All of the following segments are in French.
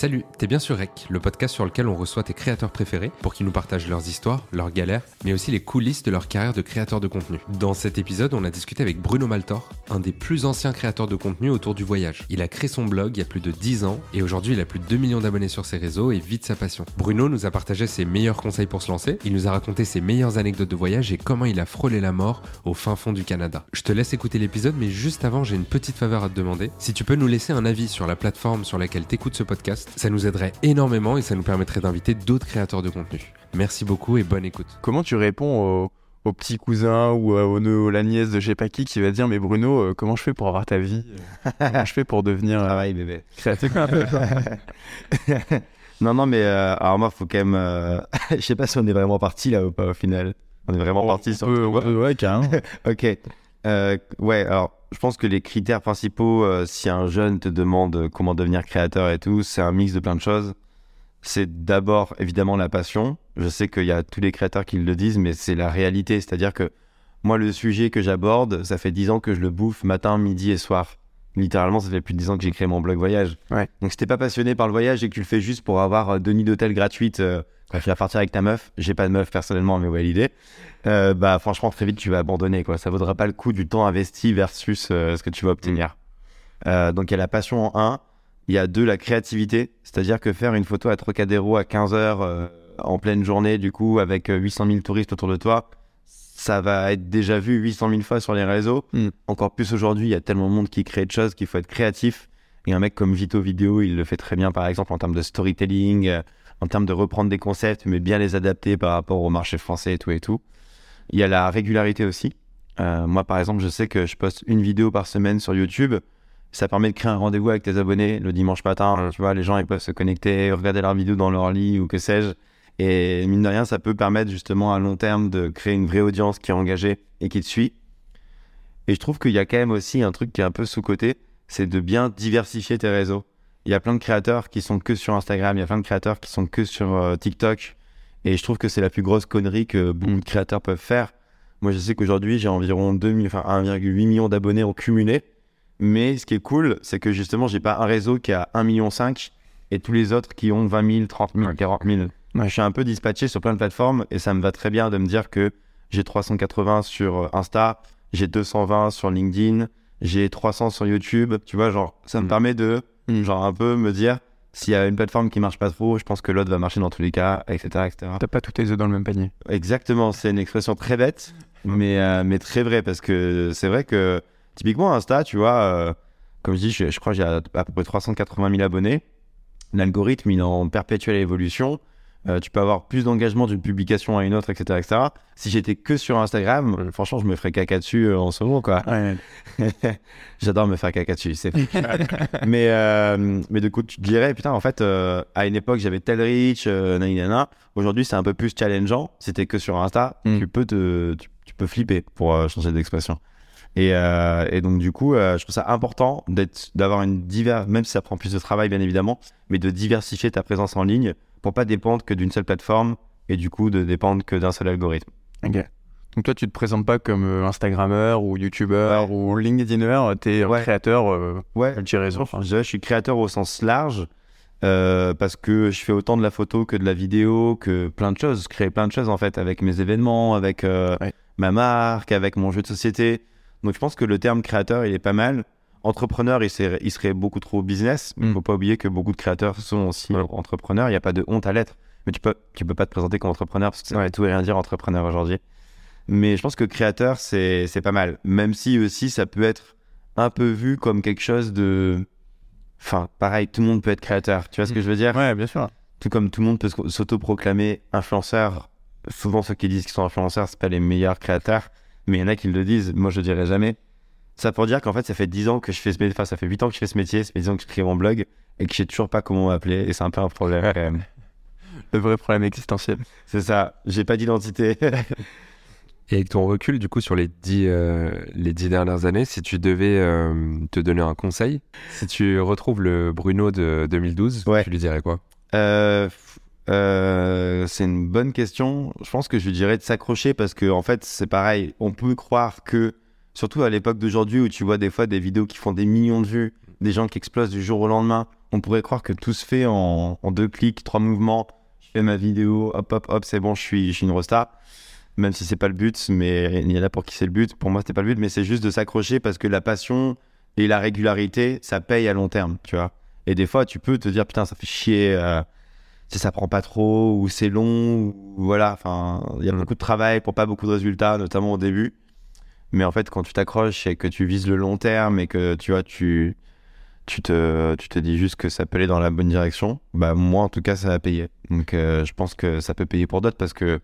Salut, t'es bien sur Rec, le podcast sur lequel on reçoit tes créateurs préférés pour qu'ils nous partagent leurs histoires, leurs galères, mais aussi les coulisses de leur carrière de créateur de contenu. Dans cet épisode, on a discuté avec Bruno Maltor, un des plus anciens créateurs de contenu autour du voyage. Il a créé son blog il y a plus de 10 ans et aujourd'hui il a plus de 2 millions d'abonnés sur ses réseaux et vit de sa passion. Bruno nous a partagé ses meilleurs conseils pour se lancer, il nous a raconté ses meilleures anecdotes de voyage et comment il a frôlé la mort au fin fond du Canada. Je te laisse écouter l'épisode, mais juste avant, j'ai une petite faveur à te demander. Si tu peux nous laisser un avis sur la plateforme sur laquelle t'écoutes ce podcast, ça nous aiderait énormément et ça nous permettrait d'inviter d'autres créateurs de contenu. Merci beaucoup et bonne écoute. Comment tu réponds au, au petit cousin ou à- au, la nièce de je sais pas qui qui va dire mais Bruno euh, comment je fais pour avoir ta vie comment je fais pour devenir euh, Travail bébé. créateur un peu ça non, non, mais euh, alors moi, faut quand même. euh, Je sais pas si on est vraiment parti là ou pas au final. On est vraiment parti sur. Euh, ouais, ouais, carrément. Ok. Euh, ouais, alors je pense que les critères principaux, euh, si un jeune te demande comment devenir créateur et tout, c'est un mix de plein de choses. C'est d'abord évidemment la passion. Je sais qu'il y a tous les créateurs qui le disent, mais c'est la réalité. C'est-à-dire que moi, le sujet que j'aborde, ça fait 10 ans que je le bouffe matin, midi et soir. Littéralement, ça fait plus de 10 ans que j'ai créé mon blog voyage. Ouais. Donc si t'es pas passionné par le voyage et que tu le fais juste pour avoir euh, deux nuits d'hôtel gratuites euh, quand tu vas partir avec ta meuf, j'ai pas de meuf personnellement, mais ouais l'idée, euh, bah franchement très vite tu vas abandonner quoi. Ça vaudra pas le coup du temps investi versus euh, ce que tu vas obtenir. Euh, donc il y a la passion en un, il y a deux la créativité, c'est-à-dire que faire une photo à Trocadéro à 15 heures en pleine journée du coup avec euh, 800 000 touristes autour de toi, ça va être déjà vu 800 000 fois sur les réseaux. Mm. Encore plus aujourd'hui, il y a tellement de monde qui crée de choses qu'il faut être créatif. Et un mec comme Vito Vidéo, il le fait très bien, par exemple, en termes de storytelling, en termes de reprendre des concepts, mais bien les adapter par rapport au marché français et tout et tout. Il y a la régularité aussi. Euh, moi, par exemple, je sais que je poste une vidéo par semaine sur YouTube. Ça permet de créer un rendez-vous avec tes abonnés le dimanche matin. Tu vois, les gens, ils peuvent se connecter, regarder leurs vidéos dans leur lit ou que sais-je. Et mine de rien, ça peut permettre justement à long terme de créer une vraie audience qui est engagée et qui te suit. Et je trouve qu'il y a quand même aussi un truc qui est un peu sous-côté, c'est de bien diversifier tes réseaux. Il y a plein de créateurs qui sont que sur Instagram, il y a plein de créateurs qui sont que sur euh, TikTok. Et je trouve que c'est la plus grosse connerie que beaucoup de créateurs peuvent faire. Moi, je sais qu'aujourd'hui, j'ai environ 2 mi- enfin, 1,8 million d'abonnés en cumulé. Mais ce qui est cool, c'est que justement, j'ai pas un réseau qui a 1,5 million et tous les autres qui ont 20 000, 30 000, 40 000. Je suis un peu dispatché sur plein de plateformes et ça me va très bien de me dire que j'ai 380 sur euh, Insta, j'ai 220 sur LinkedIn, j'ai 300 sur YouTube. Tu vois, genre, ça me Mm. permet de, Genre, un peu me dire s'il y a une plateforme qui marche pas trop, je pense que l'autre va marcher dans tous les cas, etc. etc. t'as pas tous tes œufs dans le même panier Exactement, c'est une expression très bête, mais, euh, mais très vraie parce que c'est vrai que typiquement Insta, tu vois, euh, comme je dis, je, je crois que j'ai à, à peu près 380 000 abonnés. L'algorithme, il est en perpétuelle évolution. Euh, tu peux avoir plus d'engagement d'une publication à une autre, etc. etc. Si j'étais que sur Instagram, franchement, je me ferais caca dessus euh, en ce moment, quoi. J'adore me faire caca dessus, c'est mais, euh, mais du coup, tu te dirais, putain, en fait, à une époque, j'avais tel reach, euh, nani, nana. Aujourd'hui, c'est un peu plus challengeant. Si t'es que sur Insta, Mm. tu, peux te, tu, tu peux flipper pour changer d'expression. Et, et donc, du coup, je trouve ça important d'avoir une divers, même si ça prend plus de travail, bien évidemment, mais de diversifier ta présence en ligne pour pas dépendre que d'une seule plateforme et du coup, de dépendre que d'un seul algorithme. Ok. Donc toi, tu te présentes pas comme euh, Instagrammeur ou YouTubeur ou LinkedIner, t'es un Ouais. créateur euh, Ouais, multi-réseau. Je suis créateur au sens large euh, parce que je fais autant de la photo que de la vidéo, que plein de choses. Je crée plein de choses en fait avec mes événements, avec euh, ma marque, avec mon jeu de société. Donc je pense que le terme créateur, il est pas mal. Entrepreneur, il serait, il serait beaucoup trop business. Il Mm. faut pas oublier que beaucoup de créateurs sont aussi Ouais. entrepreneurs. Il n'y a pas de honte à l'être. Mais tu peux, tu peux pas te présenter comme entrepreneur parce que ça veut tout et rien dire entrepreneur aujourd'hui. Mais je pense que créateur, c'est pas mal. Même si aussi ça peut être un peu vu comme quelque chose de. Enfin, pareil, tout le monde peut être créateur. Tu vois ce que je veux dire? Ouais, bien sûr. Tout comme tout le monde peut s'autoproclamer influenceur. Souvent, ceux qui disent qu'ils sont influenceurs, c'est pas les meilleurs créateurs. Mais il y en a qui le disent. Moi, je dirais jamais. Ça pour dire qu'en fait, ça fait 10 ans que je fais ce métier. Enfin, ça fait 8 ans que je fais ce métier. Ça fait 10 ans que je crée mon blog. Et que je sais toujours pas comment m'appeler. Et c'est un peu un problème quand même. Le vrai problème existentiel. C'est ça. J'ai pas d'identité. Et avec ton recul, du coup, sur les dix, euh, les dix dernières années, si tu devais euh, te donner un conseil, si tu retrouves le Bruno de 2012, Ouais. tu lui dirais quoi? Euh, c'est une bonne question. Je pense que je lui dirais de s'accrocher parce que en fait, c'est pareil. On peut croire que, surtout à l'époque d'aujourd'hui où tu vois des fois des vidéos qui font des millions de vues, des gens qui explosent du jour au lendemain, on pourrait croire que tout se fait en, deux clics, trois mouvements. Je fais ma vidéo, hop, hop, hop, c'est bon, je suis, une resta. Même si c'est pas le but, mais il y en a pour qui c'est le but. Pour moi, c'était pas le but, mais c'est juste de s'accrocher parce que la passion et la régularité, ça paye à long terme, tu vois. Et des fois, tu peux te dire, putain, ça fait chier, euh, ça prend pas trop, ou c'est long, ou voilà. Enfin, il y a beaucoup de travail pour pas beaucoup de résultats, notamment au début. Mais en fait, quand tu t'accroches et que tu vises le long terme et que tu vois, tu, tu, te, tu te dis juste que ça peut aller dans la bonne direction, bah moi en tout cas, ça va payer. Donc euh, je pense que ça peut payer pour d'autres parce que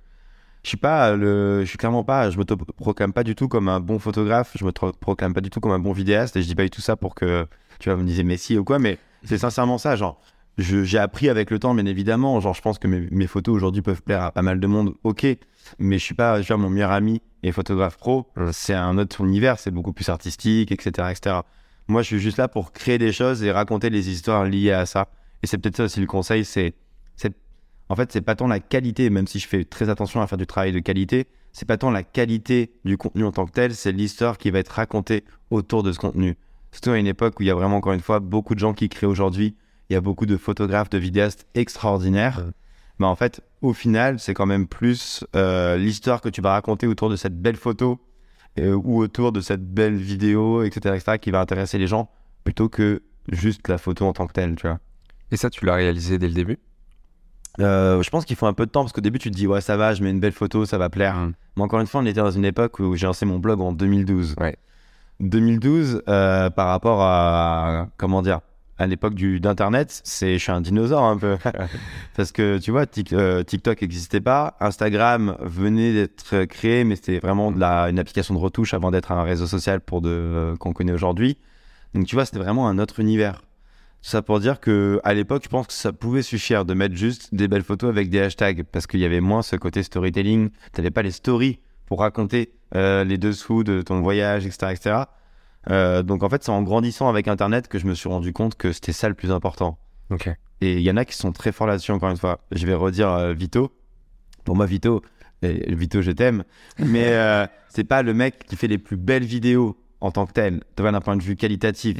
je suis pas le, je suis clairement pas, je me proclame pas du tout comme un bon photographe, je me proclame pas du tout comme un bon vidéaste et je dis pas du tout ça pour que tu vas me dire Messi ou quoi, mais c'est sincèrement ça, genre. J'ai appris avec le temps, bien évidemment. Genre, je pense que mes photos aujourd'hui peuvent plaire à pas mal de monde, ok. Mais je suis pas, mon meilleur ami et photographe pro. C'est un autre univers, c'est beaucoup plus artistique, etc., etc. Moi, je suis juste là pour créer des choses et raconter les histoires liées à ça. Et c'est peut-être ça aussi le conseil, c'est, en fait, c'est pas tant la qualité, même si je fais très attention à faire du travail de qualité, c'est pas tant la qualité du contenu en tant que tel, c'est l'histoire qui va être racontée autour de ce contenu. Surtout à une époque où il y a vraiment, encore une fois, beaucoup de gens qui créent aujourd'hui. Il y a beaucoup de photographes, de vidéastes extraordinaires. Mais en fait, au final, c'est quand même plus euh, l'histoire que tu vas raconter autour de cette belle photo euh, ou autour de cette belle vidéo, etc., etc., qui va intéresser les gens plutôt que juste la photo en tant que telle, tu vois. Et ça, tu l'as réalisé dès le début? Euh, je pense qu'il faut un peu de temps parce qu'au début, tu te dis, ouais, ça va, je mets une belle photo, ça va plaire. Mm. Mais encore une fois, on était dans une époque où j'ai lancé mon blog en 2012. Ouais. 2012, euh, par rapport à, comment dire, à l'époque du- d'Internet, c'est, je suis un dinosaure un peu. Parce que, tu vois, euh, TikTok n'existait pas, Instagram venait d'être créé, mais c'était vraiment de la, une application de retouche avant d'être un réseau social pour de, euh, qu'on connaît aujourd'hui. Donc, tu vois, c'était vraiment un autre univers. Tout ça pour dire que à l'époque, je pense que ça pouvait suffire de mettre juste des belles photos avec des hashtags parce qu'il y avait moins ce côté storytelling. Tu n'avais pas les stories pour raconter euh, les dessous de ton voyage, etc. etc. Euh, donc en fait, c'est en grandissant avec Internet que je me suis rendu compte que c'était ça le plus important. Ok. Et il y en a qui sont très forts là-dessus, encore une fois. Je vais redire euh, Vito. Pour moi, Vito, et Vito, je t'aime, mais euh, c'est pas le mec qui fait les plus belles vidéos en tant que tel, tu vois, d'un point de vue qualitatif.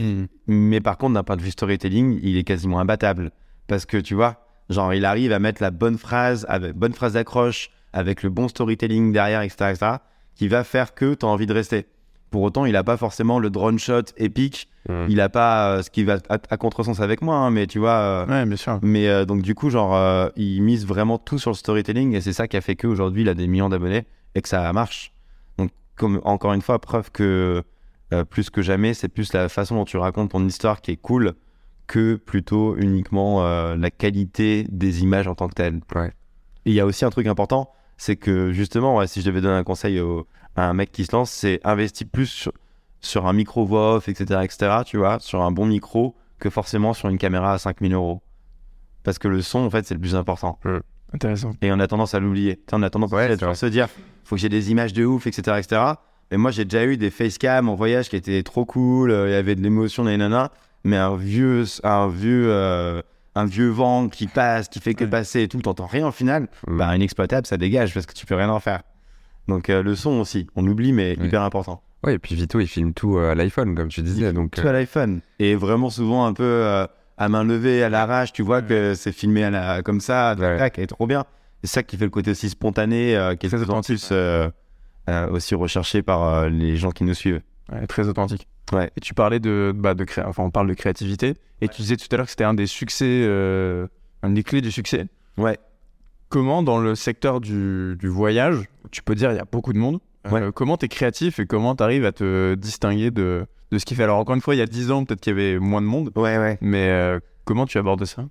Mais par contre, d'un point de vue storytelling, il est quasiment imbattable. Parce que tu vois, genre, il arrive à mettre la bonne phrase, avec bonne phrase d'accroche, avec le bon storytelling derrière, etc., etc., qui va faire que tu as envie de rester. Pour autant, il n'a pas forcément le drone shot épique. Mm. Il n'a pas euh, ce qui va à, à contresens avec moi, hein, mais tu vois. euh, Ouais, bien sûr. mais euh, donc, du coup, genre, euh, il mise vraiment tout sur le storytelling et c'est ça qui a fait qu'aujourd'hui, il a des millions d'abonnés et que ça marche. Donc, comme encore une fois, preuve que euh, plus que jamais, c'est plus la façon dont tu racontes ton histoire qui est cool que plutôt uniquement euh, la qualité des images en tant que telles. Ouais. Il y a aussi un truc important, c'est que justement, ouais, si je devais donner un conseil au- à un mec qui se lance, c'est investir plus sur, sur un micro voix off, etc., etc., tu vois, sur un bon micro que forcément sur une caméra à 5000 euros. Parce que le son, en fait, c'est le plus important. Intéressant. Et on a tendance à l'oublier. On a tendance Ouais, à se dire, faut que j'ai des images de ouf, etc., etc. Mais moi, j'ai déjà eu des facecam en voyage qui étaient trop cool. euh, Il y avait de l'émotion, nanana. Mais un vieux, un vieux, euh, un vieux vent qui passe, qui fait que Ouais. passer et tout, t'entends rien au final. Mm. Bah, inexploitable, ça dégage parce que tu peux rien en faire. Donc euh, le son aussi, on oublie, mais Ouais. hyper important. Ouais, et puis Vito, il filme tout euh, à l'iPhone, comme tu disais. Donc, Tout à l'iPhone. Et vraiment souvent un peu euh, à main levée, à l'arrache, tu vois que c'est filmé à la, comme ça, Ouais. tac, et trop bien. C'est ça qui fait le côté aussi spontané, euh, qui est Très authentique, plus euh, euh, aussi recherché par euh, les gens qui nous suivent. Ouais, très authentique. Ouais. Et tu parlais de, bah, de cré... enfin, on parle de créativité. Et tu disais tout à l'heure que c'était un des succès, euh, une des clés du succès. Ouais. Comment, dans le secteur du, du voyage, tu peux dire il y a beaucoup de monde, euh, comment tu es créatif et comment tu arrives à te distinguer de, de ce qui fait? Alors, encore une fois, il y a 10 ans, peut-être qu'il y avait moins de monde, Ouais, ouais. mais euh, comment tu abordes ça?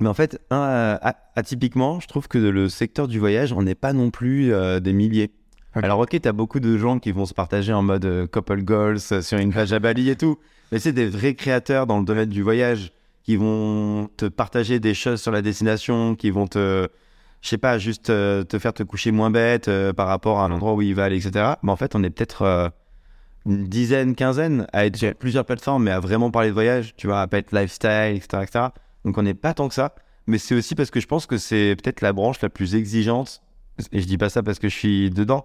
Mais en fait, un, euh, atypiquement, je trouve que le secteur du voyage, on n'est pas non plus euh, des milliers. Alors, ok, t'as beaucoup de gens qui vont se partager en mode couple goals sur une page à Bali et tout, mais c'est des vrais créateurs dans le domaine du voyage qui vont te partager des choses sur la destination, qui vont te, je sais pas, juste euh, te faire te coucher moins bête euh, par rapport à un endroit où il va aller, etc. Mais en fait, on est peut-être euh, une dizaine, quinzaine à être sur plusieurs plateformes, mais à vraiment parler de voyage, tu vois, à pas être lifestyle, etc., etc. Donc on n'est pas tant que ça. Mais c'est aussi parce que je pense que c'est peut-être la branche la plus exigeante, et je dis pas ça parce que je suis dedans,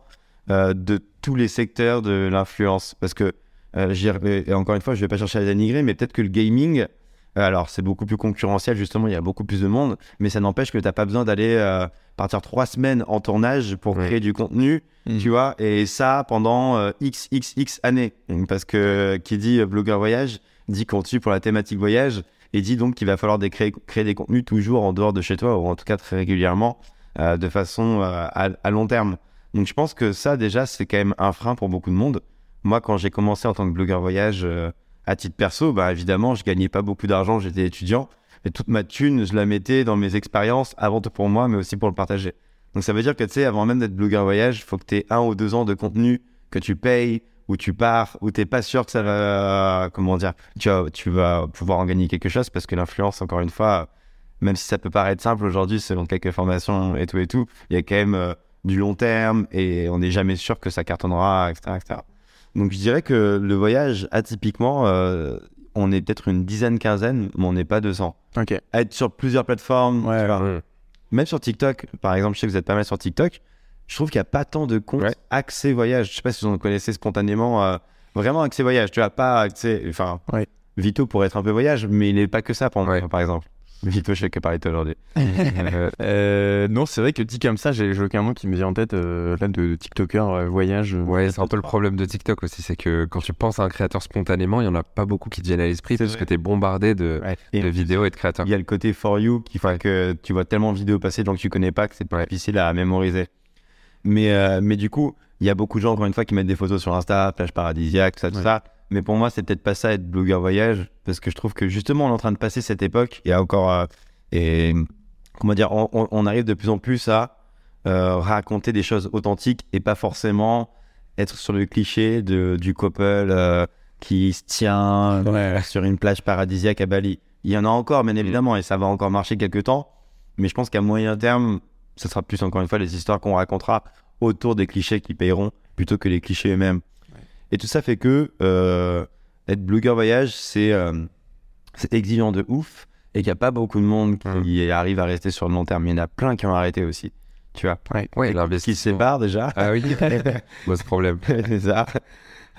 euh, de tous les secteurs de l'influence. Parce que, euh, et encore une fois, je vais pas chercher à les dénigrer, mais peut-être que le gaming Alors, c'est beaucoup plus concurrentiel, justement, il y a beaucoup plus de monde, mais ça n'empêche que tu n'as pas besoin d'aller euh, partir trois semaines en tournage pour Ouais. créer du contenu, Mm. tu vois, et ça pendant euh, XXX années. Parce que qui dit euh, blogueur voyage dit contenu pour la thématique voyage et dit donc qu'il va falloir des créer, créer des contenus toujours en dehors de chez toi, ou en tout cas très régulièrement, euh, de façon euh, à, à long terme. Donc, je pense que ça, déjà, c'est quand même un frein pour beaucoup de monde. Moi, quand j'ai commencé en tant que blogueur voyage euh, à titre perso, bah, évidemment, je gagnais pas beaucoup d'argent, j'étais étudiant. Et toute ma thune, je la mettais dans mes expériences, avant tout pour moi, mais aussi pour le partager. Donc ça veut dire que, tu sais, avant même d'être blogueur voyage, il faut que tu aies un ou deux ans de contenu que tu payes, où tu pars, où tu pas sûr que ça va, comment dire, tu vas, tu vas pouvoir en gagner quelque chose, parce que l'influence, encore une fois, même si ça peut paraître simple aujourd'hui, selon quelques formations et tout et tout, il y a quand même euh, du long terme et on n'est jamais sûr que ça cartonnera, etc., etc. Donc je dirais que le voyage, atypiquement, euh, on est peut-être une dizaine, quinzaine, mais on n'est pas 200. Ok. Être sur plusieurs plateformes, Ouais, tu vois. Ouais. même sur TikTok, par exemple, je sais que vous êtes pas mal sur TikTok, je trouve qu'il n'y a pas tant de comptes Ouais. accès voyage. Je sais pas si vous en connaissez spontanément, euh, vraiment accès voyage. Tu as pas accès, enfin, Ouais. Vito pourrait être un peu voyage, mais il n'est pas que ça pour moi, Ouais. par exemple. Vito, je sais que parler toi aujourd'hui. Euh, Euh, non, c'est vrai que dit comme ça, j'ai aucun mot qui me vient en tête euh, là de, de TikToker euh, voyage. Ouais, c'est un peu le problème de TikTok aussi, c'est que quand tu penses à un créateur spontanément, il y en a pas beaucoup qui te viennent à l'esprit C'est parce vrai. que tu es bombardé de, Ouais. Et de vidéos et de créateurs. il y a le côté for you qui fait que tu vois tellement de vidéos passer de gens que tu connais pas que c'est pas Ouais. difficile à mémoriser. Mais, euh, mais du coup, il y a beaucoup de gens, encore une fois, qui mettent des photos sur Insta, plage paradisiaque, tout ça, tout Ouais. ça. Mais pour moi, c'est peut-être pas ça être blogueur voyage, parce que je trouve que justement, on est en train de passer cette époque, il y a encore. euh, et comment dire, on, arrive de plus en plus à euh, raconter des choses authentiques et pas forcément être sur le cliché de, du couple euh, qui se tient Ouais. sur une plage paradisiaque à Bali. Il y en a encore, bien évidemment, et ça va encore marcher quelques temps. Mais je pense qu'à moyen terme, ce sera plus encore une fois les histoires qu'on racontera autour des clichés qui payeront plutôt que les clichés eux-mêmes. Et tout ça fait que euh, être blogueur voyage, c'est euh, exigeant de ouf et qu'il n'y a pas beaucoup de monde qui arrive à rester sur le long terme. Il y en a plein qui ont arrêté aussi. Tu vois Ouais, Et qui se séparent déjà. Ah oui, bon, ce problème. c'est ça.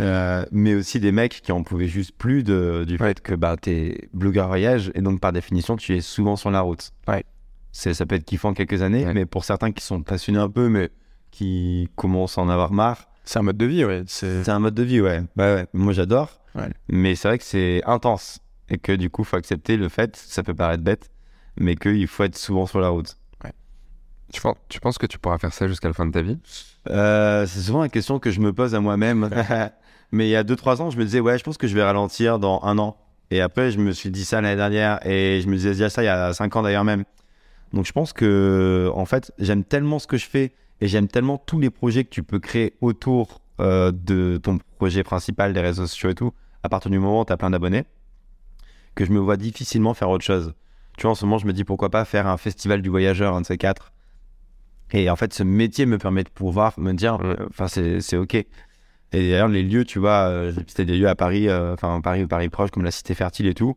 Euh, mais aussi des mecs qui en pouvaient juste plus de, du fait que bah, t'es blogueur voyage et donc par définition tu es souvent sur la route. Ouais. C'est, ça peut être kiffant quelques années, Ouais. mais pour certains qui sont passionnés un peu mais qui commencent à en avoir marre, C'est un mode de vie, ouais. C'est un mode de vie, ouais. Ouais, ouais. Moi j'adore, Ouais. mais c'est vrai que c'est intense et que du coup faut accepter le fait, ça peut paraître bête, mais qu'il faut être souvent sur la route. Tu penses, tu penses que tu pourras faire ça jusqu'à la fin de ta vie? Euh, c'est souvent la question que je me pose à moi-même. Mais il y a 2-3 ans, je me disais, ouais, je pense que je vais ralentir dans un an. Et après, je me suis dit ça l'année dernière. Et je me disais déjà ça il y a 5 ans d'ailleurs même. Donc je pense que, en fait, j'aime tellement ce que je fais et j'aime tellement tous les projets que tu peux créer autour euh, de ton projet principal, des réseaux sociaux et tout, à partir du moment où tu as plein d'abonnés, que je me vois difficilement faire autre chose. Tu vois, en ce moment, je me dis pourquoi pas faire un festival du voyageur, un de ces quatre. Et en fait, ce métier me permet de pouvoir me dire, euh, enfin, c'est c'est OK. Et d'ailleurs, les lieux, tu vois, euh, j'ai visité des lieux à Paris, euh, enfin, Paris ou Paris proche, comme la Cité Fertile et tout.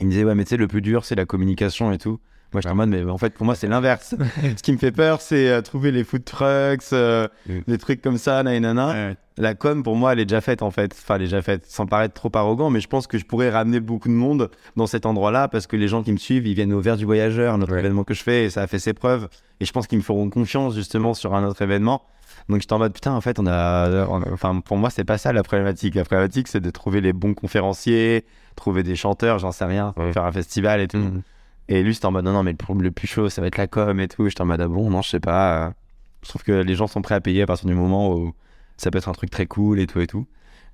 Ils me disaient, ouais, mais tu sais, le plus dur, c'est la communication et tout. Moi, j'étais en mode, mais en fait, pour moi, c'est l'inverse. Ce qui me fait peur, c'est euh, trouver les food trucks, euh, Mm. des trucs comme ça, nanana. La com, pour moi, elle est déjà faite, en fait. Enfin, elle est déjà faite, sans paraître trop arrogant, mais je pense que je pourrais ramener beaucoup de monde dans cet endroit-là parce que les gens qui me suivent, ils viennent au Vert du Voyageur, notre Ouais. événement que je fais, et ça a fait ses preuves. Et je pense qu'ils me feront confiance, justement, sur un autre événement. Donc, j'étais en mode, putain, en fait, on a. on a- Enfin, pour moi, c'est pas ça la problématique. La problématique, c'est de trouver les bons conférenciers, trouver des chanteurs, j'en sais rien, Ouais. faire un festival et tout. Mhm. Et lui, c'était en mode, non, non, mais le problème le plus chaud, ça va être la com et tout. J'étais en mode, ah bon, non, je sais pas. Je trouve que les gens sont prêts à payer à partir du moment où ça peut être un truc très cool et tout et tout.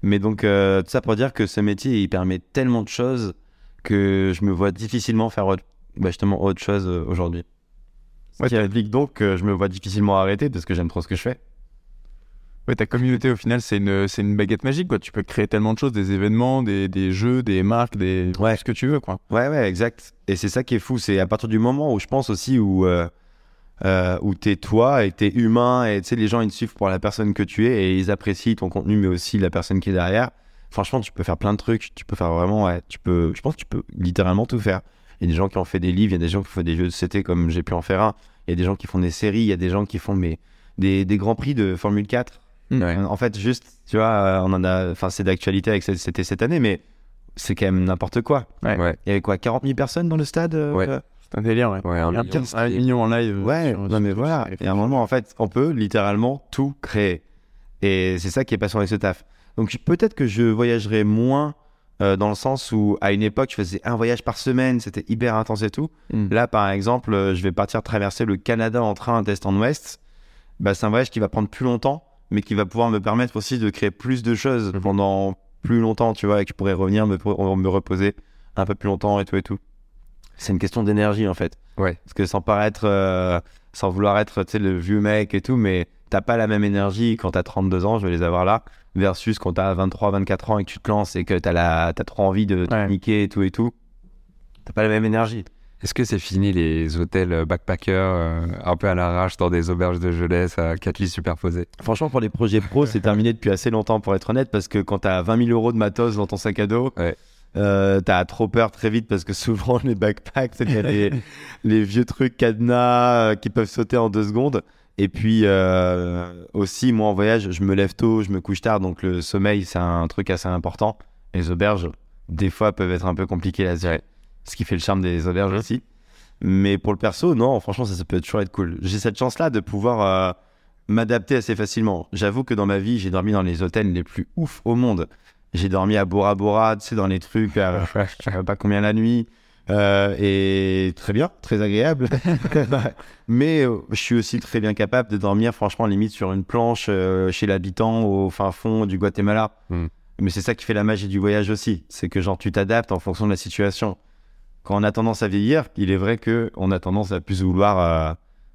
Mais donc, euh, tout ça pour dire que ce métier, il permet tellement de choses que je me vois difficilement faire autre, bah, justement autre chose euh, aujourd'hui. Ce Ouais, qui implique donc que je me vois difficilement arrêter parce que j'aime trop ce que je fais. Ouais, ta communauté, au final, c'est une, c'est une baguette magique, quoi. Tu peux créer tellement de choses, des événements, des, des jeux, des marques, des... Ouais. ce que tu veux, quoi. Ouais, ouais, exact. Et c'est ça qui est fou. C'est à partir du moment où je pense aussi où, euh, euh, où t'es toi et t'es humain et tu sais, les gens ils te suivent pour la personne que tu es et ils apprécient ton contenu, mais aussi la personne qui est derrière. Franchement, tu peux faire plein de trucs. Tu peux faire vraiment, ouais, tu peux, je pense que tu peux littéralement tout faire. Il y a des gens qui ont fait des livres, il y a des gens qui font des jeux de CT comme j'ai pu en faire un. Il y a des gens qui font des séries, il y a des gens qui font mais, des, des grands prix de Formule 4. Ouais. En fait, juste, tu vois, euh, on en a, enfin, c'est d'actualité avec cette- c'était cette année, mais c'est quand même n'importe quoi. Ouais. Ouais. Il y avait quoi 40 000 personnes dans le stade euh, Ouais. euh, C'est un délire, ouais. Ouais, un Il y a million. un million en live. euh, Ouais, sur- non sur mais Twitch, voilà. c'est- Et à un moment, en fait, on peut littéralement tout créer. Et c'est ça qui est passionnant avec ce taf. Donc peut-être que je voyagerai moins euh, dans le sens où à une époque, je faisais un voyage par semaine, c'était hyper intense et tout. Mm. Là, par exemple, euh, je vais partir traverser le Canada en train d'est en ouest. Bah, c'est un voyage qui va prendre plus longtemps, mais qui va pouvoir me permettre aussi de créer plus de choses Mhm. pendant plus longtemps, tu vois, et que je pourrais revenir me, me reposer un peu plus longtemps et tout et tout. C'est une question d'énergie en fait. Ouais. Parce que sans paraître, euh, sans vouloir être le vieux mec et tout, mais t'as pas la même énergie quand t'as 32 ans, je vais les avoir là, versus quand t'as 23, 24 ans et que tu te lances et que t'as la, t'as trop envie de te Ouais. niquer et tout et tout. T'as pas la même énergie. Est-ce que c'est fini les hôtels backpackers euh, un peu à l'arrache dans des auberges de jeunesse à quatre lits superposés Franchement, pour les projets pro, c'est terminé depuis assez longtemps, pour être honnête, parce que quand t'as 20 000 euros de matos dans ton sac à dos, Ouais. euh, t'as trop peur très vite parce que souvent les backpacks, c'est les, les vieux trucs cadenas euh, qui peuvent sauter en deux secondes. Et puis euh, aussi, moi en voyage, je me lève tôt, je me couche tard, donc le sommeil, c'est un truc assez important. Les auberges, des fois, peuvent être un peu compliquées à gérer, ce qui fait le charme des auberges aussi. Mais pour le perso, non, franchement, ça, ça peut toujours être cool. J'ai cette chance-là de pouvoir euh, m'adapter assez facilement. J'avoue que dans ma vie, j'ai dormi dans les hôtels les plus ouf au monde. J'ai dormi à Bora Bora, tu sais, dans les trucs, à, je sais pas combien la nuit. Euh, et très bien, très agréable. Mais euh, je suis aussi très bien capable de dormir, franchement, limite sur une planche chez l'habitant au fin fond du Guatemala. Mm. Mais c'est ça qui fait la magie du voyage aussi. C'est que genre tu t'adaptes en fonction de la situation. Quand on a tendance à vieillir, il est vrai que on a tendance à plus vouloir euh,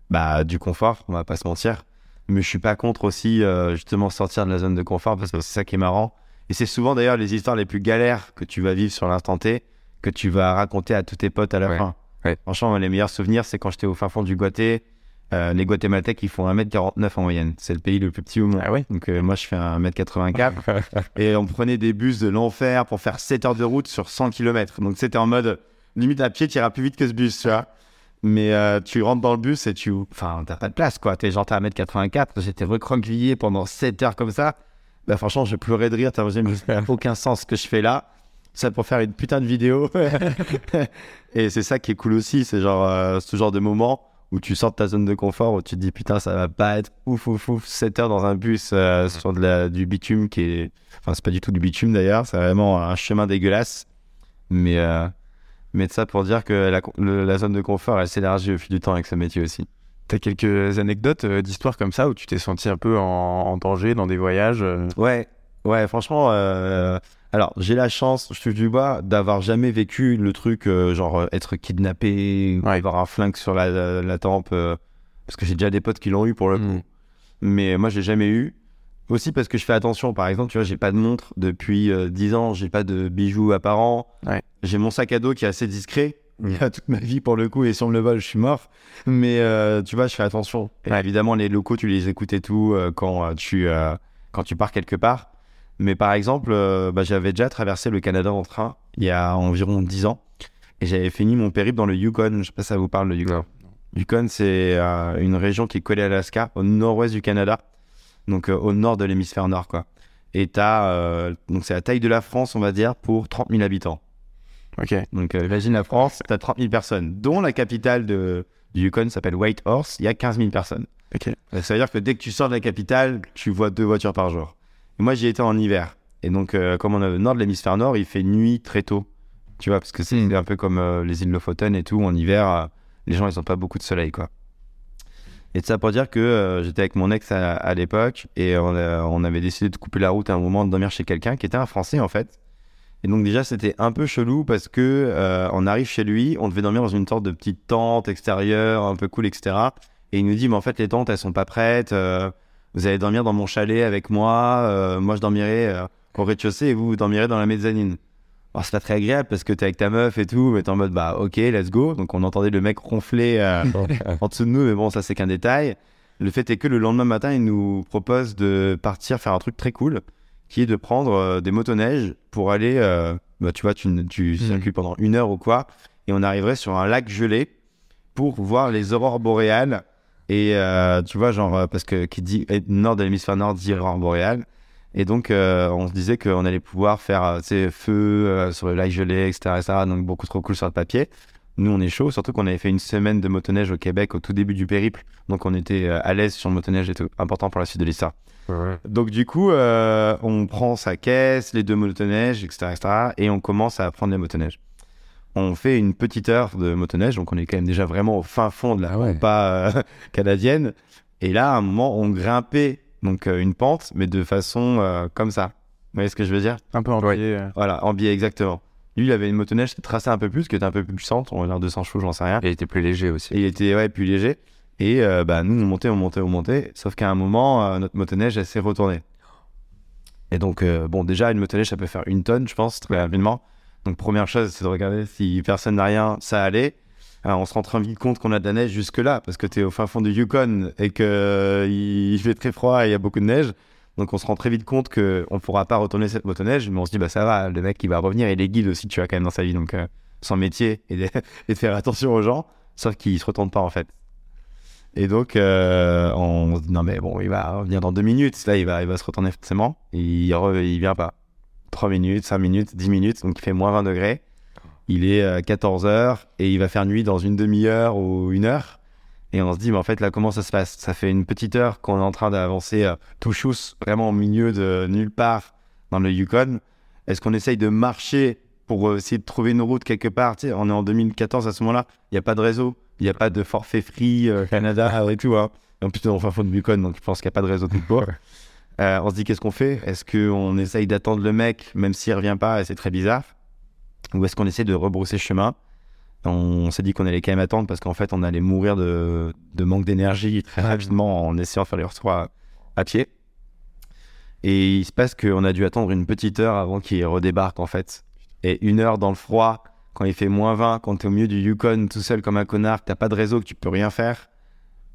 bah, du confort, on va pas se mentir. Mais je suis pas contre aussi euh, justement sortir de la zone de confort parce que c'est ça qui est marrant. Et c'est souvent d'ailleurs les histoires les plus galères que tu vas vivre sur l'instant T que tu vas raconter à tous tes potes à la Ouais, fin. ouais. Franchement, les meilleurs souvenirs, c'est quand j'étais au fin fond du Guaté. Euh, les Guatémaltèques, ils font 1m49 en moyenne. C'est le pays le plus petit au monde. Ah ouais? Donc euh, moi, je fais 1m84. et on prenait des bus de l'enfer pour faire 7 heures de route sur 100 km. Donc c'était en mode, limite à pied, tu iras plus vite que ce bus, tu vois. Mais euh, tu rentres dans le bus et tu... Enfin, t'as pas de place, quoi. T'es genre, t'es à 1m84. J'étais recroquevillé pendant 7 heures comme ça. Bah franchement, je pleurais de rire. T'as aucun sens ce que je fais là. Ça pour faire une putain de vidéo. et c'est ça qui est cool aussi. C'est genre euh, ce genre de moment où tu sors de ta zone de confort, où tu te dis putain, ça va pas être ouf, ouf, ouf. 7 heures dans un bus euh, sur de la, du bitume qui est. Enfin, c'est pas du tout du bitume d'ailleurs. C'est vraiment un chemin dégueulasse. Mais, euh, mais de ça pour dire que la, le- la zone de confort, elle s'élargit au fil du temps avec ce métier aussi. T'as quelques anecdotes euh, d'histoires comme ça où tu t'es senti un peu en, en danger dans des voyages euh, Ouais, ouais, franchement, euh, alors j'ai la chance, je touche du bois, d'avoir jamais vécu le truc euh, genre être kidnappé, Ouais. avoir un flingue sur la, la, la tempe, euh, parce que j'ai déjà des potes qui l'ont eu pour le coup, Mm. mais moi je l'ai jamais eu. Aussi parce que je fais attention, par exemple, tu vois, j'ai pas de montre depuis euh, 10 ans, j'ai pas de bijoux apparents, Ouais. J'ai mon sac à dos qui est assez discret. Il y a toute ma vie pour le coup, et si on me le vole, je suis mort. Mais euh, tu vois, je fais attention. Et Ouais. évidemment, les locaux, tu les écoutes et tout euh, quand, euh, tu, euh, quand tu pars quelque part. Mais par exemple, euh, bah, j'avais déjà traversé le Canada en train il y a environ 10 ans. Et j'avais fini mon périple dans le Yukon. Je sais pas si ça vous parle, le Yukon. Non. Yukon, c'est euh, une région qui est collée à Alaska, au nord-ouest du Canada. Donc euh, au nord de l'hémisphère nord, quoi. Et t'as, euh, donc c'est la taille de la France, on va dire, pour 30 000 habitants. Ok. Donc euh, imagine la France, t'as 30 000 personnes, dont la capitale de, du Yukon s'appelle Whitehorse, il y a 15 000 personnes. Ok. Euh, Ça veut dire que dès que tu sors de la capitale, tu vois deux voitures par jour. Et moi, j'y étais en hiver. Et donc, euh, comme on est au nord de l'hémisphère nord, il fait nuit très tôt. Tu vois, parce que c'est un peu comme euh, les îles Lofoten et tout. En hiver, les gens, ils n'ont pas beaucoup de soleil, quoi. Et ça pour dire que j'étais avec mon ex à, à l'époque et on avait décidé de couper la route à un moment, de dormir chez quelqu'un qui était un Français, en fait. Et donc déjà, c'était un peu chelou parce que euh, on arrive chez lui, on devait dormir dans une sorte de petite tente extérieure, un peu cool, etc. Et il nous dit, mais en fait, les tentes, elles sont pas prêtes. euh, vous allez dormir dans mon chalet avec moi. euh, moi, je dormirai au rez-de-chaussée et vous, vous dormirez dans la mezzanine. Alors, c'est pas très agréable parce que t'es avec ta meuf et tout, mais t'es en mode, bah, ok, let's go. Donc, on entendait le mec ronfler en dessous de nous, mais bon, ça, c'est qu'un détail. Le fait est que le lendemain matin, il nous propose de partir faire un truc très cool, qui est de prendre euh, des motoneiges pour aller, euh, bah, tu vois, tu, tu circules pendant une heure ou quoi, et on arriverait sur un lac gelé pour voir les aurores boréales. Et euh, tu vois, genre, parce que qui dit nord de l'hémisphère nord dit aurore boréale. Et donc, euh, on se disait qu'on allait pouvoir faire euh, tu sais, feu euh, sur le lac gelé, etc., etc. Donc, beaucoup trop cool sur le papier. Nous, on est chaud, surtout qu'on avait fait une semaine de motoneige au Québec au tout début du périple. Donc, on était euh, à l'aise sur le motoneige et tout. Important pour la suite de l'histoire. Donc, du coup, euh, on prend sa caisse, les deux motoneiges, etc., etc. Et on commence à apprendre les motoneiges. On fait une petite heure de motoneige. Donc, on est quand même déjà vraiment au fin fond de la Ah ouais. pampa euh, canadienne. Et là, à un moment, on grimpait donc euh, une pente, mais de façon comme ça. Vous voyez ce que je veux dire? Un peu en biais. Voilà, en biais exactement. Lui, il avait une motoneige qui tracée un peu plus, qui était un peu plus puissante, on va dire 200 chevaux, j'en sais rien. Et il était plus léger aussi. Et il était ouais, plus léger. Et euh, bah, nous, on montait, on montait, on montait. Sauf qu'à un moment, euh, notre motoneige, elle s'est retournée. Et donc, euh, bon, déjà, une motoneige, ça peut faire une tonne, je pense, très rapidement. Donc, première chose, c'est de regarder si personne n'a rien, ça allait. Alors, on se rend très vite compte qu'on a de la neige jusque-là, parce que tu es au fin fond du Yukon et qu'il il fait très froid et il y a beaucoup de neige. Donc, on se rend très vite compte qu'on ne pourra pas retourner cette motoneige, mais on se dit, bah ça va, le mec, il va revenir. Et les guides aussi, tu vois, quand même dans sa vie. Donc, euh, son métier et de, faire attention aux gens, sauf qu'il se retourne pas, en fait. Et donc, euh, on se dit, non, mais bon, il va revenir dans deux minutes. Là, il va, il va se retourner forcément. Il, il vient pas. 3 minutes, 5 minutes, 10 minutes. Donc, il fait moins 20 degrés. Il est 14 heures et il va faire nuit dans une demi-heure ou une heure. Et on se dit, mais en fait, là, comment ça se passe? Ça fait une petite heure qu'on est en train d'avancer euh, tout chousse, vraiment au milieu de nulle part dans le Yukon. Est-ce qu'on essaye de marcher pour euh, essayer de trouver une route quelque part? Tu sais, On est en 2014 à ce moment-là, il n'y a pas de réseau, il n'y a pas de forfait free euh, Canada et tout. Hein. En plus, on est en fin fond de Yukon, donc je pense qu'il n'y a pas de réseau tout court. Euh, on se dit, qu'est-ce qu'on fait? Est-ce qu'on essaye d'attendre le mec, même s'il revient pas, et c'est très bizarre? Ou est-ce qu'on essaie de rebrousser chemin? On s'est dit qu'on allait quand même attendre parce qu'en fait, on allait mourir de, de manque d'énergie très rapidement en essayant de faire les retours à pied. Et il se passe qu'on a dû attendre une petite heure avant qu'il redébarque en fait. Et une heure dans le froid, quand il fait moins 20, quand t'es au milieu du Yukon tout seul comme un connard, que t'as pas de réseau, que tu peux rien faire,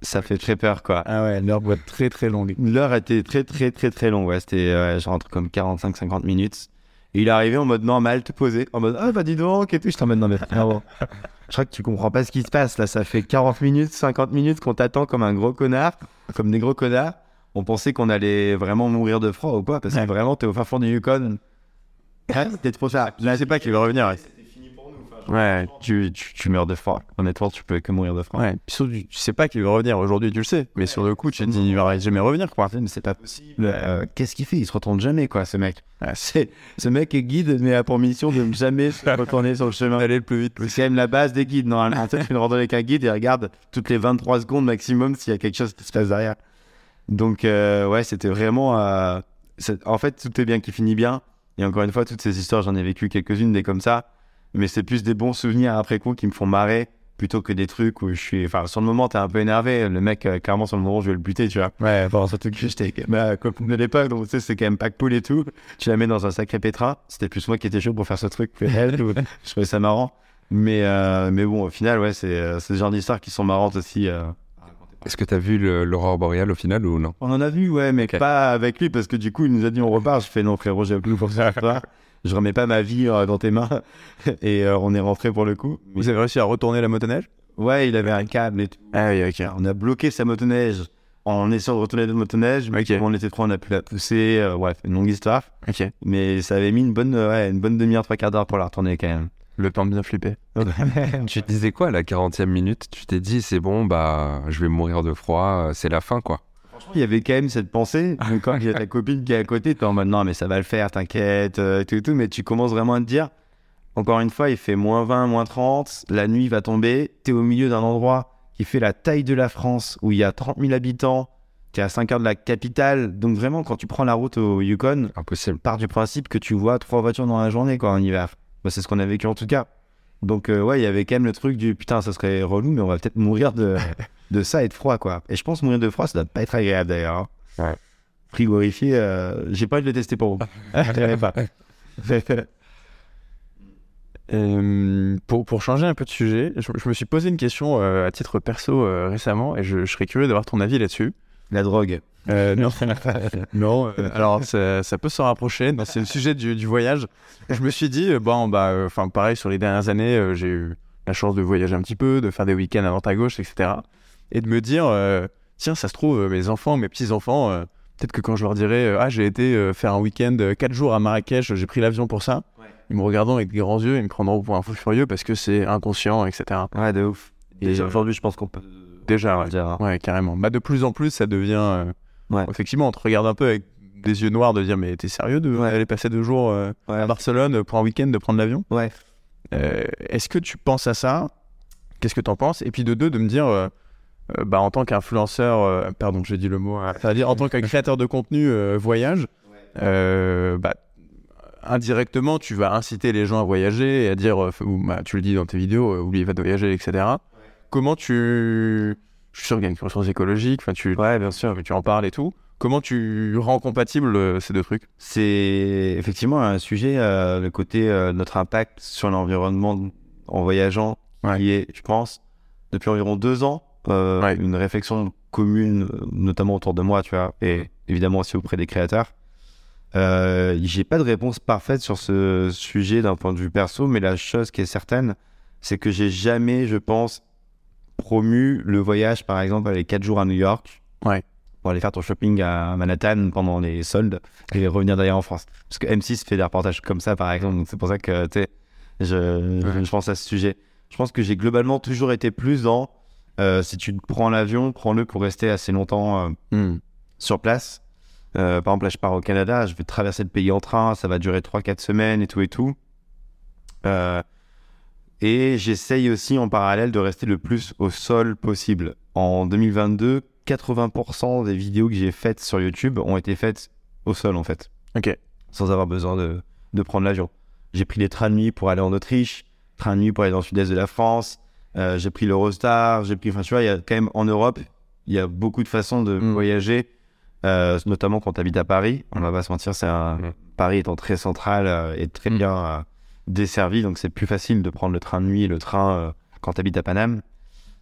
ça fait très peur quoi. Ah ouais, l'heure doit être très très longue. L'heure était très très très très longue, ouais, c'était euh, genre entre comme 45-50 minutes. Et il est arrivé en mode normal, te posé, en mode ah bah dis donc et tout. Je t'en mode non mais je crois que tu comprends pas ce qui se passe là. Ça fait 40 minutes, 50 minutes qu'on t'attend comme un gros connard, comme des gros connards. On pensait qu'on allait vraiment mourir de froid ou quoi, parce que Ouais. vraiment t'es au fin fond du Yukon. C'était trop ça. Je sais pas qu'il va revenir. Ouais, Ouais, tu, tu, tu meurs de froid. Honnêtement, tu peux que mourir de froid. Ouais, puis surtout, tu sais pas qu'il va revenir. Aujourd'hui, tu le sais. Mais sur le coup, tu te dis, il va jamais revenir, quoi. Mais c'est pas possible. Euh, Qu'est-ce qu'il fait? Il se retourne jamais, quoi, ce mec. C'est, ce mec est guide, mais a pour mission de jamais se retourner sur le chemin. Aller le plus vite. C'est quand même la base des guides. Normalement, tu fais une randonnée avec un guide et regarde toutes les 23 secondes maximum s'il y a quelque chose qui se passe derrière. Donc, euh, ouais, c'était vraiment. euh, en fait, tout est bien qui finit bien. Et encore une fois, toutes ces histoires, j'en ai vécu quelques-unes des comme ça. Mais c'est plus des bons souvenirs après coup qui me font marrer plutôt que des trucs où je suis. Enfin, sur le moment, t'es un peu énervé. Le mec, euh, clairement, sur le moment, je vais le buter, tu vois. Ouais, Bon, surtout que j'étais avec ma copine de l'époque, donc tu sais, c'est quand même pas cool et tout. Tu la mets dans un sacré pétrin. C'était plus moi qui étais chaud pour faire ce truc que elle. ou- je trouvais ça marrant. Mais, euh, mais bon, au final, ouais, c'est euh, ce genre d'histoires qui sont marrantes aussi. euh. Est-ce que t'as vu l'aurore boréale au final ou non? On en a vu, ouais, mais pas avec lui, parce que du coup, il nous a dit on repart. Je fais non, frérot, j'ai plus pour ça. Je remets pas ma vie euh, dans tes mains. Et euh, on est rentré pour le coup. Vous avez réussi à retourner la motoneige? Ouais, il avait un câble et tout. Ah oui, ok. On a bloqué sa motoneige en essayant de retourner notre motoneige. Mais Ok. comme on était trop, on a pu la pousser. euh, ouais, une longue histoire. Ok. Mais ça avait mis une bonne, euh, ouais, une bonne demi-heure, trois quarts d'heure pour la retourner quand même. Le temps bien flipper. Tu te disais quoi à la 40e minute? Tu t'es dit, c'est bon, bah, je vais mourir de froid, c'est la fin, quoi. Il y avait quand même cette pensée. Quand il y a ta copine qui est à côté, t'es en mode non, mais ça va le faire, t'inquiète, euh, tout, tout. Mais tu commences vraiment à te dire, encore une fois, il fait moins 20, moins 30, la nuit va tomber, t'es au milieu d'un endroit qui fait la taille de la France, où il y a 30 000 habitants, t'es à 5 heures de la capitale. Donc vraiment, quand tu prends la route au Yukon, Impossible. part du principe que tu vois trois voitures dans la journée quoi en hiver. Bah, c'est ce qu'on a vécu en tout cas. Donc euh, ouais, il y avait quand même le truc du putain, ça serait relou, mais on va peut-être mourir de, de ça et de froid quoi. Et je pense mourir de froid, ça doit pas être agréable d'ailleurs. hein. Ouais. Frigorifié, euh, j'ai pas envie de le tester pour vous. Je pas. Euh, pour, pour changer un peu de sujet, je, je me suis posé une question euh, à titre perso euh, récemment et je, je serais curieux d'avoir ton avis là-dessus. La drogue. Euh, non, non. euh, alors ça, ça peut se rapprocher. C'est le sujet du, du voyage. Je me suis dit euh, bon bah, enfin pareil sur les dernières années, j'ai eu la chance de voyager un petit peu, de faire des week-ends à droite à gauche, etc. Et de me dire euh, tiens ça se trouve mes enfants, mes petits enfants, peut-être que quand je leur dirais euh, ah j'ai été faire un week-end 4 jours à Marrakech, j'ai pris l'avion pour ça, Ouais. ils me regarderont avec des grands yeux, ils me prendront pour un fou furieux parce que c'est inconscient, etc. Ouais, de ouf. Et aujourd'hui, je pense qu'on peut Déjà, le ouais. dire. hein. Ouais, carrément. Bah, de plus en plus, ça devient. euh, Ouais. Effectivement, on te regarde un peu avec des yeux noirs de dire Mais t'es sérieux de Ouais. aller passer deux jours euh, Ouais. à Barcelone pour un week-end de prendre l'avion? Ouais. Euh, Est-ce que tu penses à ça? Qu'est-ce que t'en penses? Et puis de deux, de me dire euh, bah, en tant qu'influenceur, euh, pardon, j'ai dit le mot, c'est-à-dire en tant que créateur de contenu euh, voyage, euh, bah, indirectement, tu vas inciter les gens à voyager et à dire, euh, ou, bah, tu le dis dans tes vidéos, euh, oubliez pas de voyager, etc. Comment tu. Je suis sûr qu'il y a une conscience écologique, enfin, tu, Ouais, bien sûr. tu en parles et tout. Comment tu rends compatible euh, ces deux trucs? C'est effectivement un sujet, euh, le côté euh, notre impact sur l'environnement en voyageant, Ouais. qui est, je pense, depuis environ deux ans, euh, Ouais. une réflexion commune, notamment autour de moi, tu vois, et évidemment aussi auprès des créateurs. Euh, J'ai pas de réponse parfaite sur ce sujet d'un point de vue perso, mais la chose qui est certaine, c'est que j'ai jamais, je pense, promu le voyage, par exemple, aller quatre jours à New York. Ouais. Pour aller faire ton shopping à Manhattan pendant les soldes et revenir derrière en France. Parce que M6 fait des reportages comme ça, par exemple. Donc c'est pour ça que, tu sais, je, je- Ouais. je pense à ce sujet. Je pense que j'ai globalement toujours été plus dans euh, si tu prends l'avion, prends-le pour rester assez longtemps euh, sur place. Euh, par exemple, là, je pars au Canada, je vais traverser le pays en train, ça va durer 3-4 semaines et tout et tout. Euh, et j'essaye aussi en parallèle de rester le plus au sol possible. En 2022, 80% des vidéos que j'ai faites sur YouTube ont été faites au sol en fait, Ok. sans avoir besoin de, de prendre l'avion. J'ai pris les trains de nuit pour aller en Autriche, train de nuit pour aller dans le sud-est de la France, euh, j'ai pris l'Eurostar, j'ai pris, enfin tu vois, il y a quand même en Europe, il y a beaucoup de façons de Mm. voyager, euh, notamment quand tu habites à Paris. On va pas se mentir, c'est un Mm. Paris étant très central euh, et très Mm. bien euh, desservi, donc c'est plus facile de prendre le train de nuit et le train euh, quand tu habites à Paname.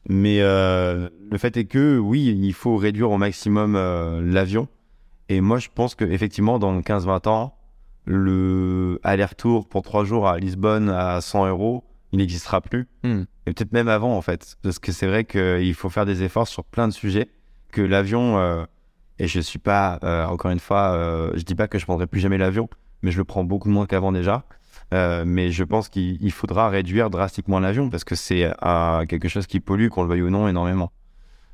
Mais euh, le fait est que oui, il faut réduire au maximum euh, l'avion. Et moi, je pense que effectivement, dans 15-20 ans, le aller-retour pour 3 jours à Lisbonne à 100 euros, il n'existera plus. Hmm. Et peut-être même avant, en fait. Parce que c'est vrai qu'il faut faire des efforts sur plein de sujets. Que l'avion, et je suis pas, encore une fois, je dis pas que je prendrai plus jamais l'avion, mais je le prends beaucoup moins qu'avant déjà. Euh, mais je pense qu'il il faudra réduire drastiquement l'avion parce que c'est euh, quelque chose qui pollue, qu'on le veuille ou non, énormément.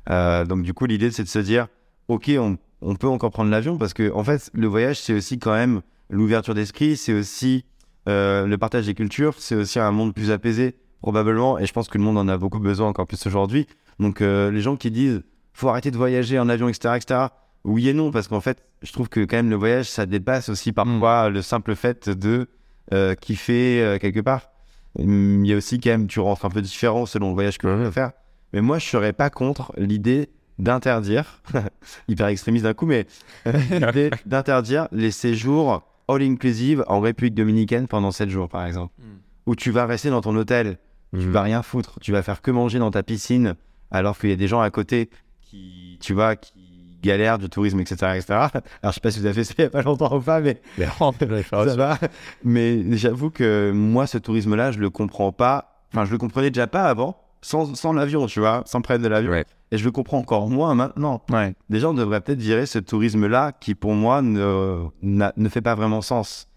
Euh, donc du coup, l'idée, c'est de se dire, ok, on, on peut encore prendre l'avion parce que en fait, le voyage, c'est aussi quand même l'ouverture d'esprit, c'est aussi le partage des cultures, c'est aussi un monde plus apaisé probablement, et je pense que le monde en a beaucoup besoin encore plus aujourd'hui. Donc les gens qui disent, faut arrêter de voyager en avion, etc., etc. Oui et non, parce qu'en fait, je trouve que quand même le voyage, ça dépasse aussi parfois le simple fait de euh, kiffer euh, quelque part. Hum, Il y a aussi quand même, tu rentres un peu différent selon le voyage que tu veux faire. Mais moi, je serais pas contre l'idée d'interdire, hyper extrémiste d'un coup, mais euh, l'idée d'interdire les séjours all inclusive en République dominicaine pendant 7 jours, par exemple. Mm. Où tu vas rester dans ton hôtel, tu Mhm. vas rien foutre, tu vas faire que manger dans ta piscine, alors qu'il y a des gens à côté qui, tu vois, qui galèrent du tourisme, etc., etc. Alors, je sais pas si vous avez fait ça il y a pas longtemps ou pas, mais ça va. Mais j'avoue que moi, ce tourisme-là, je le comprends pas. Enfin, je le comprenais déjà pas avant, sans, sans l'avion, tu vois, sans prendre de l'avion. Ouais. Et je le comprends encore moins maintenant. Ouais. Déjà, on devrait peut-être virer ce tourisme-là qui, pour moi, ne, ne fait pas vraiment sens.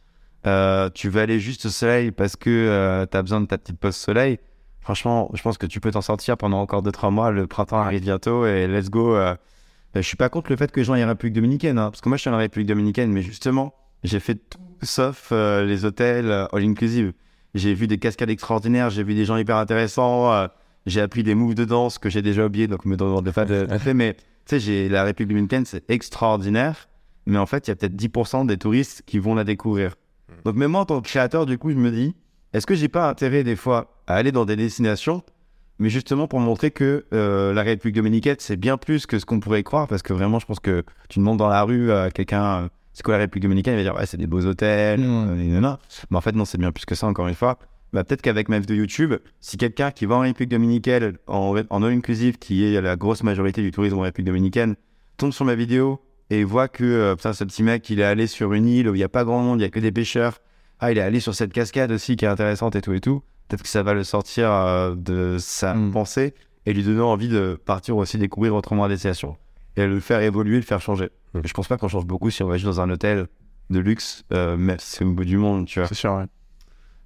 Euh, tu veux aller juste au soleil parce que tu as besoin de ta petite pause soleil. Franchement, je pense que tu peux t'en sortir pendant encore 2-3 mois. Le printemps arrive bientôt et let's go. euh. Je suis pas contre le fait que les gens aillent en République dominicaine, hein, parce que moi, je suis en République dominicaine, mais justement, j'ai fait tout sauf euh, les hôtels euh, all inclusive. J'ai vu des cascades extraordinaires, j'ai vu des gens hyper intéressants, euh, j'ai appris des moves de danse que j'ai déjà oubliés, donc me demande pas de de fait, mais tu sais, j'ai la République dominicaine, c'est extraordinaire, mais en fait, il y a peut-être 10% des touristes qui vont la découvrir. Donc même moi, en tant que créateur, du coup, je me dis, est-ce que j'ai pas intérêt des fois à aller dans des destinations, mais justement pour montrer que euh, la République dominicaine, c'est bien plus que ce qu'on pourrait croire, parce que vraiment, je pense que tu demandes dans la rue à quelqu'un, euh, c'est quoi la République dominicaine, il va dire, ouais, c'est des beaux hôtels, Mm. euh, nanana. mais en fait, non, c'est bien plus que ça, encore une fois. Bah, peut-être qu'avec ma vidéo YouTube, si quelqu'un qui va en République dominicaine, en, en all inclusive, qui est la grosse majorité du tourisme en République dominicaine, tombe sur ma vidéo et voit que euh, putain, ce petit mec, il est allé sur une île où il n'y a pas grand monde, il n'y a que des pêcheurs. Ah, il est allé sur cette cascade aussi qui est intéressante et tout et tout. Peut-être que ça va le sortir euh, de sa Mm. pensée et lui donner envie de partir aussi découvrir autrement la destination. et le faire évoluer, le faire changer. Mm. Je pense pas qu'on change beaucoup si on va juste dans un hôtel de luxe, euh, si c'est au bout du monde, tu vois. C'est sûr, ouais.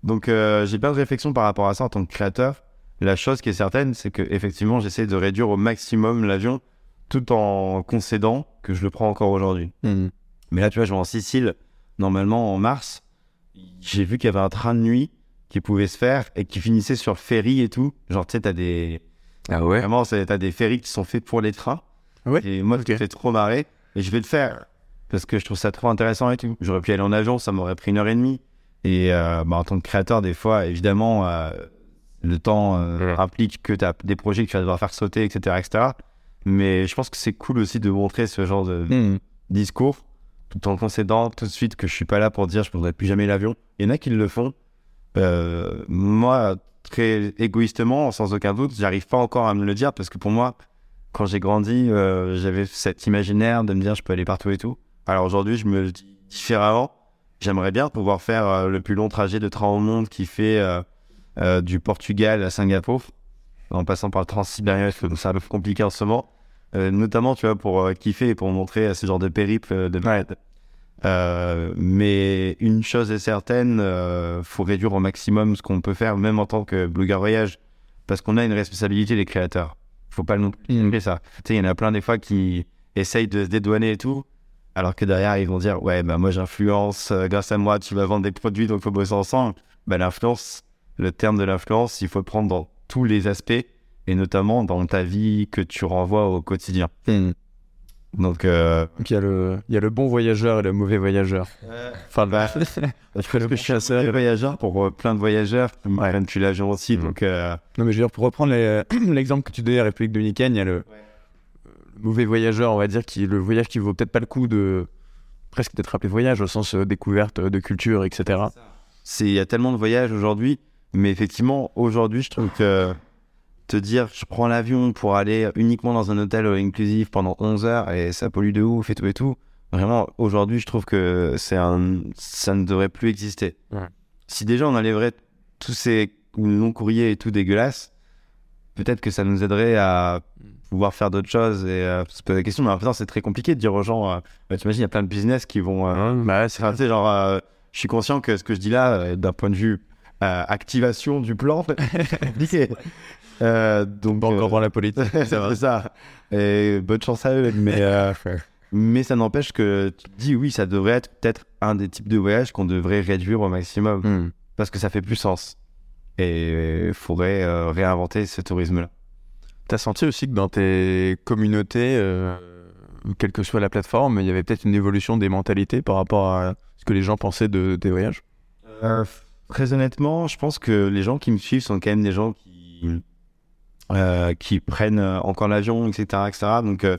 Donc euh, j'ai plein de réflexions par rapport à ça en tant que créateur. La chose qui est certaine, c'est que effectivement, j'essaie de réduire au maximum l'avion, tout en concédant que je le prends encore aujourd'hui. Mhm. Mais là, tu vois, je vais en Sicile, normalement en mars. J'ai vu qu'il y avait un train de nuit qui pouvait se faire et qui finissait sur ferry et tout. Genre, tu sais, t'as des. Ah ouais? Vraiment, t'as des ferries qui sont faits pour les trains. Ouais? Et moi, Ok. ça me trop marrer. Et je vais le faire. Parce que je trouve ça trop intéressant et tout. J'aurais pu aller en avion, ça m'aurait pris une heure et demie. Et euh, bah, en tant que créateur, des fois, évidemment, euh, le temps euh, Ouais. implique que tu as des projets que tu vas devoir faire sauter, etc. etc. Mais je pense que c'est cool aussi de montrer ce genre de Mhm. discours tout en concédant tout de suite que je suis pas là pour dire je ne prendrai plus jamais l'avion. Il y en a qui le font. Euh, moi, très égoïstement, sans aucun doute, j'arrive pas encore à me le dire parce que pour moi, quand j'ai grandi, euh, j'avais cet imaginaire de me dire je peux aller partout et tout. Alors aujourd'hui, je me le dis différemment. J'aimerais bien pouvoir faire euh, le plus long trajet de train au monde qui fait du Portugal à Singapour en passant par le Transsibérien, c'est un peu compliqué en ce moment. Notamment, tu vois, pour kiffer et pour montrer ce genre de périple de malade. Euh, mais une chose est certaine, euh, faut réduire au maximum ce qu'on peut faire, même en tant que blogueur voyage, parce qu'on a une responsabilité, les créateurs. Faut pas non plus oublier ça. Tu il y en a plein des fois qui essayent de se dédouaner et tout, alors que derrière, ils vont dire, ouais, bah moi j'influence, euh, grâce à moi, tu vas vendre des produits, donc faut bosser ensemble. Bah, l'influence, le terme de l'influence, il faut le prendre dans tous les aspects, et notamment dans ta vie que tu renvoies au quotidien. Mhm. Donc, euh, il y, a le- il y a le bon voyageur et le mauvais voyageur. Enfin, bah, je je suis un seul voyageur pour euh, plein de voyageurs qui me prennent depuis l'avion aussi. Mhm. Donc, euh, Non, mais je veux dire, pour reprendre l'exemple que tu donnais à la République dominicaine, il y a le, le mauvais voyageur, on va dire, qui le voyage qui vaut peut-être pas le coup de presque d'être appelé voyage au sens euh, découverte euh, de culture, etc. il y a tellement de voyages aujourd'hui. Mais effectivement, aujourd'hui, je trouve que te dire je prends l'avion pour aller uniquement dans un hôtel inclusif pendant 11 heures et ça pollue de ouf et tout et tout. Vraiment, aujourd'hui, je trouve que c'est un, ça ne devrait plus exister. Ouais. Si déjà on enlèverait tous ces longs courriers et tout dégueulasses, peut-être que ça nous aiderait à pouvoir faire d'autres choses et euh, se poser la question. Mais en temps, c'est très compliqué de dire aux gens. Euh, bah, T'imagines, il y a plein de business qui vont. euh, Bah, c'est Enfin, genre, euh, je suis conscient que ce que je dis là, euh, d'un point de vue euh, activation du plan, c'est compliqué. Euh, donc, pas encore euh, la politique. c'est ça. Et bonne chance à eux. Mais, euh, mais ça n'empêche que tu te dis, oui, ça devrait être peut-être un des types de voyages qu'on devrait réduire au maximum Mhm. parce que ça fait plus sens. Et il faudrait euh, réinventer ce tourisme-là. T'as senti aussi que dans tes communautés, quelle que soit la plateforme, il y avait peut-être une évolution des mentalités par rapport à ce que les gens pensaient de, des voyages? Très honnêtement, je pense que les gens qui me suivent sont quand même des gens qui, euh, qui prennent euh, encore l'avion, etc., etc. Donc, euh,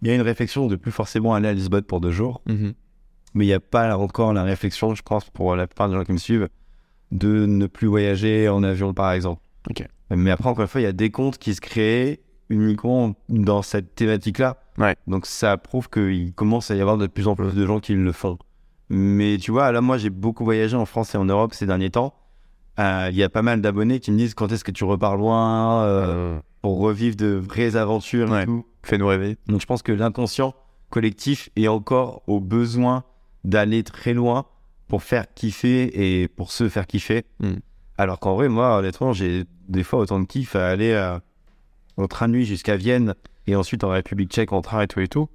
il y a une réflexion de plus forcément aller à Lisbonne pour deux jours, mais il n'y a pas encore la réflexion, je pense, pour la plupart des gens qui me suivent, de ne plus voyager en avion, par exemple. Mais après, encore une fois, il y a des comptes qui se créent uniquement dans cette thématique-là. Ouais. Donc, ça prouve qu'il commence à y avoir de plus en plus de gens qui le font. Mais tu vois, là, moi, j'ai beaucoup voyagé en France et en Europe ces derniers temps. Euh, Il y a pas mal d'abonnés qui me disent quand est-ce que tu repars loin euh, pour revivre de vraies aventures Ouais. et tout. Fais-nous rêver. Donc je pense que l'inconscient collectif est encore au besoin d'aller très loin pour faire kiffer et pour se faire kiffer. Mm. Alors qu'en vrai, moi, honnêtement, j'ai des fois autant de kiff à aller euh, en train de nuit jusqu'à Vienne et ensuite en République tchèque en train et tout et tout,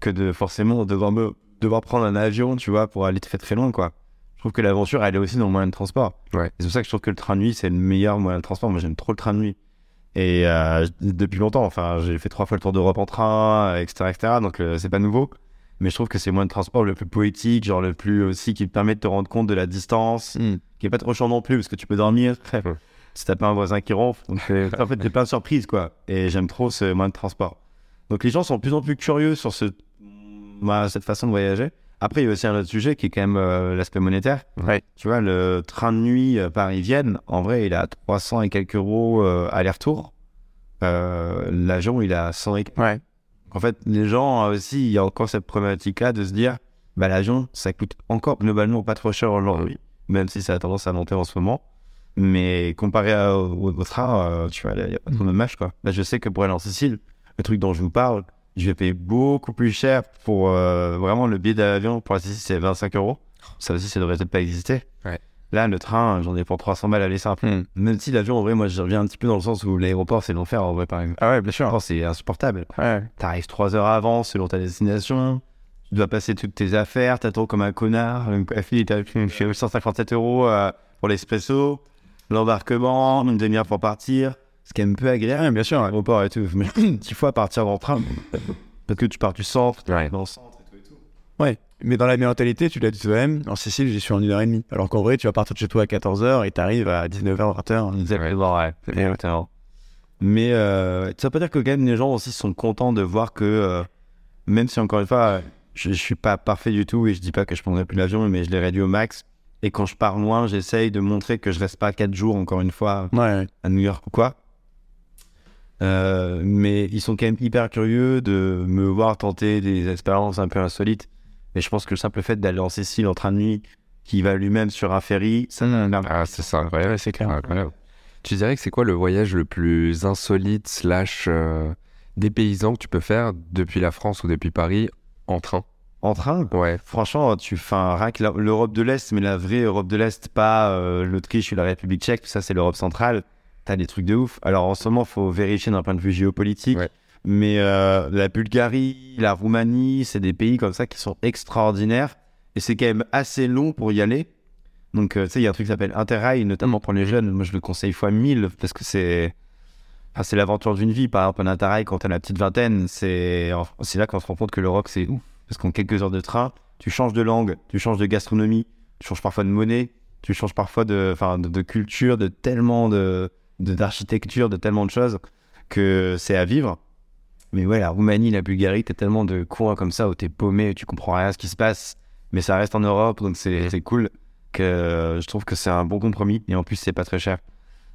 que de forcément devoir, me, devoir prendre un avion, tu vois, pour aller très très loin, quoi. Trouve que l'aventure, elle est aussi dans le moyen de transport. Ouais. C'est pour ça que je trouve que le train de nuit, c'est le meilleur moyen de transport. Moi, j'aime trop le train de nuit. Et euh, depuis longtemps, enfin, j'ai fait trois fois le tour d'Europe en train, etc., etc. Donc, euh, c'est pas nouveau. Mais je trouve que c'est le moyen de transport le plus poétique, genre le plus aussi qui te permet de te rendre compte de la distance, qui est pas trop chiant non plus parce que tu peux dormir. si t'as pas un voisin qui ronfle. Donc, euh, en fait, t'es plein de surprises, quoi. Et j'aime trop ce moyen de transport. Donc, les gens sont de plus en plus curieux sur ce, bah, cette façon de voyager. Après, il y a aussi un autre sujet qui est quand même euh, l'aspect monétaire. Ouais. Tu vois, le train de nuit euh, Paris-Vienne, en vrai, il a 300 et quelques euros euh, aller-retour. Euh, L'avion, il a 100 et quelques. Ouais. En fait, les gens aussi, il y a encore cette problématique-là de se dire, bah, l'avion, ça coûte encore globalement pas trop cher aujourd'hui, même si ça a tendance à monter en ce moment. Mais comparé à- au, au train, tu vois, il n'y a pas trop de match, quoi. Là, je sais que pour aller en Sicile, le truc dont je vous parle, je vais payer beaucoup plus cher pour euh, vraiment le billet d'avion pour Sicile, c'est 25 euros. Ça aussi, ça devrait peut-être pas exister. Ouais. Là, le train, j'en ai pour 300 balles aller simple. Hmm. Même si l'avion, en vrai, moi, je reviens un petit peu dans le sens où l'aéroport, c'est l'enfer, en vrai, par exemple. Ah ouais, bien sûr. C'est insupportable. Ouais. T'arrives 3 heures avant selon ta destination. Tu dois passer toutes tes affaires, t'attends comme un connard. Le café, il t'a fait 157 euros euh, pour l'espresso. L'embarquement, une demi-heure pour partir. Ce qui est un peu agréable. Ouais, bien sûr. ouais. L'aéroport et tout. Mais dix fois partir dans le train. Parce que tu pars du centre, Ouais. dans le centre et tout et tout. Ouais. Mais dans la mentalité, tu l'as dit toi-même, en Sicile, j'y suis en une heure et demie. Alors qu'en vrai, tu vas partir de chez toi à 14h et t'arrives à 19h, 20h. Exactement, ouais. Exactement. Mais euh, ça veut pas dire que quand même les gens aussi sont contents de voir que, euh, même si encore une fois, je, je suis pas parfait du tout et je dis pas que je prendrai plus l'avion, mais je l'ai réduit au max. Et quand je pars loin, j'essaye de montrer que je reste pas 4 jours, encore une fois, Ouais, ouais. à New York ou quoi. Euh, mais ils sont quand même hyper curieux de me voir tenter des expériences un peu insolites. Et je pense que le simple fait d'aller en Sicile en train de nuit, qui va lui-même sur un ferry, ça Ah, c'est ça, incroyable. C'est clair. Incroyable. Tu dirais que c'est quoi le voyage le plus insolite slash euh, dépaysant que tu peux faire depuis la France ou depuis Paris en train? En train, Ouais. Franchement, tu fais un rien que l'Europe de l'Est, mais la vraie Europe de l'Est, pas euh, l'Autriche ou la République tchèque, ça c'est l'Europe centrale. T'as des trucs de ouf. Alors en ce moment, faut vérifier d'un point de vue géopolitique. Ouais. Mais euh, la Bulgarie, la Roumanie, c'est des pays comme ça qui sont extraordinaires. Et c'est quand même assez long pour y aller. Donc, euh, tu sais, il y a un truc qui s'appelle Interrail, notamment pour les jeunes. Moi, je le conseille fois 1000 parce que c'est. enfin, c'est l'aventure d'une vie. Par exemple, un Interrail, quand t'as la petite vingtaine, c'est c'est là qu'on se rend compte que l'Europe, c'est ouf. Parce qu'en quelques heures de train, tu changes de langue, tu changes de gastronomie, tu changes parfois de monnaie, tu changes parfois de, enfin, de, de culture, de tellement de- d'architecture, de, tellement de choses que c'est à vivre. Mais ouais, la Roumanie, la Bulgarie, t'as tellement de coins comme ça où t'es paumé, tu comprends rien à ce qui se passe, mais ça reste en Europe, donc c'est c'est cool. Que euh, je trouve que c'est un bon compromis et en plus c'est pas très cher.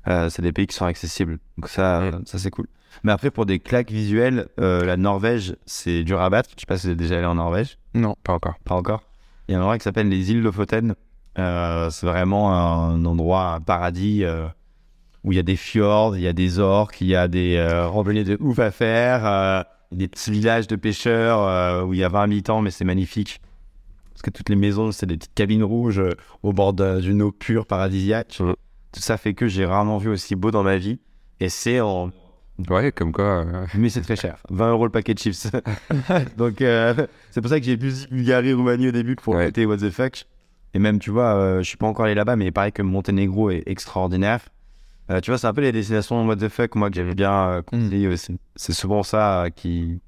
Euh, c'est des pays qui sont accessibles, donc ça, Mm. ça c'est cool. Mais après pour des claques visuelles, euh, la Norvège c'est dur à battre. Je sais pas si vous êtes déjà allé en Norvège. Non, pas encore. Pas encore. Il y a un endroit qui s'appelle les îles Lofoten. Euh, c'est vraiment un endroit, un paradis où il y a des fjords, il y a des orques, il y a des euh, randonnées de ouf à faire, euh, des petits villages de pêcheurs euh, où il y a 20 habitants, mais c'est magnifique. Parce que toutes les maisons, c'est des petites cabines rouges euh, au bord d'une eau pure paradisiaque. Mhm. Tout ça fait que j'ai rarement vu aussi beau dans ma vie. Et c'est en Ouais, comme quoi. mais c'est très cher. 20 euros le paquet de chips. Donc, c'est pour ça que j'ai plus Bulgarie, Roumanie au début pour Ouais. what the fuck. Et même, tu vois, je suis pas encore allé là-bas, mais il paraît que Monténégro est extraordinaire. Euh, tu vois, c'est un peu les destinations what the fuck, moi, que j'avais bien euh, conseillé aussi. C'est souvent ça euh, qui,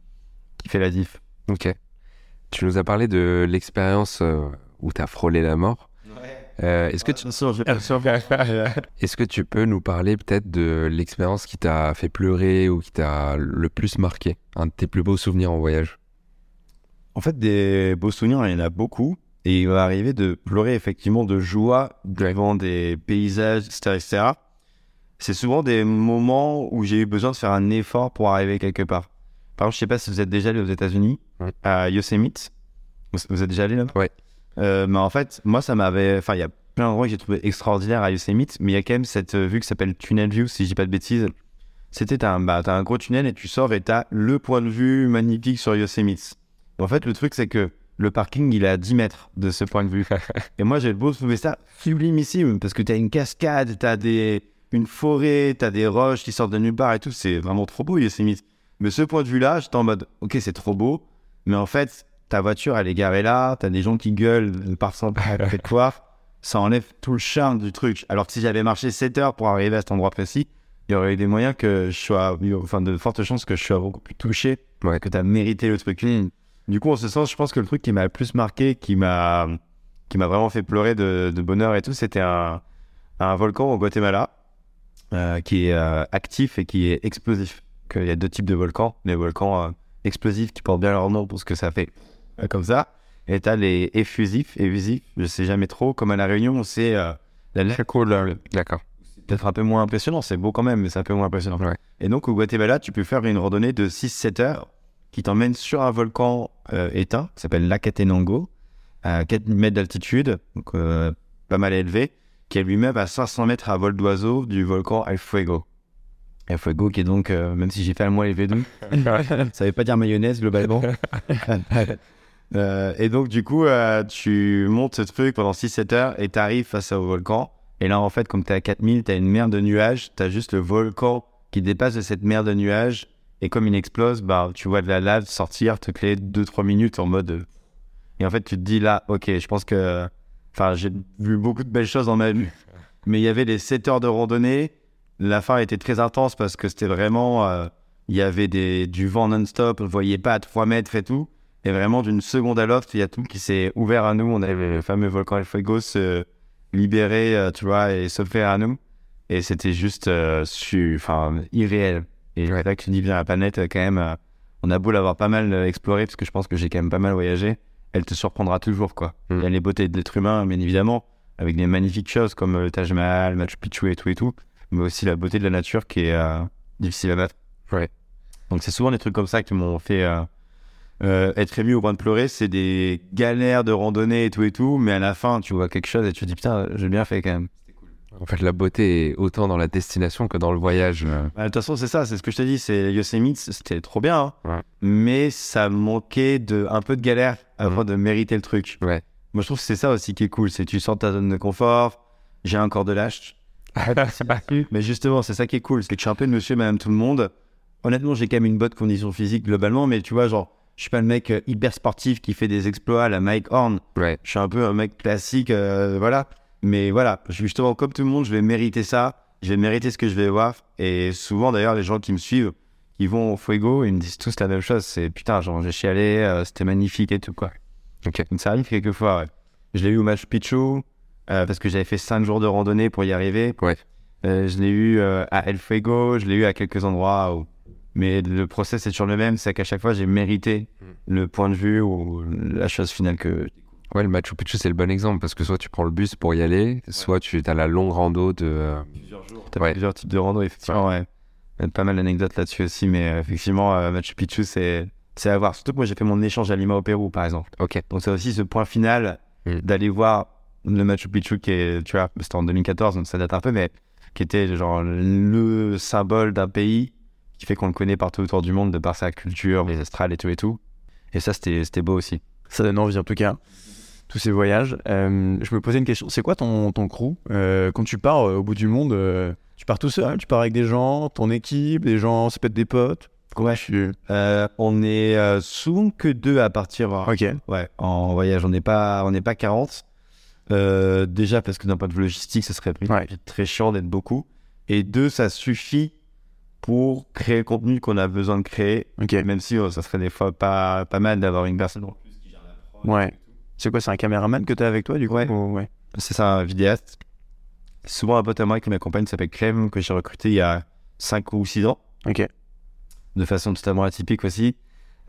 qui fait la diff. Ok. Tu nous as parlé de l'expérience euh, où tu as frôlé la mort. Euh, Est-ce que, tu... Est-ce que tu peux nous parler peut-être de l'expérience qui t'a fait pleurer ou qui t'a le plus marqué? Un de tes plus beaux souvenirs en voyage En fait, des beaux souvenirs, il y en a beaucoup. Et il va arriver de pleurer effectivement de joie devant des paysages, etc. etc. C'est souvent des moments où j'ai eu besoin de faire un effort pour arriver quelque part. Par exemple, je sais pas si vous êtes déjà allé aux États-Unis, à Yosemite. Vous, vous êtes déjà allé là Ouais. Euh, mais en fait, moi, ça m'avait. Enfin, il y a plein d'endroits que j'ai trouvé extraordinaires à Yosemite, mais il y a quand même cette euh, vue qui s'appelle Tunnel View, si je dis pas de bêtises. C'était, un, bah, t'as un gros tunnel et tu sors et t'as le point de vue magnifique sur Yosemite. En fait, le truc, c'est que le parking, il est à 10 mètres de ce point de vue. et moi, j'ai beau trouver ça sublimissime parce que t'as une cascade, t'as des, une forêt, t'as des roches qui sortent de nulle part et tout. C'est vraiment trop beau, Yosemite. Mais ce point de vue-là, j'étais en mode, ok, c'est trop beau, mais en fait, ta voiture, elle est garée là, t'as des gens qui gueulent par sans fait quoi. Ça enlève tout le charme du truc. Alors que si j'avais marché 7 heures pour arriver à cet endroit précis, il y aurait eu des moyens que je sois, enfin, de fortes chances que je sois beaucoup plus touché, Ouais. que t'as mérité le truc. Du coup, en ce sens, je pense que le truc qui m'a le plus marqué, qui m'a, qui m'a vraiment fait pleurer de, de bonheur et tout, c'était un, un volcan au Guatemala, euh, qui est euh, actif et qui est explosif. Qu'il y a deux types de volcans. Les volcans euh, explosifs qui portent bien leur nom pour ce que ça fait, comme ça. Et t'as les effusifs, effusifs, je sais jamais trop. Comme à La Réunion, c'est la lave cool. D'accord. peut-être un peu moins impressionnant. C'est beau quand même, mais c'est un peu moins impressionnant. Ouais. Et donc, au Guatemala, tu peux faire une randonnée de 6-7 heures qui t'emmène sur un volcan éteint qui s'appelle Lacatenango, à 4000 mètres d'altitude, donc pas mal élevé, qui est lui-même à 500 mètres à vol d'oiseau du volcan El Fuego. Et Fuego qui est donc, euh, même si j'ai fait un mois les V2, ça veut pas dire mayonnaise globalement. Euh, et donc, du coup, euh, tu montes ce truc pendant 6-7 heures et tu arrives face au volcan. Et là, en fait, comme tu es à 4000, tu as une mer de nuages, tu as juste le volcan qui dépasse de cette mer de nuages. Et comme il explose, bah, tu vois de la lave sortir, te créer 2-3 minutes en mode. Et en fait, tu te dis là, ok, je pense que. Enfin, j'ai vu beaucoup de belles choses dans ma vie. Mais il y avait les 7 heures de randonnée. La fin était très intense parce que c'était vraiment. euh, Il y avait des, du vent non-stop, on ne voyait pas à 3 mètres et tout. Et vraiment, d'une seconde à l'autre, il y a tout qui s'est ouvert à nous. On avait le fameux volcan El Fuego se libérer, euh, tu vois, et s'offrir à nous. Et c'était juste euh, su- irréel. Et c'est là que tu dis bien, la planète, euh, quand même, on a beau l'avoir pas mal exploré, parce que je pense que j'ai quand même pas mal voyagé, elle te surprendra toujours, quoi. Mm. Il y a les beautés de l'être humain, bien évidemment, avec des magnifiques choses comme euh, le Taj Mahal, Machu Picchu et tout et tout, mais aussi la beauté de la nature qui est euh, difficile à battre. Ouais. Donc c'est souvent des trucs comme ça qui m'ont fait euh, euh, être ému au point de pleurer. C'est des galères de randonnée et tout et tout, mais à la fin, tu vois quelque chose et tu te dis putain, j'ai bien fait quand même. En fait, la beauté est autant dans la destination que dans le voyage. euh. Bah, De toute façon, c'est ça, c'est ce que je te dis. C'est Yosemite, c'était trop bien, hein. Ouais. mais ça manquait de un peu de galère avant de mériter le truc. Ouais. Moi, je trouve que c'est ça aussi qui est cool, c'est tu sors de ta zone de confort. J'ai un corps de lâche, mais justement, c'est ça qui est cool, c'est que je suis un peu le monsieur, madame, tout le monde. Honnêtement, j'ai quand même une bonne condition physique globalement, mais tu vois, genre, je suis pas le mec euh, hyper sportif qui fait des exploits à la Mike Horn. Ouais. Je suis un peu un mec classique, euh, voilà. Mais voilà, justement comme tout le monde, je vais mériter ça, je vais mériter ce que je vais voir. Et souvent, d'ailleurs, les gens qui me suivent, qui vont au Fuego, ils me disent tous la même chose. C'est putain, genre, j'ai chialé, euh, c'était magnifique et tout, quoi. Ok. Donc ça arrive quelquefois, ouais. Je l'ai eu au Machu Picchu, euh, parce que j'avais fait 5 jours de randonnée pour y arriver. Ouais. Euh, je l'ai eu euh, à El Fuego, je l'ai eu à quelques endroits où... Mais le process est toujours le même, c'est qu'à chaque fois, j'ai mérité le point de vue ou la chose finale que... Ouais, le Machu Picchu, c'est le bon exemple parce que soit tu prends le bus pour y aller, soit tu as la longue rando de. euh, Plusieurs jours. T'as Ouais. plusieurs types de rando, effectivement, ouais. Il y a pas mal d'anecdotes là-dessus aussi, mais euh, effectivement, euh, Machu Picchu, c'est c'est à voir. Surtout que moi, j'ai fait mon échange à Lima au Pérou, par exemple. Ok. Donc, c'est aussi ce point final Mm. d'aller voir le Machu Picchu qui est, tu vois, c'était en 2014, donc ça date un peu, mais qui était genre le symbole d'un pays qui fait qu'on le connaît partout autour du monde de par sa culture, les astrales et tout et tout. Et ça, c'était c'était beau aussi. Ça donne envie en tout cas. Tous ces voyages. Euh, je me posais une question. C'est quoi ton, ton crew? Euh, Quand tu pars euh, au bout du monde, euh, tu pars tout seul? Tu pars avec des gens, ton équipe, des gens, ça peut être des potes? Euh, on est souvent que deux à partir. Ok. Ouais, en voyage, on n'est pas, on n'est pas 40. Euh, déjà parce que d'un point de vue logistique, ce serait Ouais. très chiant d'être beaucoup. Et deux, ça suffit pour créer le contenu qu'on a besoin de créer. Ok. Même si oh, ça serait des fois pas, pas mal d'avoir une personne. Ouais. C'est quoi C'est un caméraman que tu as avec toi du coup Ouais. ou- ouais? C'est ça, un vidéaste. Souvent un pote à moi qui m'accompagne s'appelle Clem, que j'ai recruté il y a 5 ou 6 ans. Ok. de façon totalement atypique aussi.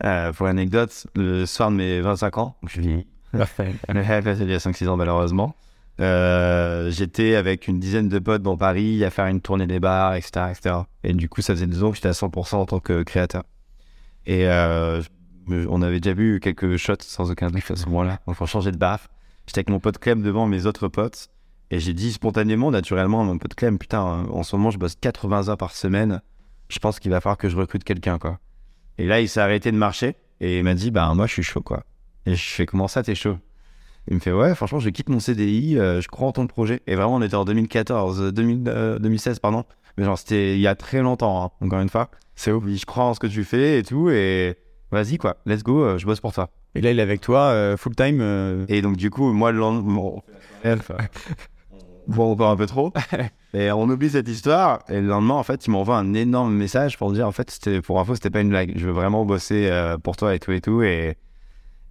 Euh, pour l'anecdote, le soir de mes 25 ans, donc je vis il y a 5-6 ans malheureusement, euh, j'étais avec une dizaine de potes dans Paris à faire une tournée des bars, etc. etc. Et du coup, ça faisait deux ans que j'étais à 100% en tant que créateur. Et euh, on avait déjà vu quelques shots sans aucun doute à ce moment-là. Donc on changeait de bar. J'étais avec mon pote Clem devant mes autres potes. Et j'ai dit spontanément, naturellement, à mon pote Clem, putain, en ce moment, je bosse 80 heures par semaine. Je pense qu'il va falloir que je recrute quelqu'un, quoi. Et là, il s'est arrêté de marcher et il m'a dit, bah, moi, je suis chaud, quoi. Et je fais, comment ça, t'es chaud? Il me fait, ouais, franchement, je quitte mon CDI, euh, je crois en ton projet. Et vraiment, on était en 2014, euh, 2000, euh, 2016, pardon. Mais genre, c'était il y a très longtemps, hein, encore une fois. C'est ouf. Je crois en ce que tu fais et tout, et vas-y, quoi, let's go, euh, je bosse pour toi. Et là, il est avec toi euh, full time. euh, Et donc, du coup, moi, le lendemain, bon, bon, encore un peu trop. Et on oublie cette histoire. Et le lendemain, en fait, il m'envoie un énorme message pour me dire, en fait, c'était, pour info, c'était pas une blague. Je veux vraiment bosser euh, pour toi et tout et tout. Et,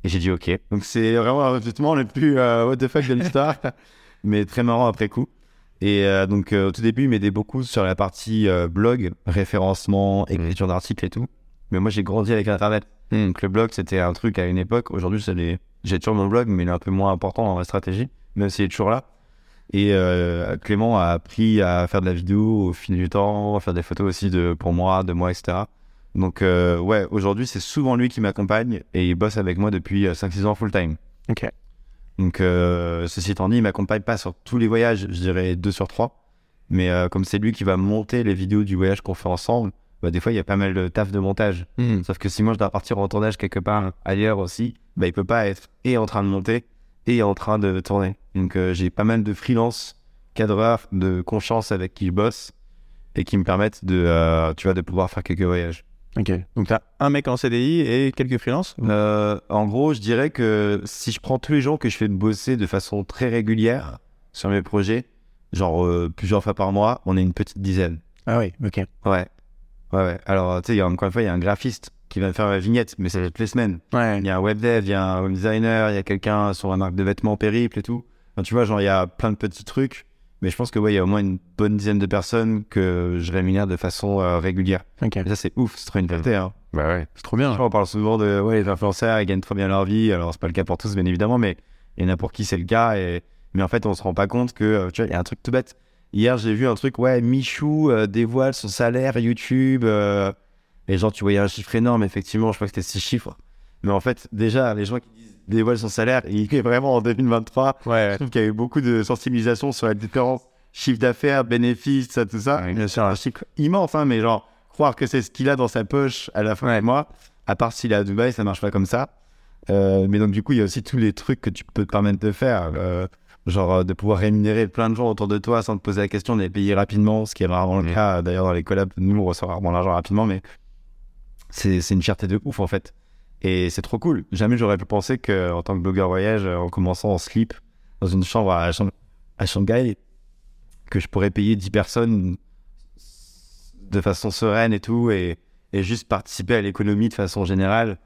et j'ai dit, OK. Donc, c'est vraiment un recrutement le plus euh, what the fuck de l'histoire. mais très marrant après coup. Et euh, donc, au tout début, il m'aidait beaucoup sur la partie blog, référencement, écriture d'articles et tout. Mais moi, j'ai grandi avec Internet. Donc, le blog, c'était un truc à une époque. Aujourd'hui, c'est les... j'ai toujours mon blog, mais il est un peu moins important dans la stratégie, même s'il est toujours là. Et euh, Clément a appris à faire de la vidéo au fil du temps, à faire des photos aussi de, pour moi, de moi, etc. Donc, euh, ouais, aujourd'hui, c'est souvent lui qui m'accompagne et il bosse avec moi depuis euh, 5-6 ans full time. Ok. Donc, euh, ceci étant dit, il m'accompagne pas sur tous les voyages, je dirais 2 sur 3. Mais euh, comme c'est lui qui va monter les vidéos du voyage qu'on fait ensemble, bah, des fois, il y a pas mal de taf de montage. Hmm. Sauf que si moi, je dois partir en tournage quelque part ailleurs aussi, bah, il peut pas être et en train de monter et en train de tourner. Donc, euh, j'ai pas mal de freelance, cadreurs de confiance avec qui je bosse et qui me permettent de, euh, tu vois, de pouvoir faire quelques voyages. Ok. Donc, tu as un mec en CDI et quelques freelances Euh, en gros, je dirais que si je prends tous les gens que je fais bosser de façon très régulière sur mes projets, genre plusieurs fois par mois, on est une petite dizaine. Ah oui, ok. Ouais. Ouais, ouais. Alors, tu sais, encore une fois, il y a un graphiste qui va me faire ma vignette, mais ça va être toutes les semaines. Ouais. Il y a un web dev, il y a un web designer, il y a quelqu'un sur la marque de vêtements périple et tout. Enfin, tu vois, genre, il y a plein de petits trucs. Mais je pense que, ouais, il y a au moins une bonne dizaine de personnes que je rémunère de façon euh, régulière. Et ça, c'est ouf, c'est trop une fierté, hein. Bah ouais, c'est trop bien. On parle souvent de ouais, les influenceurs, ils gagnent trop bien leur vie. Alors, c'est pas le cas pour tous, bien évidemment, mais il y en a pour qui c'est le cas. Et... Mais en fait, on se rend pas compte que, euh, tu vois, il y a un truc tout bête. Hier, j'ai vu un truc, ouais, Michou euh, dévoile son salaire YouTube. euh, Et genre, tu voyais un chiffre énorme, effectivement, je crois que c'était six chiffres. Mais en fait, déjà, les gens qui disent dévoile son salaire, il est vraiment en 2023. Ouais, Je trouve qu'il y a eu beaucoup de sensibilisation sur la différence chiffre d'affaires, bénéfices, ça, tout ça. bien sûr. Un chiffre immense, hein, mais genre, croire que c'est ce qu'il a dans sa poche à la fin du mois, à part s'il est à Dubaï, ça marche pas comme ça. Euh, mais donc, du coup, il y a aussi tous les trucs que tu peux te permettre de faire. Euh, genre, euh, de pouvoir rémunérer plein de gens autour de toi sans te poser la question de les payer rapidement, ce qui est rarement le Mhm. cas. D'ailleurs, dans les collabs, nous, on reçoit rarement l'argent rapidement, mais c'est c'est une fierté de ouf, en fait. Et c'est trop cool. Jamais j'aurais pu penser qu'en tant que blogueur voyage, en commençant en slip dans une chambre à, Shang- à Shanghai, que je pourrais payer 10 personnes de façon sereine et tout, et, et juste participer à l'économie de façon générale,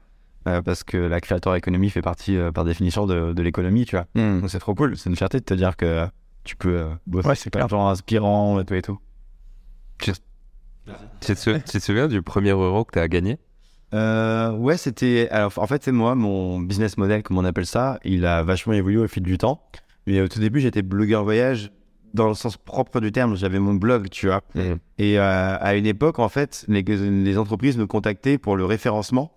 euh, parce que la créateur économie fait partie, euh, par définition, de, de l'économie, tu vois. Hmm. Donc c'est trop cool, c'est une fierté de te dire que tu peux euh, bosser Ouais, c'est plein de gens inspirants et tout et tout. Tu tu te souviens du premier euro que tu as gagné? Euh, ouais, c'était. Alors, en fait, c'est moi, mon business model, comme on appelle ça, il a vachement évolué au fil du temps. Mais au tout début, j'étais blogueur voyage dans le sens propre du terme. J'avais mon blog, tu vois. Et euh, à une époque, en fait, les, les entreprises me contactaient pour le référencement.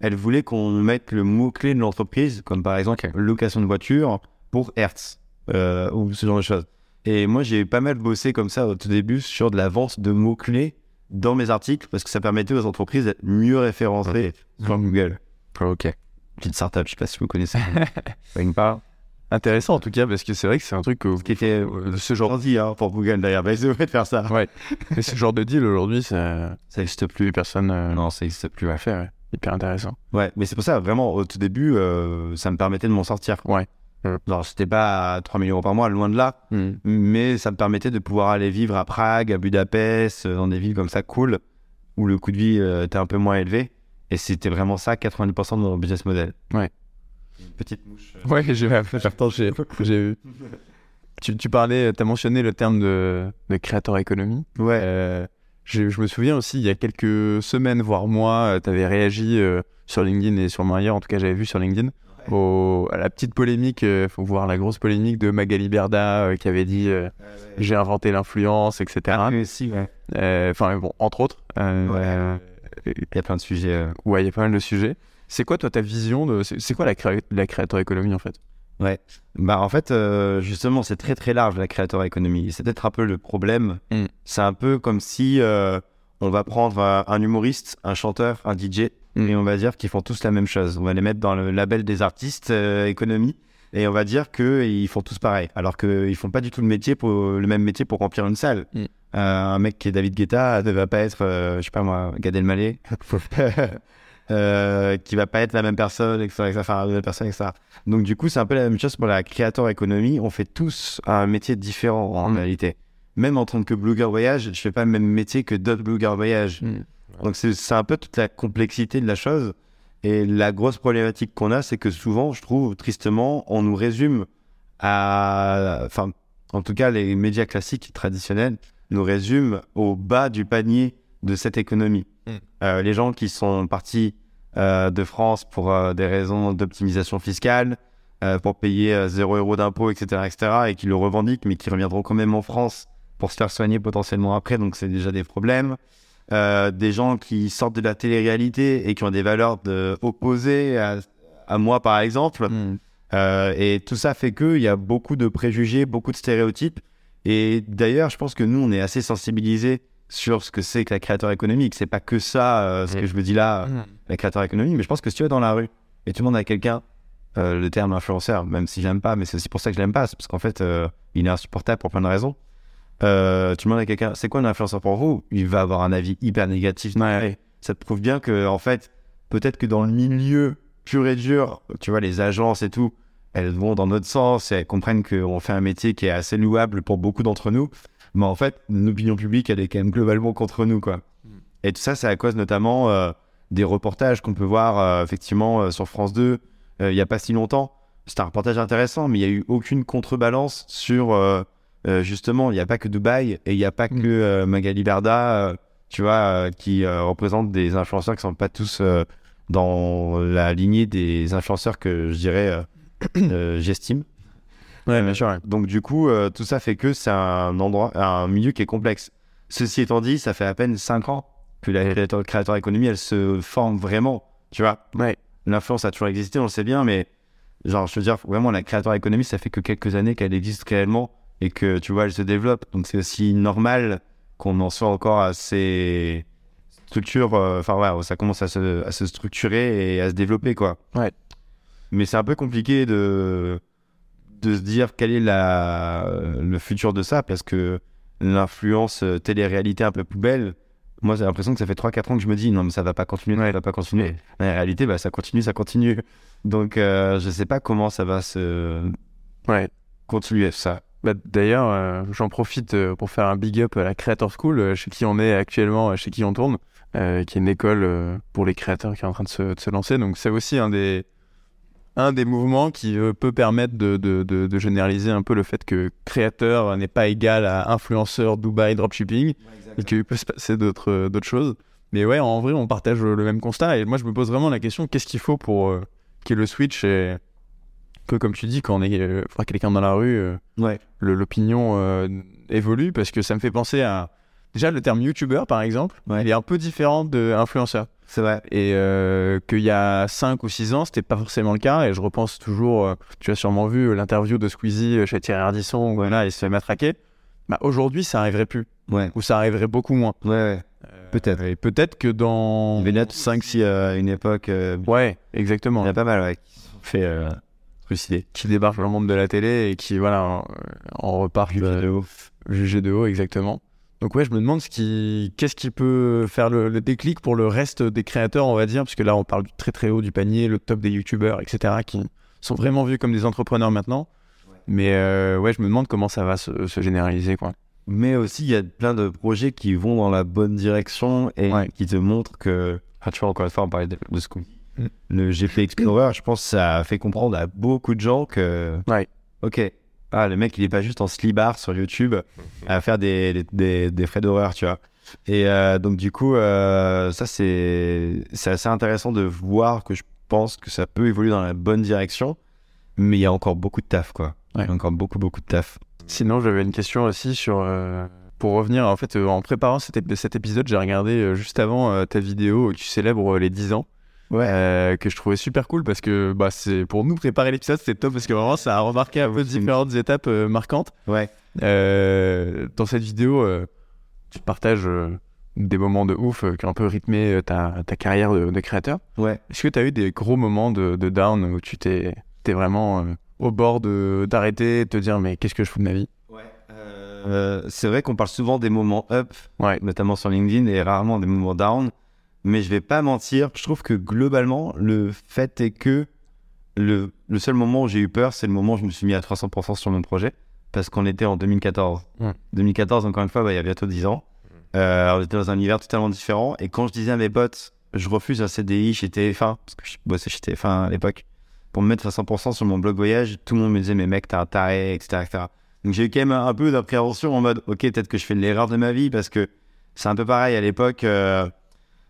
Elles voulaient qu'on mette le mot-clé de l'entreprise, comme par exemple location de voiture pour Hertz, euh, ou ce genre de choses. Et moi, j'ai pas mal bossé comme ça au tout début sur de la vente de mots-clés dans mes articles, parce que ça permettait aux entreprises d'être mieux référencées sur Google. Ok. Petite startup, je sais pas si vous connaissez. Une part. Intéressant en tout cas, parce que c'est vrai que c'est un truc que. Qui était euh, ce genre, gentil hein, pour Google d'ailleurs. Bah, ils de faire ça. Ouais. mais ce genre de deal aujourd'hui, ça, Ça n'existe plus personne euh, Non, ça n'existe plus. à faire. ouais. Hyper intéressant. Ouais, mais c'est pour ça, vraiment, au tout début, euh, ça me permettait de m'en sortir. Ouais. Mm. Genre, c'était pas à 3 000 euros par mois, loin de là, mais ça me permettait de pouvoir aller vivre à Prague, à Budapest, euh, dans des villes comme ça, cool, où le coût de vie euh, était un peu moins élevé. Et c'était vraiment ça, 90% de mon business model. Ouais. Une petite mouche. euh, Ouais, j'ai vu. Tu, tu parlais, tu as mentionné le terme de, de créateur économie. Ouais. Euh, je, je me souviens aussi, il y a quelques semaines, voire mois, tu avais réagi euh, sur LinkedIn et sur ailleurs, en tout cas j'avais vu sur LinkedIn, au- à la petite polémique, il faut voir la grosse polémique de Magali Berda euh, qui avait dit euh, j'ai inventé l'influence, etc. Ah. Euh, Enfin bon, entre autres. Euh, Ouais. euh, Il y a plein de sujets. euh, ouais, il y a pas mal de sujets. C'est quoi toi ta vision de... C'est quoi la, créa- la créateur économie en fait? Ouais. Bah en fait, euh, justement, c'est très très large la créateur économie. C'est peut-être un peu le problème. Mm. C'est un peu comme si euh, on va prendre un, un humoriste, un chanteur, un DJ, Mm. et on va dire qu'ils font tous la même chose. On va les mettre dans le label des artistes euh, économie, et on va dire qu'ils font tous pareil, alors qu'ils font pas du tout le métier pour le même métier pour remplir une salle. Mm. Un mec qui est David Guetta ne va pas être, je sais pas moi, Gad Elmaleh. Euh, qui va pas être la même personne, etc., etc., enfin, la même personne, etc. Donc du coup, c'est un peu la même chose pour la créateur économie. On fait tous un métier différent en Mm. réalité. Même en tant que blogueur voyage, je fais pas le même métier que d'autres blogueurs voyage. Mm. Donc c'est c'est un peu toute la complexité de la chose. Et la grosse problématique qu'on a, c'est que souvent, je trouve, tristement, on nous résume à... Enfin, en tout cas, les médias classiques traditionnels nous résument au bas du panier de cette économie. Mm. Euh, les gens qui sont partis euh, de France pour euh, des raisons d'optimisation fiscale, pour payer euh, 0 euros d'impôts, etc., etc., et qui le revendiquent, mais qui reviendront quand même en France pour se faire soigner potentiellement après, donc c'est déjà des problèmes. Des gens qui sortent de la télé-réalité et qui ont des valeurs de, opposées à, à moi, par exemple. Mm. Et tout ça fait qu'il y a beaucoup de préjugés, beaucoup de stéréotypes Et d'ailleurs, je pense que nous, on est assez sensibilisés sur ce que c'est que la créateur économique. C'est pas que ça, euh, ce Mm. que je me dis là, euh, la créateur économique, mais je pense que si tu vas dans la rue et tu demandes à quelqu'un euh, le terme influenceur, même si j'aime pas, mais c'est aussi pour ça que je l'aime pas, c'est parce qu'en fait, euh, il est insupportable pour plein de raisons. Tu demandes à quelqu'un, c'est quoi un influenceur pour vous? Il va avoir un avis hyper négatif. Ouais. Ça te prouve bien que, en fait, peut-être que dans le milieu pur et dur, tu vois, les agences et tout, elles vont dans notre sens et elles comprennent qu'on fait un métier qui est assez louable pour beaucoup d'entre nous. Mais en fait, l'opinion publique, elle est quand même globalement contre nous, quoi. Et tout ça, c'est à cause notamment euh, des reportages qu'on peut voir euh, effectivement euh, sur France 2 euh, il n'y a pas si longtemps. C'était un reportage intéressant, mais il n'y a eu aucune contrebalance sur justement, il n'y a pas que Dubaï et il n'y a pas Mm. que Magali Berda, tu vois, qui représentent des influenceurs qui sont pas tous dans la lignée des influenceurs que je dirais j'estime. Ouais, bien sûr. ouais. Donc du coup, euh, tout ça fait que c'est un endroit, un milieu qui est complexe. Ceci étant dit, ça fait à peine 5 ans que la créateur, économie, elle se forme vraiment. Tu vois, Ouais. l'influence a toujours existé, on le sait bien, mais genre, je veux dire, vraiment, la créateur économie, ça fait que quelques années qu'elle existe réellement et que, tu vois, elle se développe. Donc c'est aussi normal qu'on en soit encore à ces structures, euh, enfin, ouais, ça commence à se, à se structurer et à se développer, quoi. Ouais. Mais c'est un peu compliqué de, de se dire quel est la, le futur de ça parce que l'influence euh, télé-réalité un peu poubelle, moi j'ai l'impression que ça fait 3-4 ans que je me dis non mais ça va pas continuer, ça va pas continuer. Mais en réalité, bah, ça continue, ça continue. Donc euh, je sais pas comment ça va se Ouais. continuer ça. Bah, D'ailleurs, euh, j'en profite euh, pour faire un big up à la Creator School, euh, chez qui on est actuellement, euh, chez qui on tourne, euh, qui est une école euh, pour les créateurs qui est en train de se, de se lancer. Donc c'est aussi un des, un des mouvements qui euh, peut permettre de, de, de, de généraliser un peu le fait que créateur n'est pas égal à influenceur Dubaï dropshipping et qu'il peut se passer d'autres euh, d'autres choses. Mais ouais, en vrai, on partage le même constat. Et moi, je me pose vraiment la question qu'est-ce qu'il faut pour euh, qu'il y ait le switch et un peu comme tu dis, quand on est euh, quelqu'un dans la rue, euh, Ouais. l'opinion évolue parce que ça me fait penser à. Déjà, le terme youtubeur, par exemple, Ouais. il est un peu différent de influenceur. C'est vrai. Et euh, qu'il y a 5 ou 6 ans, c'était pas forcément le cas. Et je repense toujours, euh, tu as sûrement vu euh, l'interview de Squeezie chez Thierry Ardisson, où voilà, il se fait matraquer. Bah, Aujourd'hui, ça arriverait plus. Ouais. Ou ça arriverait beaucoup moins. Ouais, ouais. Peut-être. Et peut-être que dans. Il y en a 5-6 à une époque. Ouais, il y exactement. a pas mal, ouais, qui se sont fait trucider. Qui débarquent dans le monde de la télé et qui, voilà, en, en repartent euh, jugés de haut, exactement. Donc ouais, je me demande ce qui, qu'est-ce qui peut faire le, le déclic pour le reste des créateurs, on va dire, parce que là, on parle du très très haut du panier, le top des youtubeurs, etc., qui sont vraiment vus comme des entrepreneurs maintenant. Mais euh, ouais, je me demande comment ça va se, se généraliser, quoi. Mais aussi, il y a plein de projets qui vont dans la bonne direction et Ouais. qui te montrent que. Ah, tu vois, encore une fois, on parlait de, de ce coup. Mm. Le GP Explorer, je pense ça a fait comprendre à beaucoup de gens que. Ouais. Ok. Ah, le mec, il est pas juste en slibard sur YouTube à faire des, des, des, des frais d'horreur, tu vois. Et euh, donc, du coup, euh, ça, c'est c'est assez intéressant de voir que je pense que ça peut évoluer dans la bonne direction. Mais il y a encore beaucoup de taf, quoi. Il y a encore beaucoup, beaucoup de taf. Sinon, j'avais une question aussi sur. euh, pour revenir, en fait, euh, en préparant cet, ép- cet épisode, j'ai regardé euh, juste avant euh, ta vidéo où tu célèbres euh, les 10 ans. Ouais. euh, que je trouvais super cool parce que bah, c'est pour nous préparer l'épisode, c'était top parce que vraiment ça a remarqué un peu différentes étapes euh, marquantes. Ouais. Euh, dans cette vidéo, tu partages des moments de ouf qui ont un peu rythmé ta, ta carrière de, de créateur. Ouais. Est-ce que tu as eu des gros moments de, de down où tu t'es t'es vraiment au bord de- d'arrêter, de te dire mais qu'est-ce que je fous de ma vie? Euh, c'est vrai qu'on parle souvent des moments up, Ouais. notamment sur LinkedIn, et rarement des moments down. Mais je vais pas mentir, je trouve que globalement, le fait est que le, le seul moment où j'ai eu peur, c'est le moment où je me suis mis à 300% sur mon projet, parce qu'on était en 2014. Ouais. 2014, encore une fois, bah, il y a bientôt 10 ans. Euh, on était dans un univers totalement différent. Et quand je disais à mes potes, je refuse un CDI chez TF1, parce que je bossais chez TF1 à l'époque, pour me mettre à 100% sur mon blog voyage, tout le monde me disait, mais mec, t'es un taré, etc. etc. Donc j'ai eu quand même un peu d'appréhension en mode, ok, peut-être que je fais l'erreur de ma vie, parce que c'est un peu pareil à l'époque. euh,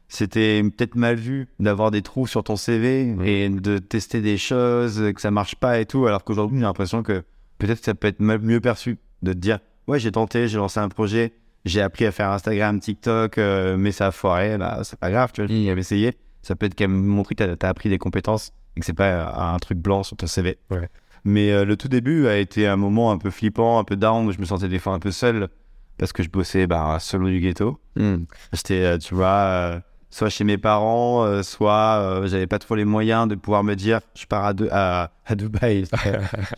c'était peut-être mal vu d'avoir des trous sur ton CV et de tester des choses, que ça marche pas et tout, alors qu'aujourd'hui, j'ai l'impression que peut-être que ça peut être mieux perçu de te dire, ouais, j'ai tenté, j'ai lancé un projet, j'ai appris à faire Instagram, TikTok, euh, mais ça a foiré, bah, c'est pas grave, tu vois, j'avais essayé. Ça peut être quand même montrer que t'as as appris des compétences et que c'est pas un truc blanc sur ton CV. Ouais. Mais euh, le tout début a été un moment un peu flippant, un peu down, où je me sentais des fois un peu seul parce que je bossais bah, solo du ghetto. Hmm. J'étais, euh, tu vois, soit chez mes parents, euh, soit euh, j'avais pas trop les moyens de pouvoir me dire, je pars à, De- à, à Dubaï.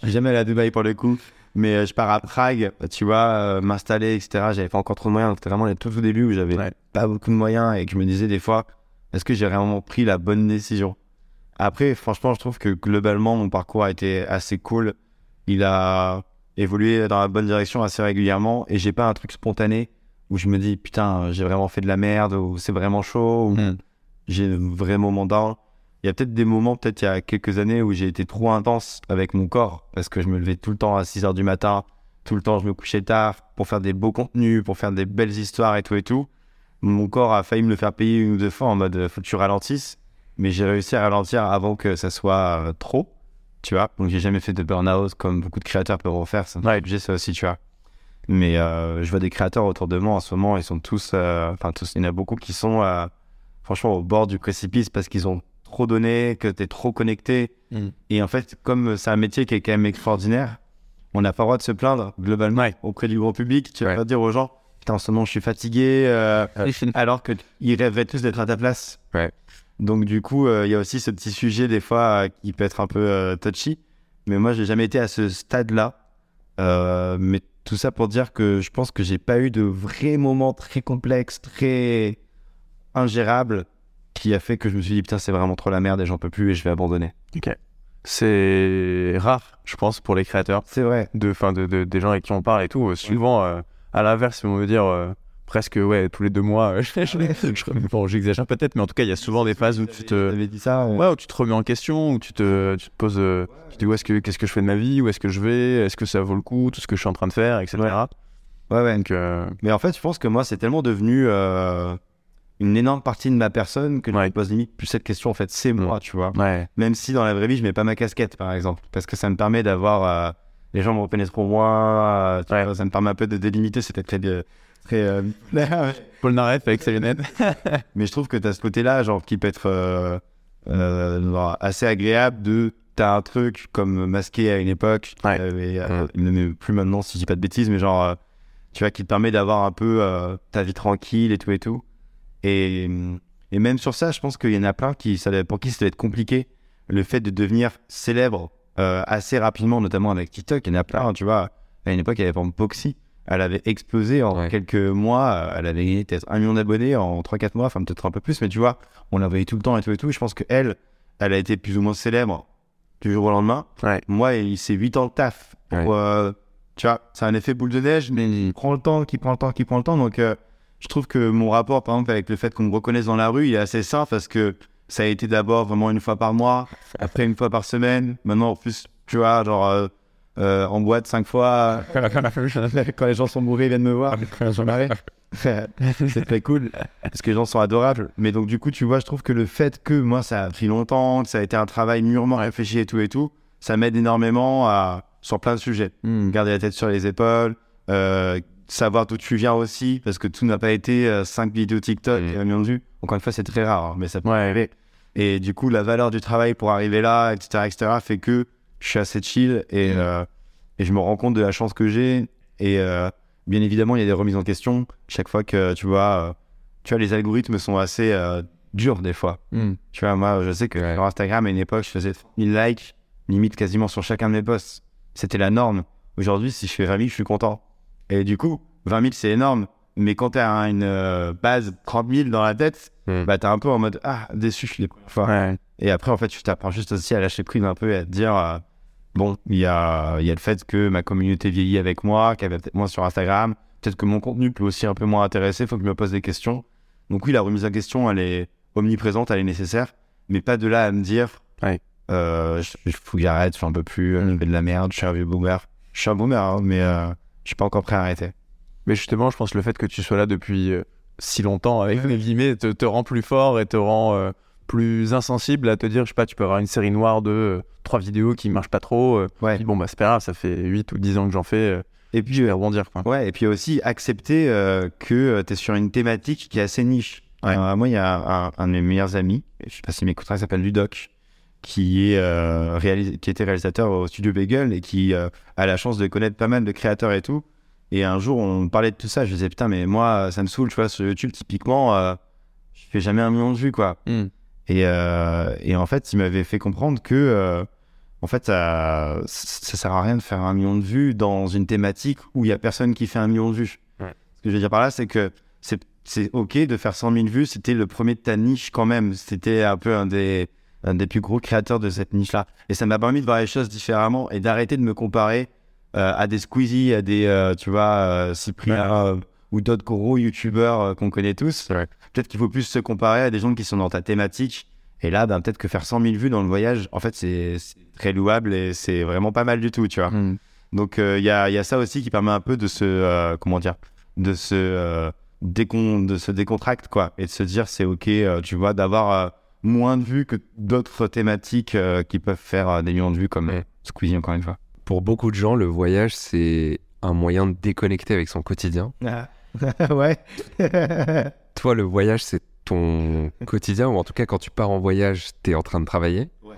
je jamais allé à Dubaï pour le coup, mais euh, je pars à Prague, tu vois, euh, m'installer, etc. J'avais pas encore trop de moyens. donc C'était vraiment les tout au début où j'avais Ouais. pas beaucoup de moyens et que je me disais des fois, est-ce que j'ai vraiment pris la bonne décision? Après, franchement, je trouve que globalement, mon parcours a été assez cool. Il a évolué dans la bonne direction assez régulièrement et j'ai pas un truc spontané où je me dis putain, j'ai vraiment fait de la merde ou c'est vraiment chaud ou Hmm. j'ai un vrai moment down. Il y a peut-être des moments, peut-être il y a quelques années où j'ai été trop intense avec mon corps parce que je me levais tout le temps à 6 heures du matin, tout le temps je me couchais tard pour faire des beaux contenus, pour faire des belles histoires et tout et tout. Mon corps a failli me le faire payer une ou deux fois en mode faut que tu ralentisses, mais j'ai réussi à ralentir avant que ça soit euh, trop, tu vois. Donc j'ai jamais fait de burn-out comme beaucoup de créateurs peuvent en faire, fait bouger ça aussi, tu vois. Mais euh, je vois des créateurs autour de moi en ce moment, ils sont tous, euh, enfin tous, il y en a beaucoup qui sont euh, franchement au bord du précipice parce qu'ils ont trop donné, que t'es trop connecté. Mm. Et en fait, comme c'est un métier qui est quand même extraordinaire, on n'a pas le droit de se plaindre globalement auprès du grand public. Tu vas Ouais. pas dire aux gens, putain, en ce moment je suis fatigué, euh, alors qu'ils rêveraient tous d'être à ta place. Ouais. Donc du coup, euh, il y a aussi ce petit sujet des fois euh, qui peut être un peu touchy. Mais moi, j'ai jamais été à ce stade-là. Euh, mais tout ça pour dire que je pense que j'ai pas eu de vrais moments très complexes, très ingérables, qui a fait que je me suis dit putain, c'est vraiment trop la merde et j'en peux plus et je vais abandonner. C'est rare, je pense, pour les créateurs, C'est vrai. de, fin, de, de- des gens avec qui on parle et tout. Euh, Souvent, euh, à l'inverse, on veut dire euh, presque ouais, tous les deux mois. euh, je- j'exagère peut-être, mais en tout cas, il y a souvent des phases où tu te, T'avais dit ça. ouais, où tu te remets en question, où tu te, tu te poses, euh, tu te dis où est-ce que, qu'est-ce que je fais de ma vie, où est-ce que je vais, est-ce que ça vaut le coup, tout ce que je suis en train de faire, etc. Ouais. Ouais. Donc, euh, Mais en fait, je pense que moi, c'est tellement devenu euh, une énorme partie de ma personne que je me pose limite plus cette question. En fait, c'est moi, tu vois. Même si dans la vraie vie, je mets pas ma casquette, par exemple, parce que ça me permet d'avoir. euh, les gens me moi. tu Ouais. vois, ça me permet un peu de délimiter. C'était très. euh, Paul Naref avec lunettes. Mais je trouve que tu as ce côté-là, genre, qui peut être euh, euh, assez agréable de. T'as un truc comme masqué à une époque, Ouais. Mm. ne met plus maintenant si je dis pas de bêtises, mais genre, tu vois, qui te permet d'avoir un peu ta vie tranquille et tout et tout. Et, et même sur ça, je pense qu'il y en a plein qui, ça, pour qui ça doit être compliqué, le fait de devenir célèbre euh, assez rapidement, notamment avec TikTok. Il y en a plein, tu vois. À une époque, il y avait par exemple Boxy. Elle avait explosé en Ouais. quelques mois. euh, Elle avait gagné peut-être un million d'abonnés en 3-4 mois, enfin peut-être un peu plus, mais tu vois, on la voyait tout le temps et tout et tout. Je pense qu'elle, elle a été plus ou moins célèbre du jour au lendemain. Ouais. Moi, il- c'est 8 ans de taf. pour, Ouais. euh, tu vois, c'est un effet boule de neige, mais il prend le temps, qui prend le temps, qui prend le temps. Donc, euh, je trouve que mon rapport, par exemple, avec le fait qu'on me reconnaisse dans la rue, il est assez sain parce que ça a été d'abord vraiment une fois par mois, après une fois par semaine. Maintenant, en plus, tu vois, genre euh, euh, en boîte cinq fois. Quand les gens sont bourrés, ils viennent me voir. Marre. c'est très cool parce que les gens sont adorables. Mais donc, du coup, tu vois, je trouve que le fait que moi, ça a pris longtemps, que ça a été un travail mûrement réfléchi et tout et tout, ça m'aide énormément à, sur plein de sujets. Hmm. Garder la tête sur les épaules, euh, savoir d'où tu viens aussi, parce que tout n'a pas été 5 vidéos TikTok Mm. et de vues. Encore une fois, c'est très rare, hein, mais ça peut Ouais. arriver. Et du coup, la valeur du travail pour arriver là, etc., etc., fait que je suis assez chill et, euh, et je me rends compte de la chance que j'ai. Et euh, bien évidemment, il y a des remises en question. Chaque fois que tu vois, euh, tu vois, les algorithmes sont assez euh, durs des fois. Hmm. Tu vois, moi, je sais que Ouais. sur Instagram, à une époque, je faisais 1000 likes, limite quasiment sur chacun de mes posts. C'était la norme. Aujourd'hui, si je fais 20 000, je suis content. Et du coup, 20 000, c'est énorme. Mais quand tu as une base 30 000 dans la tête, Hmm. bah, t'es un peu en mode Ah, déçu les premières fois. Ouais. Et après, en fait, tu t'apprends juste aussi à lâcher prise un peu et à te dire euh, Bon, il y a, il y a le fait que ma communauté vieillit avec moi, qu'elle va peut-être moins sur Instagram. Peut-être que mon contenu peut aussi un peu moins intéresser, il faut que je me pose des questions. Donc, oui, la remise en question, elle est omniprésente, elle est nécessaire. Mais pas de là à me dire Ouais. euh, Il faut que j'arrête, j'en peux plus, je fais de la merde, je suis un vieux boomer. Je suis un boomer, hein, mais euh, je suis pas encore prêt à arrêter. Mais justement, je pense que le fait que tu sois là depuis euh, si longtemps, avec les guillemets, te, te rend plus fort et te rend euh, plus insensible à te dire, je sais pas, tu peux avoir une série noire de euh, trois vidéos qui marchent pas trop. euh, Ouais. bon, bah c'est pas grave, ça fait 8 ou 10 ans que j'en fais. euh, Et puis, je vais rebondir. Quoi. Ouais, et puis aussi accepter que tu es sur une thématique qui est assez niche. Ouais. Moi, il y a un, un de mes meilleurs amis, je sais pas s'il m'écoutera, il s'appelle Ludoc. qui, est, réalis- qui était réalisateur au studio Bagel et qui a la chance de connaître pas mal de créateurs et tout. Et un jour, on parlait de tout ça. Je disais, putain, mais moi, ça me saoule, tu vois, sur YouTube, typiquement, je fais jamais un million de vues, quoi. Hmm. Et, euh, et en fait, il m'avait fait comprendre que, euh, en fait, ça, ça sert à rien de faire un million de vues dans une thématique où il y a personne qui fait un million de vues. Ouais. Ce que je veux dire par là, c'est que c'est, c'est ok de faire 100 000 vues. C'était le premier de ta niche quand même. C'était un peu un des, un des plus gros créateurs de cette niche-là. Et ça m'a permis de voir les choses différemment et d'arrêter de me comparer euh, à des Squeezie, à des, euh, tu vois, euh, Cyprien ou d'autres gros youtubeurs qu'on connaît tous. Ouais. Peut-être qu'il faut plus se comparer à des gens qui sont dans ta thématique. Et là, ben, peut-être que faire 100 000 vues dans le voyage, en fait, c'est très louable et c'est vraiment pas mal du tout, tu vois. Hmm. Donc, euh, il y, a, y a ça aussi qui permet un peu de se, euh, comment dire, de se, euh, décon, de se décontracte, quoi. Et de se dire, c'est OK, euh, tu vois, d'avoir moins de vues que d'autres thématiques qui peuvent faire des millions de vues, comme Ouais. Squeezie, encore une fois. Pour beaucoup de gens, le voyage, c'est un moyen de déconnecter avec son quotidien. ouais. Toi, le voyage, c'est ton quotidien, ou en tout cas, quand tu pars en voyage, tu es en train de travailler? Ouais.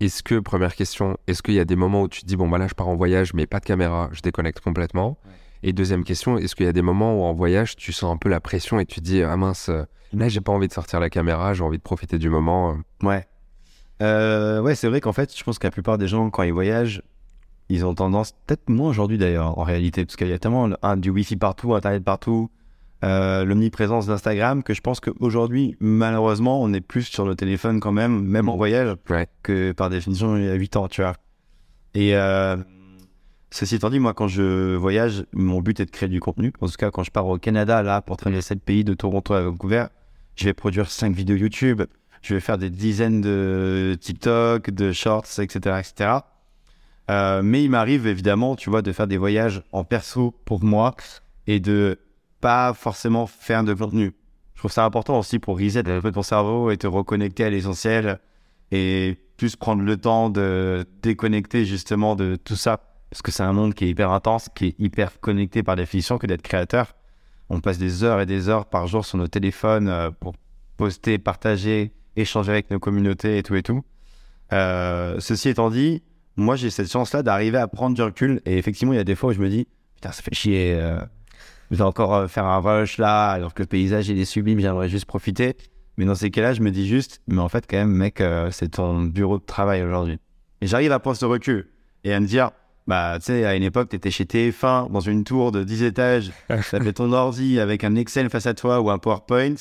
Est-ce que, première question, est-ce qu'il y a des moments où tu te dis, bon, bah là, je pars en voyage, mais pas de caméra, je déconnecte complètement? Ouais. Et deuxième question, est-ce qu'il y a des moments où en voyage, tu sens un peu la pression et tu te dis, ah mince, là, j'ai pas envie de sortir la caméra, j'ai envie de profiter du moment? Ouais. Euh, ouais, c'est vrai qu'en fait, je pense que la plupart des gens, quand ils voyagent, ils ont tendance, peut-être moins aujourd'hui d'ailleurs, en réalité, parce qu'il y a tellement un, du Wi-Fi partout, Internet partout, euh, l'omniprésence d'Instagram, que je pense qu'aujourd'hui, malheureusement, on est plus sur le téléphone quand même, même en voyage, Ouais. que par définition, il y a 8 ans, tu vois. Et euh, ceci étant dit, moi, quand je voyage, mon but est de créer du contenu. En tout cas, quand je pars au Canada, là, pour traverser le pays de Toronto à Vancouver, je vais produire 5 vidéos YouTube, je vais faire des dizaines de TikTok, de shorts, etc. etc. Euh, mais il m'arrive évidemment, tu vois, de faire des voyages en perso pour moi et de pas forcément faire de contenu. Je trouve ça important aussi pour reset un peu ton cerveau et te reconnecter à l'essentiel et plus prendre le temps de déconnecter justement de tout ça. Parce que c'est un monde qui est hyper intense, qui est hyper connecté par définition que d'être créateur. On passe des heures et des heures par jour sur nos téléphones euh, pour poster, partager, échanger avec nos communautés et tout et tout. Euh, ceci étant dit, moi j'ai cette chance-là d'arriver à prendre du recul et effectivement il y a des fois où je me dis putain ça fait chier, euh, je vais encore euh, faire un rush là alors que le paysage il est sublime, j'aimerais juste profiter. Mais dans ces cas-là je me dis juste mais en fait quand même mec euh, c'est ton bureau de travail aujourd'hui. Et j'arrive à prendre ce recul et à me dire bah tu sais à une époque t'étais chez TF1 dans une tour de 10 étages, t'avais ton ordi avec un Excel face à toi ou un PowerPoint.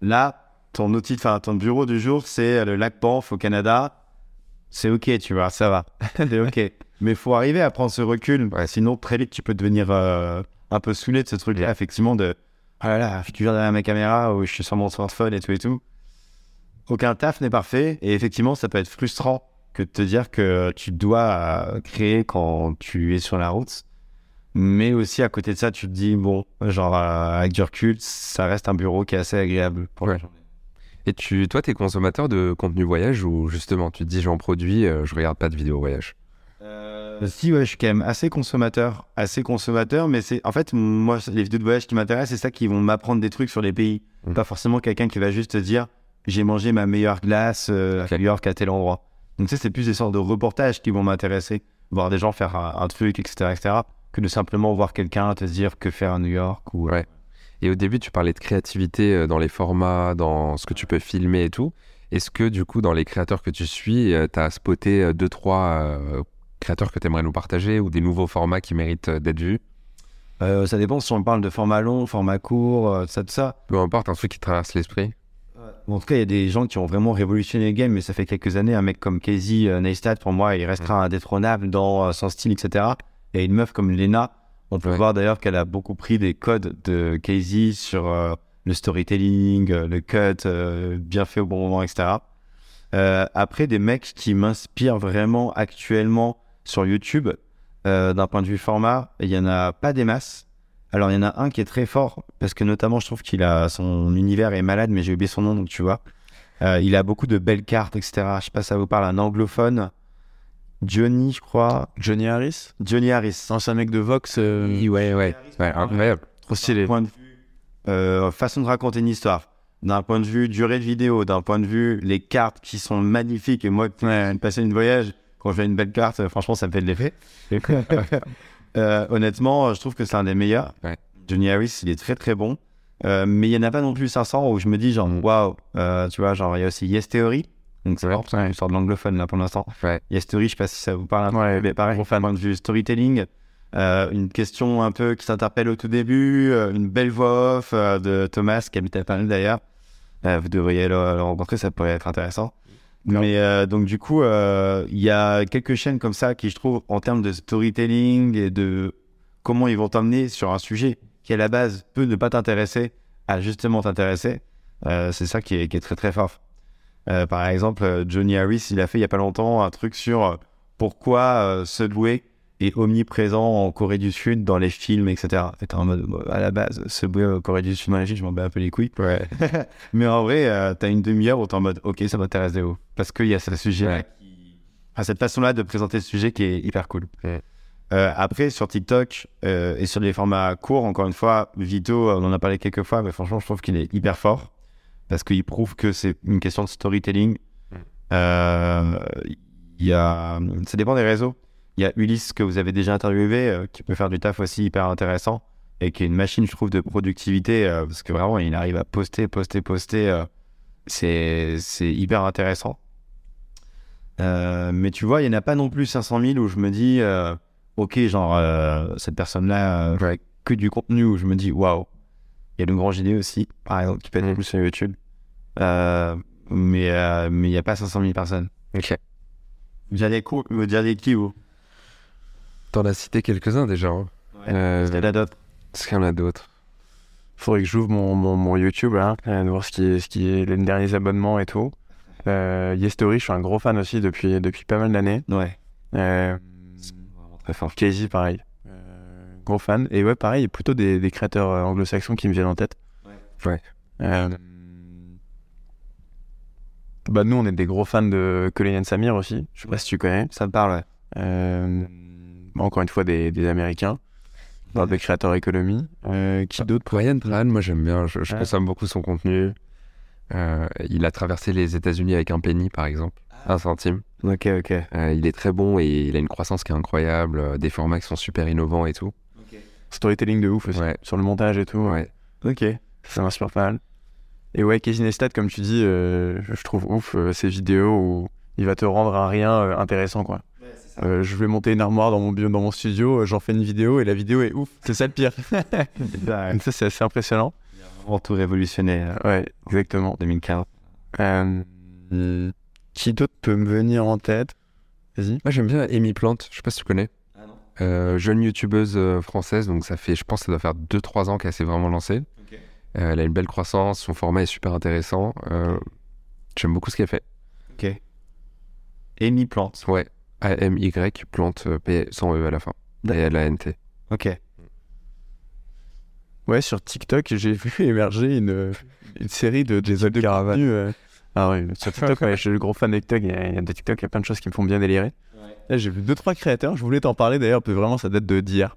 Là ton outil, enfin ton bureau du jour c'est le lac Banff au Canada c'est ok, tu vois, ça va. c'est ok. Mais faut arriver à prendre ce recul. Sinon, très vite, tu peux devenir euh, un peu saoulé de ce truc-là, effectivement, de ah là là, je suis toujours derrière ma caméra ou je suis sur mon smartphone et tout et tout. Aucun taf n'est parfait. Et effectivement, ça peut être frustrant que de te dire que tu dois euh, créer quand tu es sur la route. Mais aussi, à côté de ça, tu te dis, bon, genre, euh, avec du recul, ça reste un bureau qui est assez agréable pour la Ouais. journée. Et tu, toi, t'es consommateur de contenu voyage ou justement, tu te dis, j'en produis, euh, je regarde pas de vidéos voyage? Euh, si, ouais, je suis quand même assez consommateur. Assez consommateur, mais c'est. En fait, moi, les vidéos de voyage qui m'intéressent, c'est ça qui vont m'apprendre des trucs sur les pays. Mm. Pas forcément quelqu'un qui va juste te dire j'ai mangé ma meilleure glace euh, à New York à tel endroit. Donc, ça, c'est plus des sortes de reportages qui vont m'intéresser. Voir des gens faire un, un truc, etc., etc., que de simplement voir quelqu'un te dire que faire à New York ou. Ouais. Et au début, tu parlais de créativité euh, dans les formats, dans ce que tu peux filmer et tout. Est-ce que du coup, dans les créateurs que tu suis, tu as spoté euh, deux, trois euh, créateurs que tu aimerais nous partager ou des nouveaux formats qui méritent euh, d'être vus? Euh, ça dépend si on parle de format long, format court, euh, ça, tout ça. Peu importe, un truc qui traverse l'esprit. En tout cas, il y a des gens qui ont vraiment révolutionné le game, mais ça fait quelques années. Un mec comme Casey euh, Neistat, pour moi, il restera indétrônable dans euh, son style, etc. Et une meuf comme Lena, on peut Ouais. voir d'ailleurs qu'elle a beaucoup pris des codes de Casey sur euh, le storytelling, euh, le cut, euh, bien fait au bon moment, etc. Euh, après, des mecs qui m'inspirent vraiment actuellement sur YouTube, d'un point de vue format, il y en a pas des masses. Alors, il y en a un qui est très fort, parce que notamment, je trouve qu'il a son univers est malade, mais j'ai oublié son nom, donc tu vois. Il a beaucoup de belles cartes, etc. Je sais pas si ça vous parle, un anglophone. Johnny, je crois. Johnny Harris Johnny Harris. Un mec de Vox. euh, Ouais, ouais. Ouais, incroyable. Trop stylé. Point de vue, euh, façon de raconter une histoire. d'un point de vue durée de vidéo, d'un point de vue les cartes qui sont magnifiques. Et moi, qui ai passé une voyage, quand je fais une belle carte, euh, franchement, ça me fait de l'effet. Euh, honnêtement, je trouve que c'est un des meilleurs. Ouais. Johnny Harris, il est très très bon. Euh, mais il n'y en a pas non plus 500 où je me dis, genre, waouh, euh, tu vois, genre, il y a aussi Yes Theory. Donc, c'est vraiment une sorte d'anglophone là pour l'instant. Ouais. Yes Theory, je sais pas si ça vous parle un peu, Ouais, mais pareil, gros fan. point de vue storytelling. euh, une question un peu qui s'interpelle au tout début, euh, une belle voix off euh, de Thomas qui habite à Paris d'ailleurs. Vous devriez le, le rencontrer, ça pourrait être intéressant. Mais donc du coup, il y a quelques chaînes comme ça qui je trouve en termes de storytelling et de comment ils vont t'emmener sur un sujet qui à la base peut ne pas t'intéresser à justement t'intéresser. C'est ça qui est, qui est très très fort. Euh, par exemple, euh, Johnny Harris, il a fait il y a pas longtemps un truc sur euh, pourquoi euh, Subway est omniprésent en Corée du Sud dans les films, etc. Et en mode, à la base, Subway en Corée du Sud dans les films, je m'en bats un peu les couilles. Ouais. Mais en vrai, euh, t'as une demi-heure où t'es en mode, ok, ça m'intéresse de ouf. Parce qu'il y a ce sujet qui... enfin, cette façon-là de présenter le sujet qui est hyper cool. Ouais. Après, sur TikTok et sur les formats courts, encore une fois, Vito, on en a parlé quelques fois, mais franchement, je trouve qu'il est hyper fort. Parce qu'il prouve que c'est une question de storytelling. Mm. Euh, y a... Ça dépend des réseaux. Il y a Ulysse que vous avez déjà interviewé, euh, qui peut faire du taf aussi hyper intéressant et qui est une machine, je trouve, de productivité euh, parce que vraiment, il arrive à poster, poster, poster. euh, c'est c'est hyper intéressant. Mais tu vois, il n'y en a pas non plus 500 000 où je me dis, ok, genre, cette personne-là, que du contenu où je me dis, waouh. Il y a le grand JD aussi, par exemple, qui peut être Mhm. plus sur YouTube. Euh, mais euh, mais il n'y a pas 500 000 personnes. Ok. Vous direz quoi Vous direz qui, vous? T'en as cité quelques-uns déjà. hein. Euh, Il y en a d'autres. Est-ce qu'il y en a d'autres Faudrait que j'ouvre mon, mon, mon YouTube, là, euh, de voir ce qui est, ce qui est les derniers abonnements et tout. Euh, Yestory, je suis un gros fan aussi depuis, depuis pas mal d'années. Ouais. Euh, Très fort. Casey, pareil. Euh, gros fan. Et ouais, pareil, plutôt des, des créateurs euh, anglo-saxons qui me viennent en tête. Ouais. Ouais. Bah, nous, on est des gros fans de Colin Samir aussi. Je sais pas si tu connais. Ça me parle, ouais. Euh, bah, encore une fois, des, des Américains. On parle de créateurs économie. Euh, qui d'autre Brian Trahan, moi j'aime bien, je, je Ouais. consomme beaucoup son contenu. Euh, il a traversé les États-Unis avec un penny par exemple, un centime. Ok, ok. Euh, il est très bon et il a une croissance qui est incroyable, des formats qui sont super innovants et tout. Storytelling de ouf aussi. Ouais. Sur le montage et tout. Ouais. Ok. Ça m'inspire pas mal. Et ouais, Casey Neistat, comme tu dis, euh, je trouve ouf euh, ces vidéos où il va te rendre un rien euh, intéressant, quoi. Euh, je vais monter une armoire dans mon, bio- dans mon studio, euh, j'en fais une vidéo et la vidéo est ouf. C'est ça le pire. Ça, c'est assez impressionnant. Vraiment tout révolutionné euh, Ouais, exactement. 2015. Euh, qui d'autre peut me venir en tête? Vas-y. Moi j'aime bien Amy Plante, je sais pas si tu connais. Ah non. Euh, jeune youtubeuse euh, française, donc ça fait, je pense que ça doit faire 2-3 ans qu'elle s'est vraiment lancée. Euh, elle a une belle croissance, son format est super intéressant. Euh, J'aime beaucoup ce qu'elle fait. Ok. Amy Plante. Ouais, A-M-Y, plante, euh, P sans E à la fin. Et elle a N-T. Ok. Ouais, sur TikTok, j'ai vu émerger une, une série de Jason de Caravane. euh. Ah oui, sur TikTok, ouais, je suis le gros fan de TikTok. Il y, a, il y a de TikTok, il y a plein de choses qui me font bien délirer. Là, j'ai vu deux trois créateurs. Je voulais t'en parler d'ailleurs, parce que vraiment, ça date de d'hier.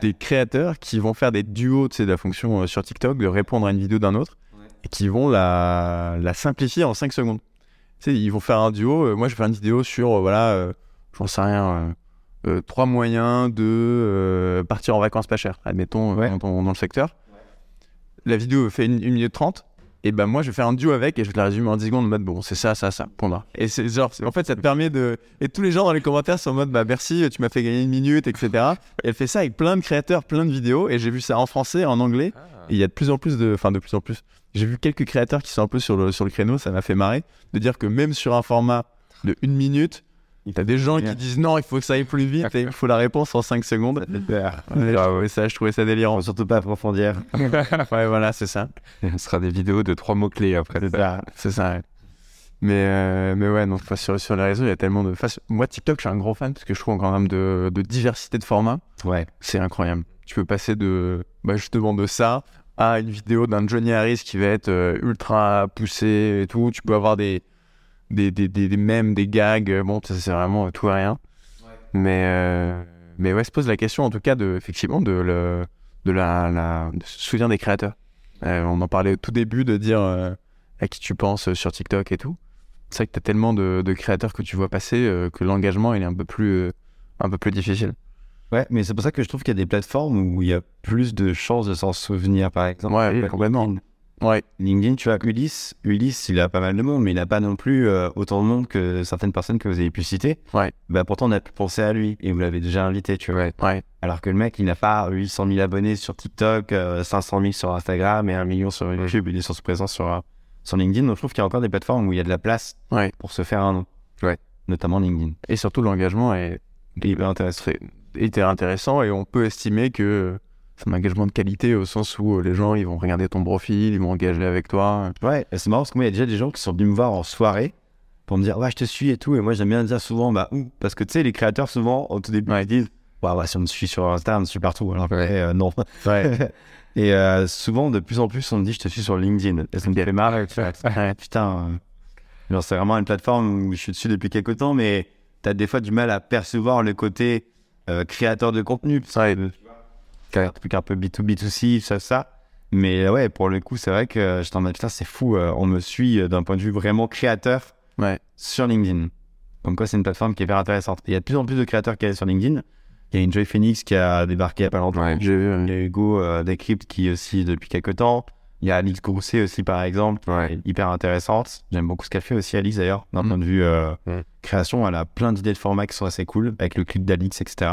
Des créateurs qui vont faire des duos, de la fonction euh, sur TikTok, de répondre à une vidéo d'un autre, Ouais. et qui vont la, la simplifier en 5 secondes. Tu sais, ils vont faire un duo. euh, moi, je vais faire une vidéo sur, euh, voilà, euh, j'en sais rien, euh, euh, trois moyens de euh, partir en vacances pas cher, admettons, Ouais. dans, dans le secteur. La vidéo fait une, une minute trente. Et ben moi je vais faire un duo avec et je vais te la résumer en 10 secondes en mode bon c'est ça ça ça point barre. Et c'est genre en fait ça te permet de et tous les gens dans les commentaires sont en mode bah merci tu m'as fait gagner une minute etc. Et elle fait ça avec plein de créateurs plein de vidéos et j'ai vu ça en français en anglais et il y a de plus en plus de enfin de plus en plus j'ai vu quelques créateurs qui sont un peu sur le sur le créneau ça m'a fait marrer de dire que même sur un format de une minute t'as des gens qui disent non il faut que ça aille plus vite et il faut la réponse en 5 secondes. Ouais, ouais, ça je trouvais ça délirant. Faut surtout pas approfondir. ouais voilà c'est ça. Ce sera des vidéos de trois mots-clés après. C'est ça. C'est ça, ouais. Mais, euh, mais ouais, enfin, sur, sur les réseaux, il y a tellement de. enfin, moi, TikTok, je suis un gros fan parce que je trouve en termes de, de diversité de formats, Ouais. c'est incroyable. Tu peux passer de bah, justement de ça à une vidéo d'un Johnny Harris qui va être euh, ultra poussé et tout. Tu peux avoir des, des, des, des, des mèmes, des gags. Bon, ça, c'est vraiment euh, tout et rien. Mais, euh, mais ouais, se pose la question en tout cas de, effectivement, de, le, de la, la de ce soutien des créateurs. Euh, on en parlait au tout début de dire euh, à qui tu penses euh, sur TikTok et tout. C'est vrai que tu as tellement de, de créateurs que tu vois passer euh, que l'engagement il est un peu plus, euh, un peu plus difficile. Ouais, mais c'est pour ça que je trouve qu'il y a des plateformes où il y a plus de chances de s'en souvenir, par exemple. Ouais, Euh, complètement. Ouais, LinkedIn, tu vois, Ulysse, Ulysse, il a pas mal de monde, mais il n'a pas non plus euh, autant de monde que certaines personnes que vous avez pu citer. Ouais. Bah, pourtant, on a pu penser à lui et vous l'avez déjà invité, tu vois. Ouais. ouais, Alors que le mec, il n'a pas 800 000 abonnés sur TikTok, euh, 500 000 sur Instagram et 1 million sur YouTube. Il est sur présent sur, euh, sur LinkedIn. Donc, je trouve qu'il y a encore des plateformes où il y a de la place Ouais. pour se faire un nom. Ouais. Notamment LinkedIn. Et surtout, l'engagement est Hyper intéressant. intéressant et on peut estimer que c'est un engagement de qualité au sens où euh, les gens ils vont regarder ton profil, ils vont engager avec toi. Ouais, c'est marrant parce que moi, il y a déjà des gens qui sont venus me voir en soirée pour me dire, ouais, je te suis et tout. Et moi, j'aime bien dire souvent, bah, où Parce que tu sais, les créateurs, souvent, au tout début, Ouais. ils disent, ouais, ouais, si on me suit sur Insta, on me suit partout. Alors, ouais, euh, non. Ouais. et euh, souvent, de plus en plus, on me dit, je te suis sur LinkedIn. Et ça me fait vois. Ouais, Putain. euh, c'est vraiment une plateforme où je suis dessus depuis quelques temps, mais t'as des fois du mal à percevoir le côté créateur de contenu. Un truc un peu B2B2C, ça, ça. Mais ouais, pour le coup, c'est vrai que je t'en mode, putain, c'est fou. euh, on me suit euh, d'un point de vue vraiment créateur Ouais. sur LinkedIn. Donc, quoi, c'est une plateforme qui est hyper intéressante. Il y a de plus en plus de créateurs qui sont sur LinkedIn. Il y a une Joy Phoenix qui a débarqué il y a pas longtemps. Ouais. Vu. Il y a Hugo euh, Decrypt qui aussi depuis quelques temps. Il y a Alix Grousset aussi, par exemple, Ouais. hyper intéressante. J'aime beaucoup ce qu'elle fait aussi, Alix, d'ailleurs, d'un Mm. point de vue euh, Mm. création. Elle a plein d'idées de formats qui sont assez cool, avec le clip d'Alix, etc.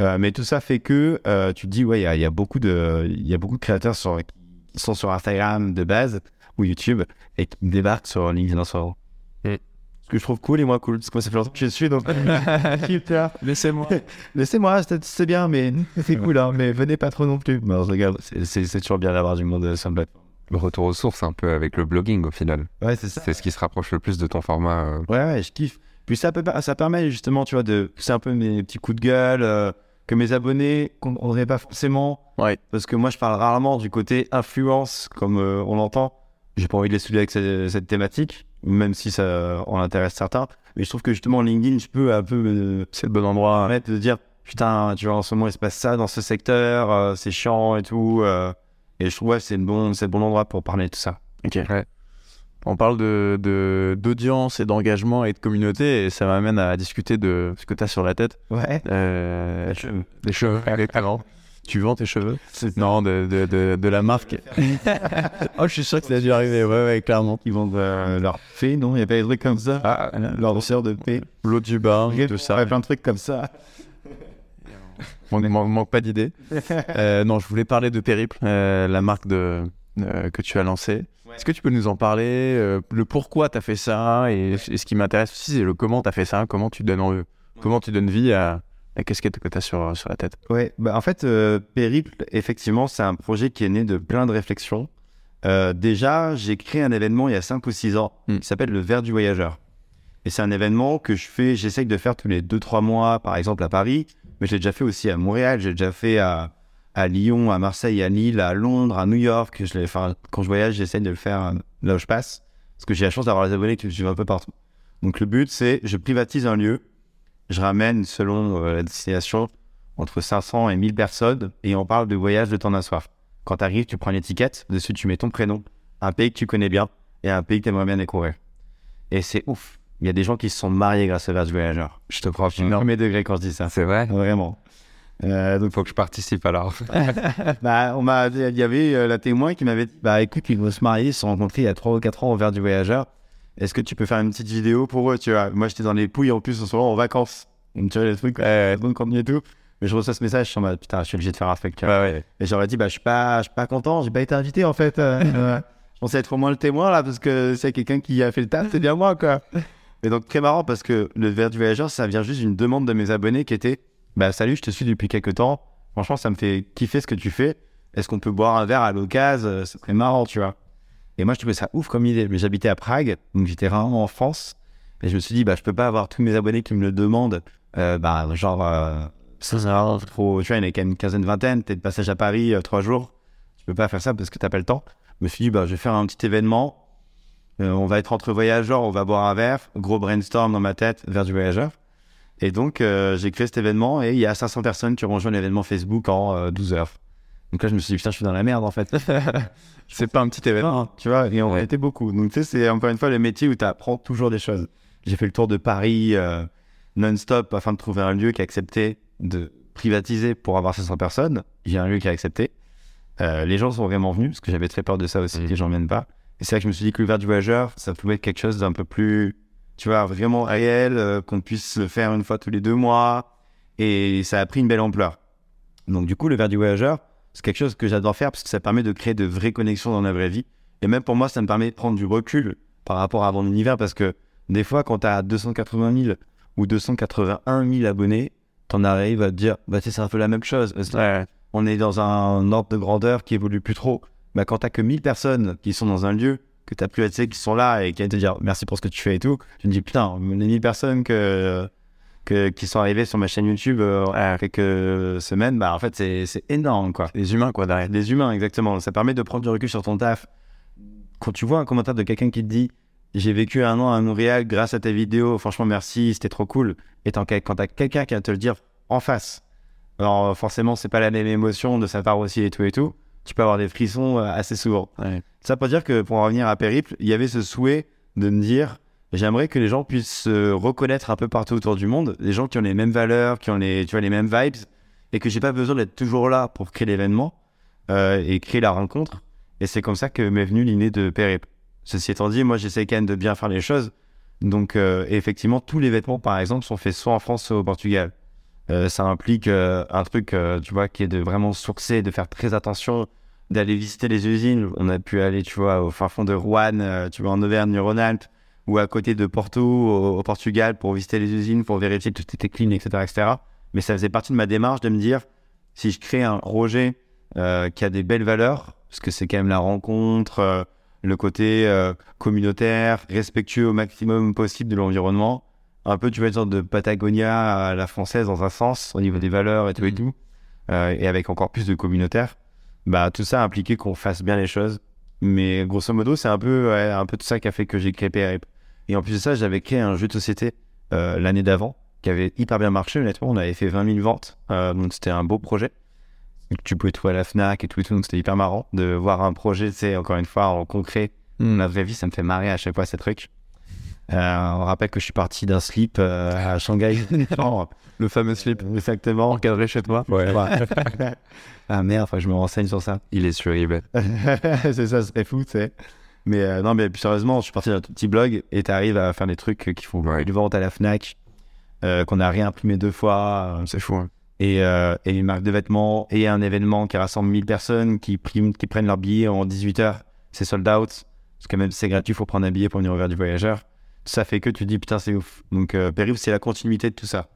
Euh, mais tout ça fait que euh, tu te dis, ouais, il y a- il y, a beaucoup de, il y a beaucoup de créateurs sur- qui sont sur Instagram de base ou YouTube et qui débarquent sur LinkedIn en ce moment. Mm. Ce que je trouve cool et moins cool, parce que moi, ça fait longtemps que je suis, donc Laissez-moi. Laissez-moi, c'est c'est bien, mais c'est cool, hein, mais venez pas trop non plus. Je regarde, c'est- c'est c'est toujours bien d'avoir du monde euh, sur le. Le retour aux sources un peu avec le blogging au final. Ouais, c'est ça. C'est ce qui se rapproche le plus de ton format. euh. Ouais, ouais, je kiffe. Puis ça, peut, ça permet justement, tu vois, de pousser un peu mes petits coups de gueule, euh, que mes abonnés comprendraient pas forcément. Ouais. Parce que moi, je parle rarement du côté influence, comme euh, on l'entend. J'ai pas envie de les saouler avec cette, cette thématique, même si ça en intéresse certains. Mais je trouve que justement, LinkedIn, je peux un peu me, C'est le bon endroit. permettre de dire putain tu vois en ce moment il se passe ça dans ce secteur euh, c'est chiant et tout euh, et je trouve ouais c'est le bon c'est le bon endroit pour parler de tout ça Ok. Ouais. On parle de de- d'audience et d'engagement et de communauté et ça m'amène à discuter de ce que tu as sur la tête. ouais Euh, des cheveux. Tu vends tes cheveux? Non, de, de, de, de la marque. oh, je suis sûr que ça a dû arriver. Ouais, ouais, clairement. ils vendent euh, leur fée non? Il y a pas des trucs comme ça? Ah, leur danseur de paix l'eau du bain, Bref, tout ça. ouais, plein de trucs comme ça Manque, manque- manque pas d'idées. Euh, non, je voulais parler de Périple, euh, la marque de, euh, que tu as lancée. Est-ce que tu peux nous en parler euh, Le pourquoi tu as fait ça et, et ce qui m'intéresse aussi, c'est le comment tu as fait ça, comment tu donnes, en- comment tu donnes vie à la casquette que tu as sur, sur la tête? Ouais, bah en fait, euh, Périple, effectivement, c'est un projet qui est né de plein de réflexions. Euh, déjà, j'ai créé un événement il y a 5 ou 6 ans Mm. qui s'appelle le Verre du Voyageur. Et c'est un événement que je fais, j'essaye de faire tous les 2-3 mois, par exemple à Paris, mais j'ai déjà fait aussi à Montréal, j'ai déjà fait à, à Lyon, à Marseille, à Lille, à Londres, à New York. Je l'ai- enfin, quand je voyage, j'essaye de le faire euh, là où je passe, parce que j'ai la chance d'avoir les abonnés qui me suivent un peu partout. Donc le but, c'est je privatise un lieu, je ramène selon euh, la destination entre 500 et 1000 personnes et on parle de voyage de temps d'un soir. Quand tu arrives, tu prends une étiquette, dessus tu mets ton prénom, un pays que tu connais bien et un pays que tu aimerais bien découvrir. Et c'est ouf. Il y a des gens qui se sont mariés grâce au Verge Voyageur. Je te crois. Je suis premier degré quand je dis ça. C'est vrai? Vraiment. Euh, donc, Faut que je participe alors. bah, on m'a, il y avait euh, la témoin qui m'avait dit, bah écoute, ils vont se marier, ils se sont rencontrés il y a 3 ou 4 ans au Verre du Voyageur. Est-ce que tu peux faire une petite vidéo pour eux, tu vois? Moi, j'étais dans les pouilles en plus en ce moment en vacances. Donc, tu vois, les trucs, euh, bon contenu et tout. Mais je reçois ce message, je suis en mode, putain, je suis obligé de faire un vois. ouais. Et j'aurais dit, bah, je suis pas, pas content, j'ai pas été invité, en fait. euh, je pensais être au moins le témoin, là, parce que c'est quelqu'un qui a fait le taf, c'est bien moi, quoi. Et donc, très marrant, parce que le verre du voyageur, ça vient juste d'une demande de mes abonnés qui était, bah, salut, je te suis depuis quelques temps. Franchement, ça me fait kiffer ce que tu fais. Est-ce qu'on peut boire un verre à l'occasion? Euh, C'est très marrant, tu vois. Et moi, je trouvais ça ouf comme idée. Mais j'habitais à Prague, donc j'étais rarement en France. Et je me suis dit, bah, je peux pas avoir tous mes abonnés qui me le demandent. Euh, bah, genre, euh, ça, ça, trop. Tu vois, il y en a quand même une quinzaine, vingtaine. T'es de passage à Paris, euh, trois jours. Tu peux pas faire ça parce que t'as pas le temps. Je me suis dit, bah, je vais faire un petit événement. On va être entre voyageurs, on va boire un verre. Gros brainstorm dans ma tête, vers du voyageur. Et donc, euh, j'ai créé cet événement et il y a 500 personnes qui ont rejoint l'événement Facebook en euh, 12 heures. Donc là, je me suis dit, putain, je suis dans la merde en fait. C'est pas un petit événement. tu vois, et on Ouais. était beaucoup. Donc tu sais, c'est encore une fois le métier où tu apprends toujours des choses. J'ai fait le tour de Paris euh, non-stop afin de trouver un lieu qui acceptait de privatiser pour avoir 500 personnes. J'ai un lieu qui a accepté. Euh, les gens sont vraiment venus parce que j'avais très peur de ça aussi, Mhm. que les gens viennent pas. Et c'est là que je me suis dit que verre du voyageur, ça pouvait être quelque chose d'un peu plus, tu vois, vraiment réel, euh, qu'on puisse le faire une fois tous les deux mois. Et ça a pris une belle ampleur. Donc du coup, le verre du voyageur, c'est quelque chose que j'adore faire parce que ça permet de créer de vraies connexions dans la vraie vie. Et même pour moi, ça me permet de prendre du recul par rapport à mon univers parce que des fois, quand tu as 280 000 ou 281 000 abonnés, t'en arrives à te dire, bah, c'est un peu la même chose. Ouais. On est dans un ordre de grandeur qui évolue plus trop. Bah, quand t'as que 1000 personnes qui sont dans un lieu, que t'as privatisé, qui sont là et qui viennent te dire merci pour ce que tu fais et tout, tu te dis, putain, les 1000 personnes que, que, qui sont arrivées sur ma chaîne YouTube euh, à quelques semaines, bah, en fait, c'est énorme, quoi. Les humains, quoi, derrière. Des humains, exactement. Ça permet de prendre du recul sur ton taf. Quand tu vois un commentaire de quelqu'un qui te dit J'ai vécu un an à Montréal grâce à tes vidéos, franchement merci, c'était trop cool. Et quand t'as quelqu'un qui va te le dire en face, alors forcément, c'est pas la même émotion de sa part aussi et tout et tout, tu peux avoir des frissons euh, assez souvent. Ouais. Ça pour dire que pour en revenir à Périple, il y avait ce souhait de me dire J'aimerais que les gens puissent se reconnaître un peu partout autour du monde, des gens qui ont les mêmes valeurs, qui ont les, tu vois, les mêmes vibes, et que j'ai pas besoin d'être toujours là pour créer l'événement euh, et créer la rencontre. Et c'est comme ça que m'est venue l'idée de Périple. Ceci étant dit, moi j'essaie quand même de bien faire les choses. Donc euh, effectivement, tous les vêtements par exemple sont faits soit en France, soit au Portugal. Euh, ça implique un truc, tu vois, qui est de vraiment sourcer, de faire très attention, d'aller visiter les usines. On a pu aller, tu vois, au fin fond de Rouen, euh, tu vois, en Auvergne-Rhône-Alpes, ou à côté de Porto, au, au Portugal, pour visiter les usines, pour vérifier que tout était clean, etc., etc. Mais ça faisait partie de ma démarche de me dire, si je crée un projet euh, qui a des belles valeurs, parce que c'est quand même la rencontre, euh, le côté euh, communautaire, respectueux au maximum possible de l'environnement, un peu, tu vois, une sorte de Patagonia à la française dans un sens, au niveau des valeurs et tout et tout, euh, et avec encore plus de communautaire, bah, tout ça a impliqué qu'on fasse bien les choses. Mais grosso modo, c'est un peu, ouais, un peu tout ça qui a fait que j'ai créé PRIP. Et en plus de ça, j'avais créé un jeu de société euh, l'année d'avant qui avait hyper bien marché, honnêtement. On avait fait 20 000 ventes, euh, donc c'était un beau projet. Tu pouvais trouver à la Fnac et tout et tout, donc c'était hyper marrant de voir un projet, tu sais, encore une fois, en concret. Hmm. La vraie vie, ça me fait marrer à chaque fois ces trucs. Euh, on rappelle que je suis parti d'un slip euh, à Shanghai. Non, Le fameux slip exactement. encadré chez toi. Ouais. ah merde, que je me renseigne sur ça. Il est sur eBay. c'est ça, c'est fou, tu sais. Mais euh, non, mais plus sérieusement, je suis parti d'un tout petit blog et t'arrives à faire des trucs qui font Ouais. du vente à la Fnac, euh, qu'on a réimprimé deux fois, euh, C'est fou. hein. et, euh, et une marque de vêtements, et un événement qui rassemble 1000 personnes qui, priment, qui prennent leur billet en 18 heures. C'est sold out. Parce que même si c'est gratuit, il faut prendre un billet pour venir au verre du voyageur. Ça fait que tu te dis, putain, c'est ouf. Donc, euh, Périph', c'est la continuité de tout ça.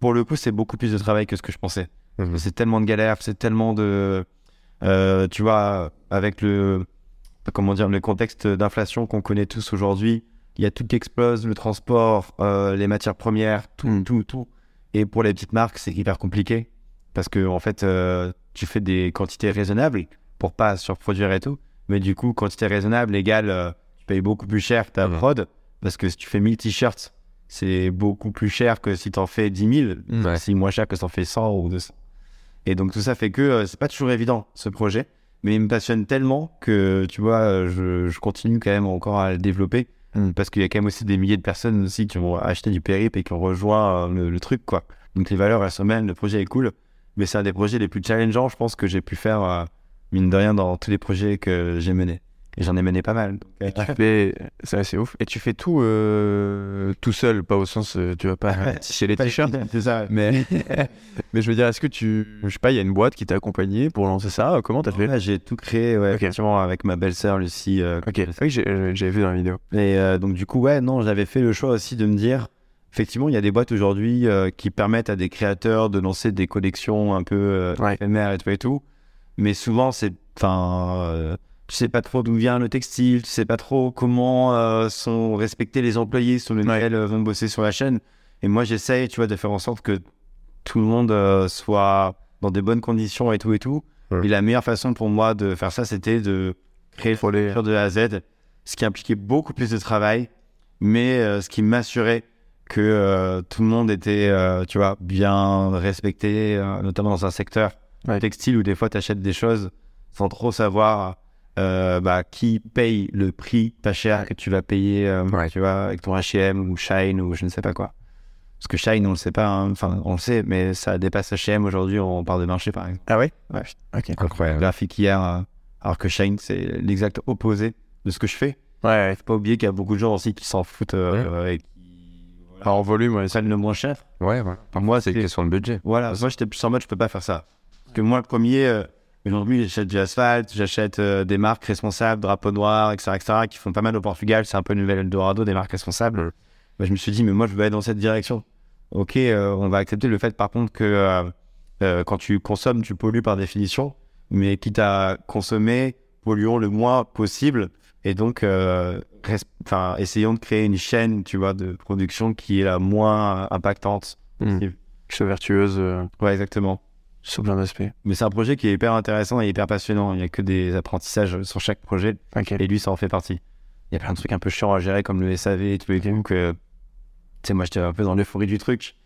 Pour le coup, c'est beaucoup plus de travail que ce que je pensais. Mhm. C'est tellement de galères, c'est tellement de. euh, tu vois, avec le. Comment dire, le contexte d'inflation qu'on connaît tous aujourd'hui, il y a tout qui explose, le transport, euh, les matières premières, tout, Mm. tout, tout. Et pour les petites marques, c'est hyper compliqué. Parce que, en fait, euh, tu fais des quantités raisonnables pour pas surproduire et tout. Mais du coup, quantité raisonnable égale, euh, tu payes beaucoup plus cher ta Mhm. prod. Parce que si tu fais 1000 t-shirts, c'est beaucoup plus cher que si tu en fais 10 000. Ouais. C'est moins cher que si tu en fais 100 ou 200. Et donc tout ça fait que euh, c'est pas toujours évident ce projet, mais il me passionne tellement que tu vois, euh, je, je continue quand même encore à le développer Mm. parce qu'il y a quand même aussi des milliers de personnes aussi qui ont acheté du périple et qui ont rejoint euh, le, le truc quoi. Donc les valeurs elles sont mêmes, le projet est cool, mais c'est un des projets les plus challengeants, je pense que j'ai pu faire euh, mine de rien dans tous les projets que j'ai menés. Et j'en ai mené pas mal. Et tu fais, c'est assez ouf. Et tu fais tout euh, tout seul, pas au sens, euh, tu vas pas chez les t-shirts. c'est ça. Mais, mais je veux dire, est-ce que tu, je sais pas, il y a une boîte qui t'a accompagné pour lancer ça? Comment t'as fait? Ouais, j'ai tout créé, ouais, effectivement, avec ma belle-sœur Lucie. euh, Ok, oui, j'ai- j'avais vu dans la vidéo. Et euh, donc du coup, ouais, non, j'avais fait le choix aussi de me dire, effectivement, il y a des boîtes aujourd'hui qui permettent à des créateurs de lancer des collections un peu Ouais. éphémères et tout et tout. Mais souvent, c'est, enfin, tu sais pas trop d'où vient le textile, tu sais pas trop comment euh, sont respectés les employés sur lesquels euh, vont bosser sur la chaîne. Et moi, j'essaye, tu vois, de faire en sorte que tout le monde euh, soit dans des bonnes conditions et tout et tout. Ouais. Et la meilleure façon pour moi de faire ça, c'était de créer le de A à Z, ce qui impliquait beaucoup plus de travail, mais euh, ce qui m'assurait que tout le monde était, tu vois, bien respecté, notamment dans un secteur Ouais. textile où des fois tu achètes des choses sans trop savoir euh, bah, qui paye le prix pas cher que tu vas payer, euh, Ouais. tu vois, avec ton H&M ou Shine ou je ne sais pas quoi. Parce que Shine, on le sait pas, hein. enfin, on le sait, mais ça dépasse H&M aujourd'hui, on parle de marché par exemple. Ah ouais? Ouais. Ok. Incroyable. Graphique hier, euh, alors que Shine, c'est l'exact opposé de ce que je fais. Ouais, Faut pas oublier qu'il y a beaucoup de gens aussi qui s'en foutent euh, Ouais. et qui Alors, en volume, ouais. prennent le moins cher. Ouais, voilà. Moi, C'est une c'est question de budget. Voilà, moi j'étais plus en mode je peux pas faire ça. Parce que moi le premier, euh, aujourd'hui j'achète du asphalte, j'achète euh, des marques responsables, drapeau noir, etc., etc., qui font pas mal au Portugal, c'est un peu le nouvel Eldorado des marques responsables. Mm. Bah, je me suis dit, mais moi je veux aller dans cette direction. Ok, euh, on va accepter le fait par contre que euh, quand tu consommes, tu pollues par définition, mais quitte à consommer, polluons le moins possible. Et donc, essayons de créer une chaîne, tu vois, de production qui est la moins impactante. Mm. possible. Soit vertueuse Ouais, exactement. Sur plein d'aspects. Mais c'est un projet qui est hyper intéressant et hyper passionnant. Il n'y a que des apprentissages sur chaque projet et lui, ça en fait partie. Il y a plein de trucs un peu chiants à gérer comme le SAV et tout et tout. Que, tu sais, moi, j'étais un peu dans l'euphorie du truc.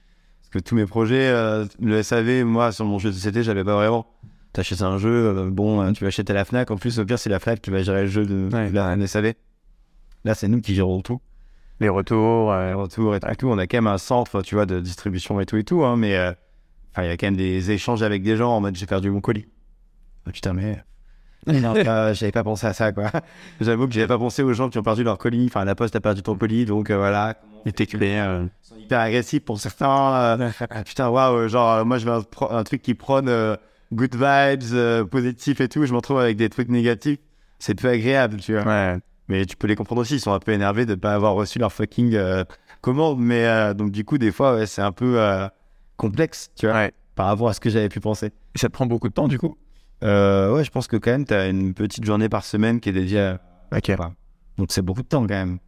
Parce que tous mes projets, euh, le SAV, moi, sur mon jeu de société, j'avais pas vraiment. T'achètes un jeu, euh, bon, euh, tu l'achètes à la Fnac. En plus, au pire, c'est la Fnac qui va gérer le jeu de, Ouais. de la SAV. Là, c'est nous qui gérons tout. Les retours. Les euh, retours et tout. On a quand même un centre, tu vois, de distribution et tout et tout. Hein, mais euh, enfin, il y a quand même des échanges avec des gens en mode j'ai perdu mon colis. Ah, putain, mais. Non, euh, j'avais pas pensé à ça, quoi. J'avoue que j'avais pas pensé aux gens qui ont perdu leur colis. Enfin, la poste a perdu ton colis, donc euh, voilà. TQP. euh, Ils sont hyper agressifs pour certains. euh, ah, putain, waouh, genre, euh, moi, je veux un, truc qui prône euh, good vibes, euh, positif et tout. Je me retrouve avec des trucs négatifs. C'est peu agréable, tu vois. Ouais. Mais tu peux les comprendre aussi, ils sont un peu énervés de ne pas avoir reçu leur fucking euh, commande. Mais euh, donc, du coup, des fois, ouais, c'est un peu euh, complexe, tu vois, Ouais. par rapport à ce que j'avais pu penser. Et ça te prend beaucoup de temps, du coup? Euh, ouais, je pense que quand même, tu as une petite journée par semaine qui est dédiée à. Ok. Donc, c'est beaucoup de temps quand même.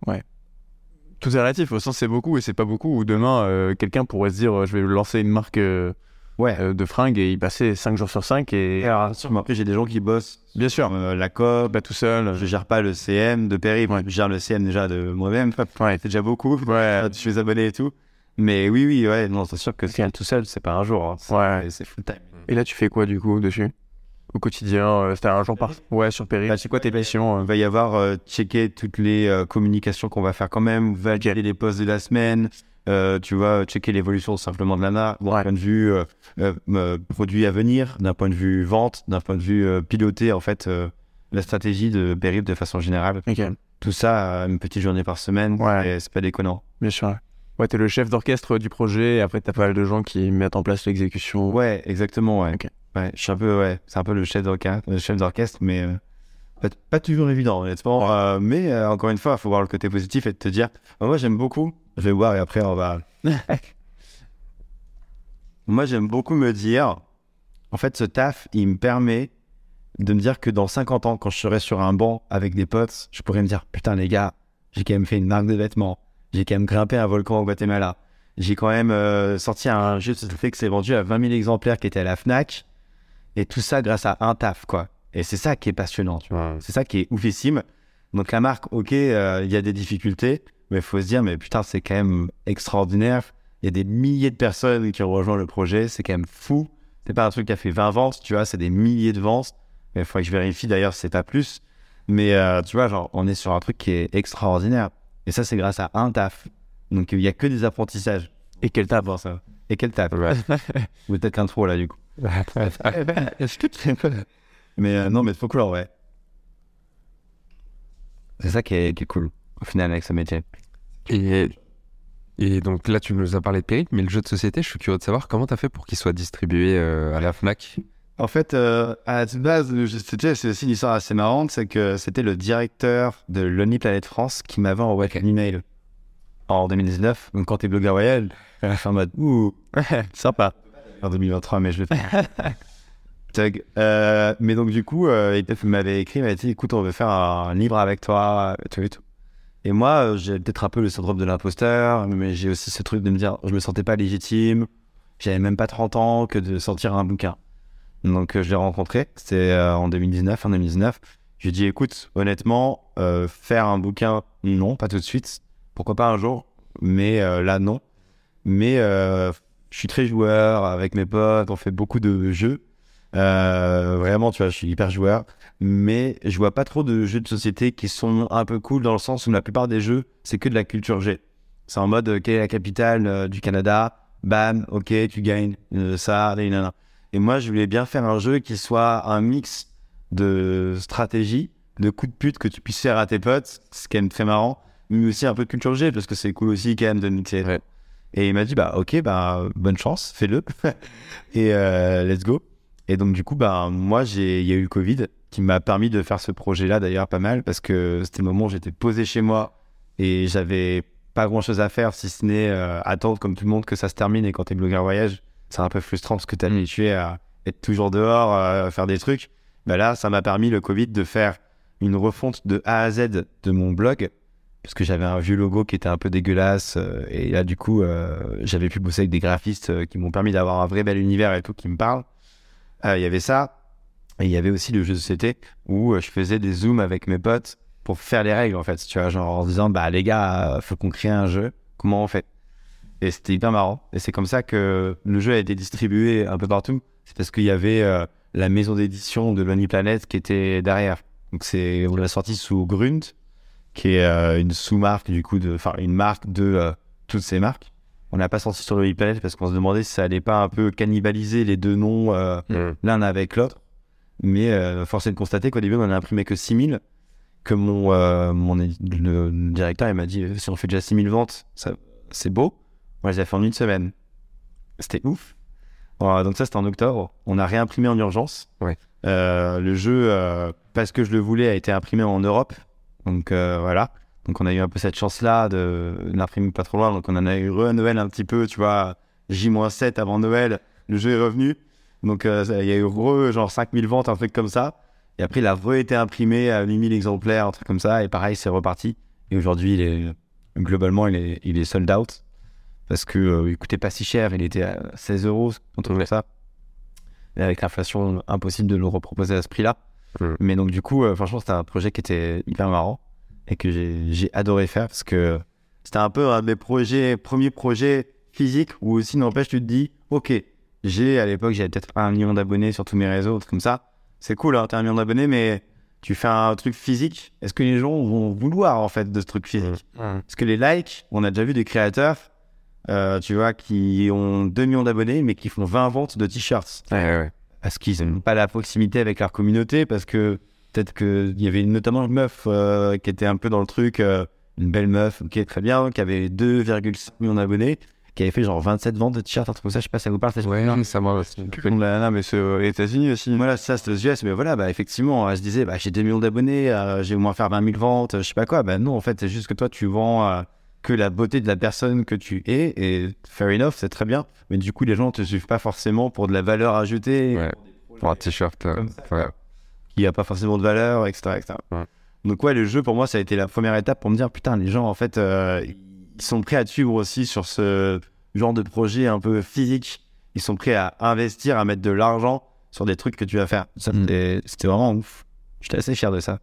Tout est relatif, au sens c'est beaucoup et c'est pas beaucoup. Ou demain, euh, quelqu'un pourrait se dire euh, je vais lancer une marque euh, Ouais. de fringues et y passer 5 jours sur 5 et. Alors, sûr, mais après, j'ai des gens qui bossent. Bien sûr. La COP, Pas tout seul. je gère pas le CM de Perry, Ouais. je gère le CM déjà de moi-même. Ouais. C'est déjà beaucoup. Ouais. Je suis abonné et tout. Mais oui, oui, ouais, non, c'est sûr que c'est tout seul, c'est pas un jour. hein. Ouais. C'est full time. Et là, tu fais quoi du coup dessus? Au quotidien euh, C'était un jour par. Ouais, sur Péri. Bah, c'est quoi tes missions Il va y avoir euh, checker toutes les euh, communications qu'on va faire quand même, valider les posts de la semaine, euh, tu vois, checker l'évolution simplement de la marque, d'un Ouais. point de vue euh, euh, euh, produit à venir, d'un point de vue vente, d'un point de vue euh, piloter en fait euh, la stratégie de Périp de façon générale. Ok, Tout ça, euh, une petite journée par semaine, Ouais. et c'est pas déconnant. bien sûr. Ouais, t'es le chef d'orchestre du projet et après t'as pas mal de gens qui mettent en place l'exécution. Ouais, exactement, ouais. Ok. Ouais, je suis un peu, ouais, c'est un peu le chef d'orchestre, le chef d'orchestre, mais euh, pas, pas toujours évident, honnêtement. Euh, mais euh, encore une fois, il faut voir le côté positif et te dire, bah, moi j'aime beaucoup, je vais voir et après on va. moi j'aime beaucoup me dire, en fait, ce taf, il me permet de me dire que dans 50 ans, quand je serai sur un banc avec des potes, je pourrais me dire, putain les gars, j'ai quand même fait une marque de vêtements, j'ai quand même grimpé un volcan au Guatemala. J'ai quand même euh, sorti un jeu de fait que c'est vendu à 20 000 exemplaires qui était à la Fnac. Et tout ça grâce à un taf, quoi. Et c'est ça qui est passionnant, tu vois. C'est ça qui est oufissime. Donc la marque, ok, euh, il y a des difficultés, mais il faut se dire, mais putain, c'est quand même extraordinaire. Il y a des milliers de personnes qui ont rejoint le projet, c'est quand même fou. C'est pas un truc qui a fait 20 ventes, tu vois, c'est des milliers de ventes. Il faudrait que je vérifie d'ailleurs c'est pas plus. Mais euh, tu vois, genre, on est sur un truc qui est extraordinaire. Et ça, c'est grâce à un taf. Donc il y a que des apprentissages. Et quel taf Bon, ça. Et quel taf Ou peut-être qu'un trop là, du coup. mais euh, non, mais faut cool, ouais. C'est ça qui est, qui est cool, au final, avec ce métier. Et, et donc là, tu nous as parlé de Périple, mais le jeu de société, je suis curieux de savoir comment tu as fait pour qu'il soit distribué euh, à la Fnac? En fait, euh, à la base, c'était- c'est aussi une histoire assez marrante, c'est que c'était le directeur de Lonely Planet France qui m'avait envoyé un email en 2019. Donc quand t'es blogueur royal, en mode ouh, Sympa. en 2023, mais je le fais. Euh, mais donc du coup, euh, il m'avait écrit, il m'avait dit, écoute, on veut faire un livre avec toi, et tout et tout. Et moi, euh, j'ai peut-être un peu le syndrome de l'imposteur, mais j'ai aussi ce truc de me dire, je me sentais pas légitime, j'avais même pas 30 ans que de sortir un bouquin. Donc euh, je l'ai rencontré, c'était euh, en 2019, en 2019. Je lui ai dit, écoute, honnêtement, euh, faire un bouquin, non, pas tout de suite. Pourquoi pas un jour, mais là, non. Mais je suis très joueur avec mes potes, on fait beaucoup de jeux. Vraiment, tu vois, je suis hyper joueur. Mais je vois pas trop de jeux de société qui sont un peu cool dans le sens où la plupart des jeux, c'est que de la culture G. C'est en mode, quelle est la capitale du Canada? Bam, ok, tu gagnes ça, nanana. Et moi, je voulais bien faire un jeu qui soit un mix de stratégie, de coups de pute que tu puisses faire à tes potes, ce qui est très marrant, mais aussi un peu de culture G, parce que c'est cool aussi quand même de mixer. Ouais. Et il m'a dit, bah ok, bah bonne chance, fais-le. et euh, let's go. Et donc du coup, bah moi, il y a eu le Covid qui m'a permis de faire ce projet-là d'ailleurs pas mal, parce que c'était le moment où j'étais posé chez moi et j'avais pas grand-chose à faire si ce n'est euh, attendre comme tout le monde que ça se termine. Et quand t'es blogueur voyage, c'est un peu frustrant parce que t'es Mm. habitué à être toujours dehors, à faire des trucs. Bah là, ça m'a permis le Covid de faire une refonte de A à Z de mon blog parce que j'avais un vieux logo qui était un peu dégueulasse euh, et là du coup euh, j'avais pu bosser avec des graphistes euh, qui m'ont permis d'avoir un vrai bel univers et tout qui me parle. Il y avait ça et il y avait aussi le jeu de société où je faisais des zooms avec mes potes pour faire les règles en fait, tu vois, genre en disant bah les gars, faut qu'on crée un jeu, comment on fait? Et c'était hyper marrant et c'est comme ça que le jeu a été distribué un peu partout. C'est parce qu'il y avait euh, la maison d'édition de Lonely Planet qui était derrière. Donc c'est on l'a sorti sous Grunt qui est euh, une sous-marque du coup de enfin une marque de euh, toutes ces marques. On l'a pas sorti sur Lonely Planet parce qu'on se demandait si ça allait pas un peu cannibaliser les deux noms Mm. l'un avec l'autre. Mais force est de constater qu'au début, on en a imprimé que 6000. Que mon, mon le directeur il m'a dit si on fait déjà 6000 ventes, ça, c'est beau. Moi, je les ai fait en une semaine. C'était ouf. Voilà, donc, ça, c'était en octobre. On a réimprimé en urgence. Ouais. Euh, le jeu, euh, parce que je le voulais, a été imprimé en Europe. Donc, euh, voilà. Donc, on a eu un peu cette chance-là de, de l'imprimer pas trop loin. Donc, on en a eu re à Noël un petit peu, tu vois, J-7 avant Noël. Le jeu est revenu. Donc, il y a eu re, genre 5000 ventes, un truc comme ça. Et après, il a re-été imprimé à 8000 exemplaires, un truc comme ça. Et pareil, c'est reparti. Et aujourd'hui, il est, globalement, il est, il est sold out. Parce que euh, il coûtait pas si cher. Il était à 16 euros, un truc comme ça. Et avec l'inflation, impossible de le reproposer à ce prix-là. Mm. Mais donc, du coup, euh, franchement, c'était un projet qui était hyper marrant. Et que j'ai adoré faire. Parce que c'était un peu un de mes projets, premiers projets physiques. Où aussi, n'empêche, tu te dis, OK, j'ai, à l'époque, j'avais peut-être un million d'abonnés sur tous mes réseaux, un truc comme ça. C'est cool, hein, t'as un million d'abonnés, mais tu fais un truc physique. Est-ce que les gens vont vouloir, en fait, de ce truc physique? Parce que les likes, on a déjà vu des créateurs, euh, tu vois, qui ont 2 millions d'abonnés, mais qui font 20 ventes de t-shirts. Ouais, ouais. Parce qu'ils n'ont pas la proximité avec leur communauté, parce que peut-être qu'il y avait notamment une meuf euh, qui était un peu dans le truc, euh, une belle meuf, ok, très bien, qui avait 2,5 millions d'abonnés, qui avait fait genre 27 ventes de t-shirts, un truc comme ça, je sais pas ça vous parle, ça, Ouais, mais ça m'a. Non, non, mais c'est aux États-Unis aussi. voilà, c'est ça, c'était aux US, mais voilà, bah, effectivement, elle se disait, bah, j'ai 2 millions d'abonnés, euh, j'ai au moins faire 20 000 ventes, je sais pas quoi. Bah, non, en fait, c'est juste que toi, tu vends que la beauté de la personne que tu es, et fair enough, c'est très bien. Mais du coup, les gens te suivent pas forcément pour de la valeur ajoutée, Ouais. Pour un t-shirt. euh, ouais. qui a pas forcément de valeur, etc. etc. Ouais. Donc, ouais, le jeu, pour moi, ça a été la première étape pour me dire, putain, les gens, en fait, euh, ils sont prêts à te suivre aussi sur ce genre de projet un peu physique. Ils sont prêts à investir, à mettre de l'argent sur des trucs que tu vas faire. Ça, Mm. c'était- c'était vraiment ouf. J'étais assez fier de ça.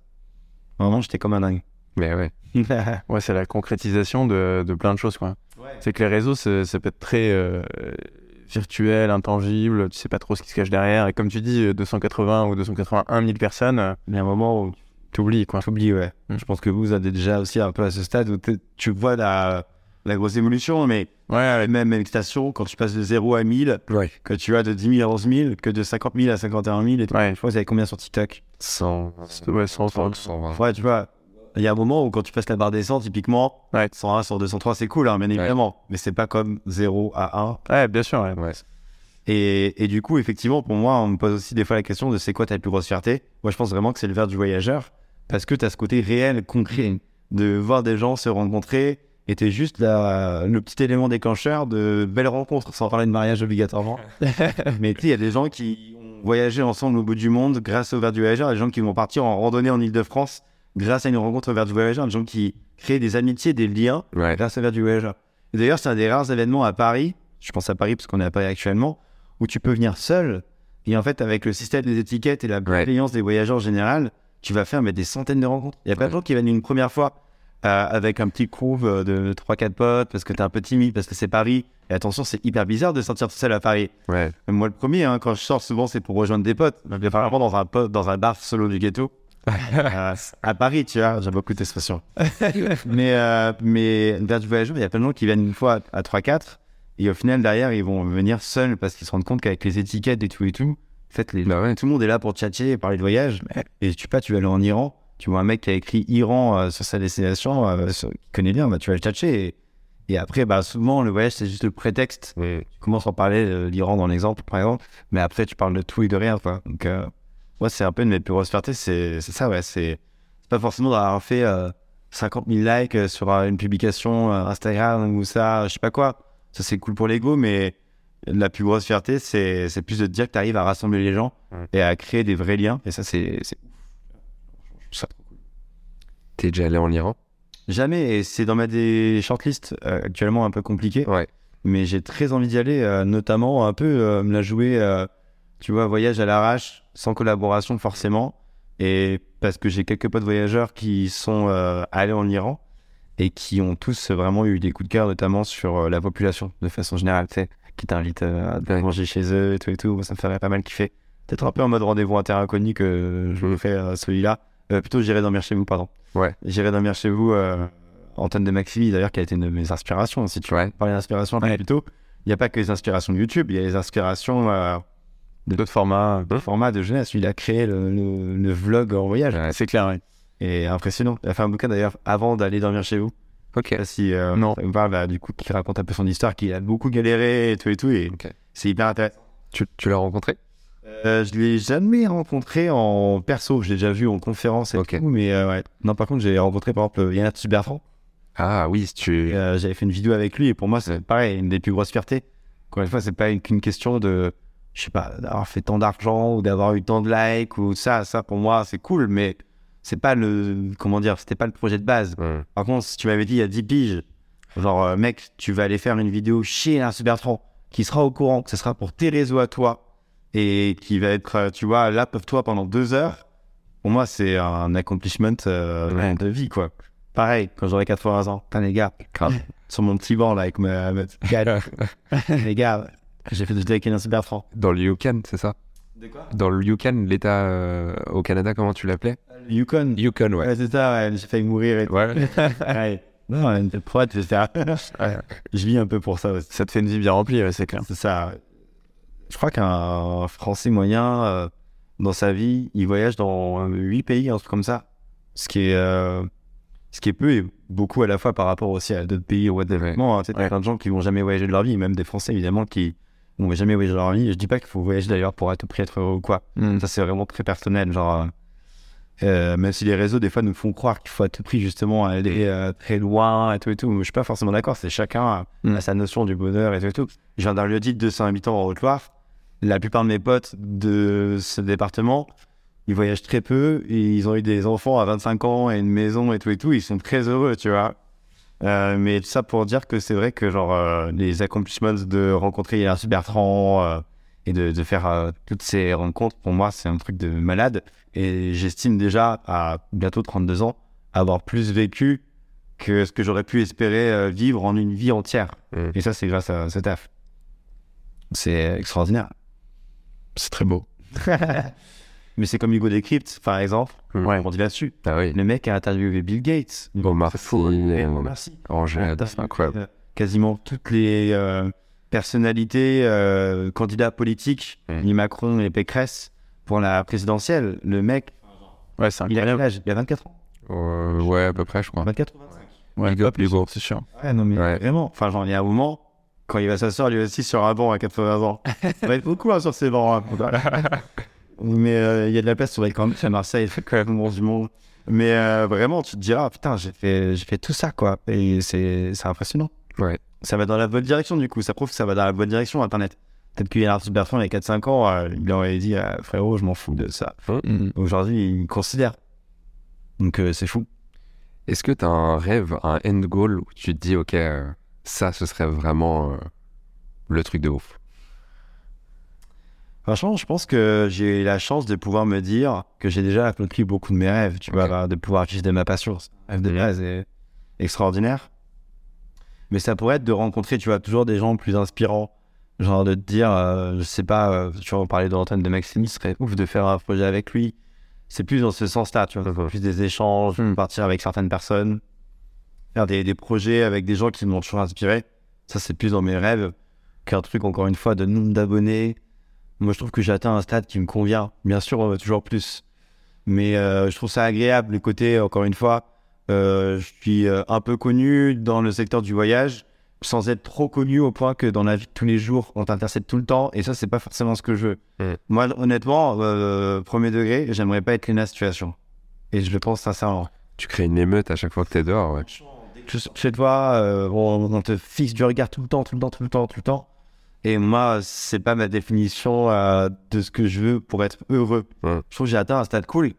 Vraiment, j'étais comme un dingue. Mais ouais. Ouais, c'est la concrétisation de, de plein de choses, quoi. C'est que les réseaux, ça peut être très euh, virtuel, intangible, tu sais pas trop ce qui se cache derrière. Et comme tu dis, euh, 280 ou 281 000 personnes, euh, Mais à un moment où t'oublies, quoi. t'oublies, ouais. Mm. Je pense que vous êtes déjà aussi un peu à ce stade où tu vois la, la grosse évolution, mais Ouais, même excitation, quand tu passes de 0 à 1000, Ouais. que tu vas de 10 000 à 11 000, que de 50 000 à 51 000, et tout. ouais, Je crois que vous avez combien sur TikTok? 100. ouais, 100, 100. 120. Ouais, tu vois, il y a un moment où quand tu passes la barre des 100, typiquement, Ouais. 101, 102, 103, c'est cool, hein, bien évidemment, mais c'est pas comme 0 à 1. Ouais, bien sûr, ouais. Ouais. Et, et du coup, effectivement, pour moi, on me pose aussi des fois la question de c'est quoi ta plus grosse fierté? Moi, je pense vraiment que c'est le verre du voyageur, parce que tu as ce côté réel, concret, de voir des gens se rencontrer, et t'es juste la- le petit élément déclencheur de belles rencontres, sans parler de mariage obligatoirement. Mais tu sais, il y a des gens qui ont voyagé ensemble au bout du monde grâce au verre du voyageur, des gens qui vont partir en randonnée en Ile-de-France grâce à une rencontre verre du voyageur, des gens qui créent des amitiés, des liens Ouais. grâce au verre du voyageur. D'ailleurs, c'est un des rares événements à Paris, je pense à Paris parce qu'on est à Paris actuellement, où tu peux venir seul. Et en fait, avec le système des étiquettes et la bienveillance des voyageurs en général, tu vas faire mais, des centaines de rencontres. Il y a pas de gens qui viennent une première fois euh, avec un petit groove euh, de 3-4 potes, parce que t'es un peu timide, parce que c'est Paris. Et attention, c'est hyper bizarre de sortir tout seul à Paris. Ouais. Moi, le premier, hein, quand je sors, souvent, c'est pour rejoindre des potes. Mais vraiment dans un, dans un bar solo du ghetto. Euh, à Paris, tu vois, j'aime beaucoup cette expression. mais, euh, mais vers du voyageur, il y a plein de gens qui viennent une fois à 3-4 et au final, derrière, ils vont venir seuls parce qu'ils se rendent compte qu'avec les étiquettes et tout et tout, en fait, les, Bah ouais. tout le monde est là pour tchatcher et parler de voyage. Et tu sais pas, tu vas aller en Iran, tu vois un mec qui a écrit Iran euh, sur sa destination, euh, sur- qui connaît bien, bah, tu vas le tchatcher. Et, et après, bah, souvent, le voyage, c'est juste le prétexte. Tu commences par parler de l'Iran dans l'exemple, par exemple, mais après, tu parles de tout et de rien. Quoi. Donc, euh, moi, c'est un peu une de mes plus grosses fiertés, c'est ça, ouais. C'est pas forcément d'avoir fait euh, 50 000 likes euh, sur euh, une publication euh, Instagram ou ça, je sais pas quoi. Ça, c'est cool pour l'ego, mais la plus grosse fierté, c'est plus de te dire que tu arrives à rassembler les gens Ouais. et à créer des vrais liens. Et ça, c'est ça trop cool. T'es déjà allé en Iran? Jamais, et c'est dans ma des shortlists euh, actuellement un peu compliqué. Ouais. mais j'ai très envie d'y aller, euh, notamment un peu euh, me la jouer, euh, tu vois, voyage à l'arrache, sans collaboration forcément, et parce que j'ai quelques potes voyageurs qui sont euh, allés en Iran et qui ont tous vraiment eu des coups de cœur, notamment sur euh, la population de façon générale, tu sais, qui t'invitent euh, à Ouais. manger chez eux et tout et tout, Moi, ça me ferait pas mal kiffer. Peut-être un peu en mode rendez-vous inconnu que je me fais celui-là. Euh, plutôt, j'irai dormir chez vous, pardon. Ouais. J'irai dormir chez vous. Euh, Antenne de Maxi, d'ailleurs, qui a été une de mes inspirations, si tu Ouais. parler d'inspiration un peu plus tôt, il n'y a pas que les inspirations de YouTube, il y a les inspirations euh, d'autres formats, de formats de jeunesse. Il a créé le, le- le vlog en voyage. Ouais. C'est clair, oui. Et impressionnant. Il a fait un bouquin d'ailleurs avant d'aller dormir chez vous. Ok. Je sais pas si euh, Non. ça vous parle, bah, du coup, qui raconte un peu son histoire, qu'il a beaucoup galéré et tout et tout. Et c'est hyper intéressant. Tu, tu l'as rencontré? Euh, je l'ai jamais rencontré en perso. Je l'ai déjà vu en conférence et tout. Mais euh, ouais. Non, par contre, j'ai rencontré par exemple Yann Bertrand. Ah oui, si tu. Euh, J'avais fait une vidéo avec lui et pour moi, c'est pareil, une des plus grosses fiertés. Encore une fois, c'est pas une- qu'une question de, je sais pas, d'avoir fait tant d'argent ou d'avoir eu tant de likes ou ça. Ça, pour moi, c'est cool, mais c'est pas le, comment dire, c'était pas le projet de base. Par contre, si tu m'avais dit il y a 10 piges, genre, euh, mec, tu vas aller faire une vidéo chez Lars Bertrand qui sera au courant que ce sera pour tes réseaux à toi et qui va être, euh, tu vois, là pour toi pendant deux heures, pour moi, c'est un accomplishment euh, de vie, quoi. Pareil, quand j'aurai 80 ans, putain, les gars, sur mon petit banc, là, avec ma. ma les gars, j'ai fait des vidéos avec Lars Bertrand. Dans le Yukon, c'est ça? De quoi? Dans le Yukon, l'État euh, au Canada, comment tu l'appelais? Yukon. Yukon, ouais. Ouais, c'est ça, ouais, j'ai failli mourir et Ouais. ouais. Non, une prod, c'est ça. Je vis un peu pour ça aussi. Ça te fait une vie bien remplie, ouais, c'est clair. C'est ça. Je crois qu'un Français moyen, euh, dans sa vie, il voyage dans huit pays, un truc comme ça. Ce qui est, euh, ce qui est peu et beaucoup à la fois par rapport aussi à d'autres pays au développement. hein. Tu sais, t'as Ouais. plein de gens qui vont jamais voyager de leur vie, même des Français évidemment qui vont jamais voyager de leur vie. Je dis pas qu'il faut voyager d'ailleurs pour à tout prix être heureux ou quoi. Mm. Ça, c'est vraiment très personnel. Genre, euh, euh, même si les réseaux, des fois, nous font croire qu'il faut à tout prix, justement, aller euh, très loin et tout et tout. Je suis pas forcément d'accord. C'est chacun Mm. a sa notion du bonheur et tout et tout. Je viens d'un lieu dit de 200 habitants en Haute-Loire. La plupart de mes potes de ce département, ils voyagent très peu et ils ont eu des enfants à 25 ans et une maison et tout et tout. Ils sont très heureux, tu vois. Euh, mais tout ça pour dire que c'est vrai que genre euh, les accomplishments de rencontrer Yann Bertrand euh, et de, de faire toutes ces rencontres, pour moi, c'est un truc de malade. Et j'estime déjà, à bientôt 32 ans, avoir plus vécu que ce que j'aurais pu espérer vivre en une vie entière. Mm. Et ça, c'est grâce à ce taf. C'est extraordinaire. C'est très beau. Mais c'est comme Hugo Décrypte, par exemple. Mm. Ouais. On dit là-dessus. Ah oui. Le mec a interviewé Bill Gates. Omar C'est fou. Sy, Et euh, Omar Sy. Angèle, Ouais, c'est incroyable. euh, Quasiment toutes les euh, personnalités, euh, candidats politiques, Mm. ni Macron et Pécresse, pour la présidentielle. Le mec, Ouais, c'est il a quel âge? Il a 24 ans Euh, ouais, à peu près, je crois. 24 ou 25 Ouais, Big up, Hugo. c'est sûr. Ouais, non, mais Ouais. vraiment. Enfin, genre, il y a un moment, quand il va s'asseoir lui aussi sur un banc à 80 ans, ça va être beaucoup hein, sur ces bancs. hein. mais euh, il y a de la place, être quand même à Marseille, c'est quand même le monde du monde. Mais euh, vraiment, tu te diras, putain, j'ai fait, j'ai fait tout ça, quoi. Et c'est c'est impressionnant. Ouais. Ça va dans la bonne direction, du coup. Ça prouve que ça va dans la bonne direction, Internet. Peut-être qu'il y a Arthur Bertrand, il y a 4-5 ans, euh, il aurait dit, euh, frérot, je m'en fous de ça. Mm. Aujourd'hui, il considère. Donc, euh, c'est fou. Est-ce que tu as un rêve, un end goal où tu te dis, ok, euh, ça, ce serait vraiment euh, le truc de ouf? Franchement, je pense que j'ai la chance de pouvoir me dire que j'ai déjà accompli beaucoup de mes rêves, tu vois, de pouvoir vivre de ma passion. Rêve de base. Et extraordinaire. Mais ça pourrait être de rencontrer, tu vois, toujours des gens plus inspirants. Genre de te dire, euh, je sais pas, euh, tu vois, on parlait de l'antenne de Maxime, ce serait ouf de faire un projet avec lui. C'est plus dans ce sens-là, tu vois, plus des échanges, Hmm. partir avec certaines personnes, faire des, des projets avec des gens qui m'ont toujours inspiré. Ça, c'est plus dans mes rêves qu'un truc, encore une fois, de nombre d'abonnés. Moi, je trouve que j'ai atteint un stade qui me convient. Bien sûr, on veut toujours plus. Mais euh, je trouve ça agréable, le côté, encore une fois, euh, je suis euh, un peu connu dans le secteur du voyage, sans être trop connu au point que dans la vie de tous les jours, on t'intercepte tout le temps. Et ça, c'est pas forcément ce que je veux. Mm. Moi, honnêtement, euh, premier degré, j'aimerais pas être Lena Situation. Et je le pense sincèrement. Tu crées une émeute à chaque fois que t'es dehors, ouais. Chez toi, on, on te fixe du regard tout le temps, tout le temps, tout le temps, tout le temps. Et moi, c'est pas ma définition euh, de ce que je veux pour être heureux. Ouais. Je trouve que j'ai atteint un stade cool.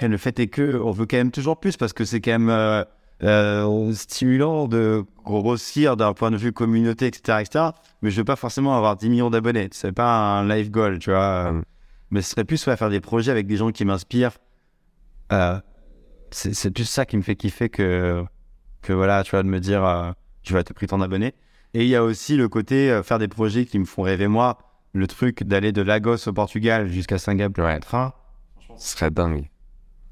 Et le fait est que on veut quand même toujours plus parce que c'est quand même euh, euh, stimulant de grossir d'un point de vue communauté, etc., etc. Mais je veux pas forcément avoir 10 millions d'abonnés. C'est pas un life goal, tu vois. Mais ce serait plus ouais, faire des projets avec des gens qui m'inspirent. C'est plus ça qui me fait kiffer que, que voilà, tu vois, de me dire, tu vas te pris ton abonné. Et il y a aussi le côté euh, faire des projets qui me font rêver moi. Le truc d'aller de Lagos au Portugal jusqu'à Singapour en train. Ce serait dingue.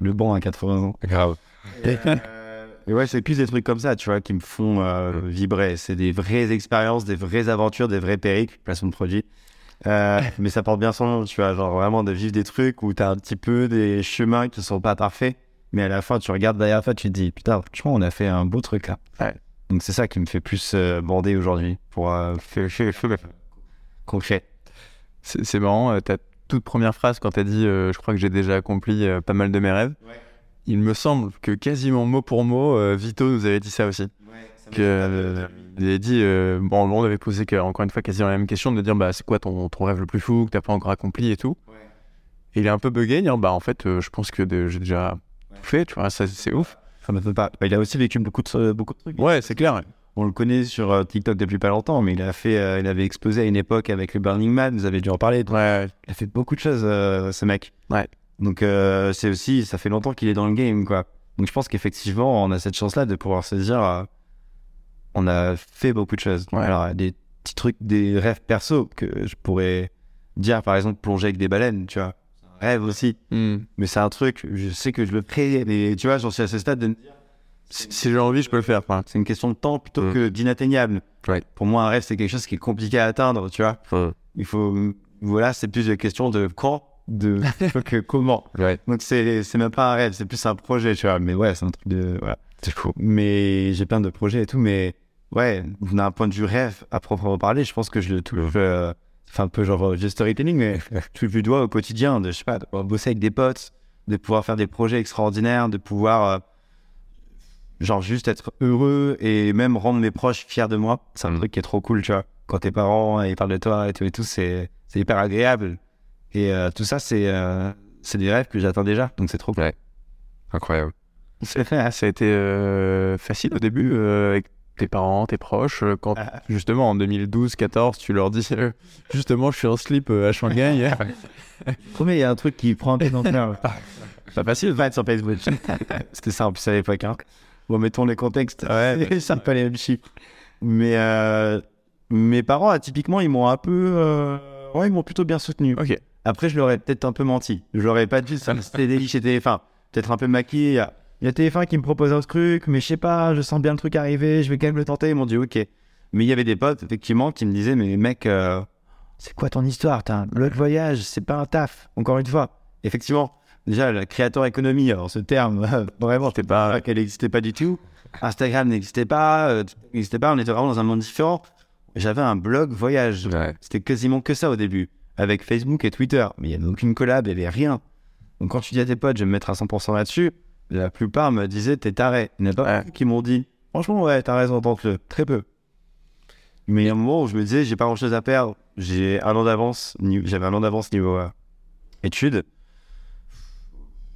Le banc à 80 ans. Grave. Et, et ouais, c'est plus des trucs comme ça, tu vois, qui me font euh, vibrer. C'est des vraies expériences, des vraies aventures, des vrais périples, placement de produit. Euh, mais ça porte bien son nom, tu vois, genre vraiment de vivre des trucs où t'as un petit peu des chemins qui sont pas parfaits, mais à la fin, tu regardes derrière toi, tu te dis, putain, franchement, on a fait un beau truc là. Ouais. Donc c'est ça qui me fait plus euh, bander aujourd'hui, pour euh, concret. C'est marrant, euh, ta toute première phrase quand t'as dit euh, je crois que j'ai déjà accompli pas mal de mes rêves. Ouais. Il me semble que quasiment mot pour mot, Vito nous avait dit ça aussi. Que, euh, il avait dit, euh, bon, on avait posé que, encore une fois quasiment la même question de dire bah, c'est quoi ton, ton rêve le plus fou que t'as pas encore accompli et tout. Et il est un peu bugué, bah en fait euh, je pense que j'ai déjà tout fait, tu vois, ça c'est ouf. Ça m'étonne pas. Bah, il a aussi vécu beaucoup de, beaucoup de trucs. Ouais, c'est clair. On le connaît sur euh, TikTok depuis pas longtemps, mais il a fait, euh, il avait explosé à une époque avec le Burning Man. Vous avez dû en parler. Ouais, Il a fait beaucoup de choses, euh, ce mec. Ouais. Donc euh, c'est aussi, ça fait longtemps qu'il est dans le game, quoi. Donc je pense qu'effectivement, on a cette chance-là de pouvoir se dire, euh, on a fait beaucoup de choses. Ouais. Alors des petits trucs, des rêves perso que je pourrais dire, par exemple, plonger avec des baleines, tu vois. Rêve aussi, Hmm. mais c'est un truc, je sais que je le ferai, mais tu vois, j'en suis à ce stade de me dire, Si, si j'ai envie, je peux le faire. c'est une question de temps plutôt Mm. que d'inatteignable. Pour moi, un rêve, c'est quelque chose qui est compliqué à atteindre, tu vois. Ouais. Il faut, voilà, c'est plus une question de quand, de que comment. Ouais. Donc c'est c'est même pas un rêve, c'est plus un projet, tu vois. Mais ouais, c'est un truc de voilà. C'est fou. Mais j'ai plein de projets et tout, mais ouais, d'un point de vue rêve à proprement parler, je pense que je le touche. euh, Enfin, un peu genre du storytelling, mais je le dois au quotidien, de je sais pas, de bosser avec des potes, de pouvoir faire des projets extraordinaires, de pouvoir euh, genre juste être heureux et même rendre mes proches fiers de moi. C'est un Mm. truc qui est trop cool, tu vois. Quand tes parents ils parlent de toi et tout et tout, c'est c'est hyper agréable. Et euh, tout ça, c'est euh, c'est des rêves que j'atteins déjà, donc c'est trop cool. Incroyable. C'est fait, ça a été euh, facile au début euh, avec tes parents, tes proches, euh, quand Ah. justement en 2012-14, tu leur dis euh, justement je suis en slip euh, à Shanghai. Premier, il y a un truc qui prend un peu d'ampleur. pas facile. Pas être sur Facebook. C'était ça en plus à l'époque. Hein. Bon, mettons les contextes. Ouais. c'est pas les mêmes chiffres. Mais euh, mes parents, typiquement, ils m'ont un peu. euh, Ouais, ils m'ont plutôt bien soutenu. Ok. Après, je leur ai peut-être un peu menti. Je leur ai pas dit ça, c'était délit chez TF1. Peut-être un peu maquillé. Il y a- il y a TF1 qui me propose un truc, mais je sais pas, je sens bien le truc arriver, je vais quand même le tenter. Ils m'ont dit ok. Mais il y avait des potes, effectivement, qui me disaient Mais mec, euh, c'est quoi ton histoire? T'as un l'autre voyage, c'est pas un taf, encore une fois. Effectivement, déjà, la créateur économie, alors ce terme, vraiment, C'était pas. qu'elle n'existait pas du tout. Instagram n'existait pas, euh, n'existait pas, on était vraiment dans un monde différent. J'avais un blog voyage. Ouais. C'était quasiment que ça au début, avec Facebook et Twitter. Mais il n'y avait aucune collab, il n'y avait rien. Donc quand tu dis à tes potes, je vais me mettre à 100% là-dessus, la plupart me disaient, t'es taré. Il n'y en a pas Ouais. qui m'ont dit, franchement, ouais, t'as raison, tente-le. Très peu. Mais il y a un moment où je me disais, j'ai pas grand-chose à perdre. J'ai un an d'avance, j'avais un an d'avance niveau euh, études.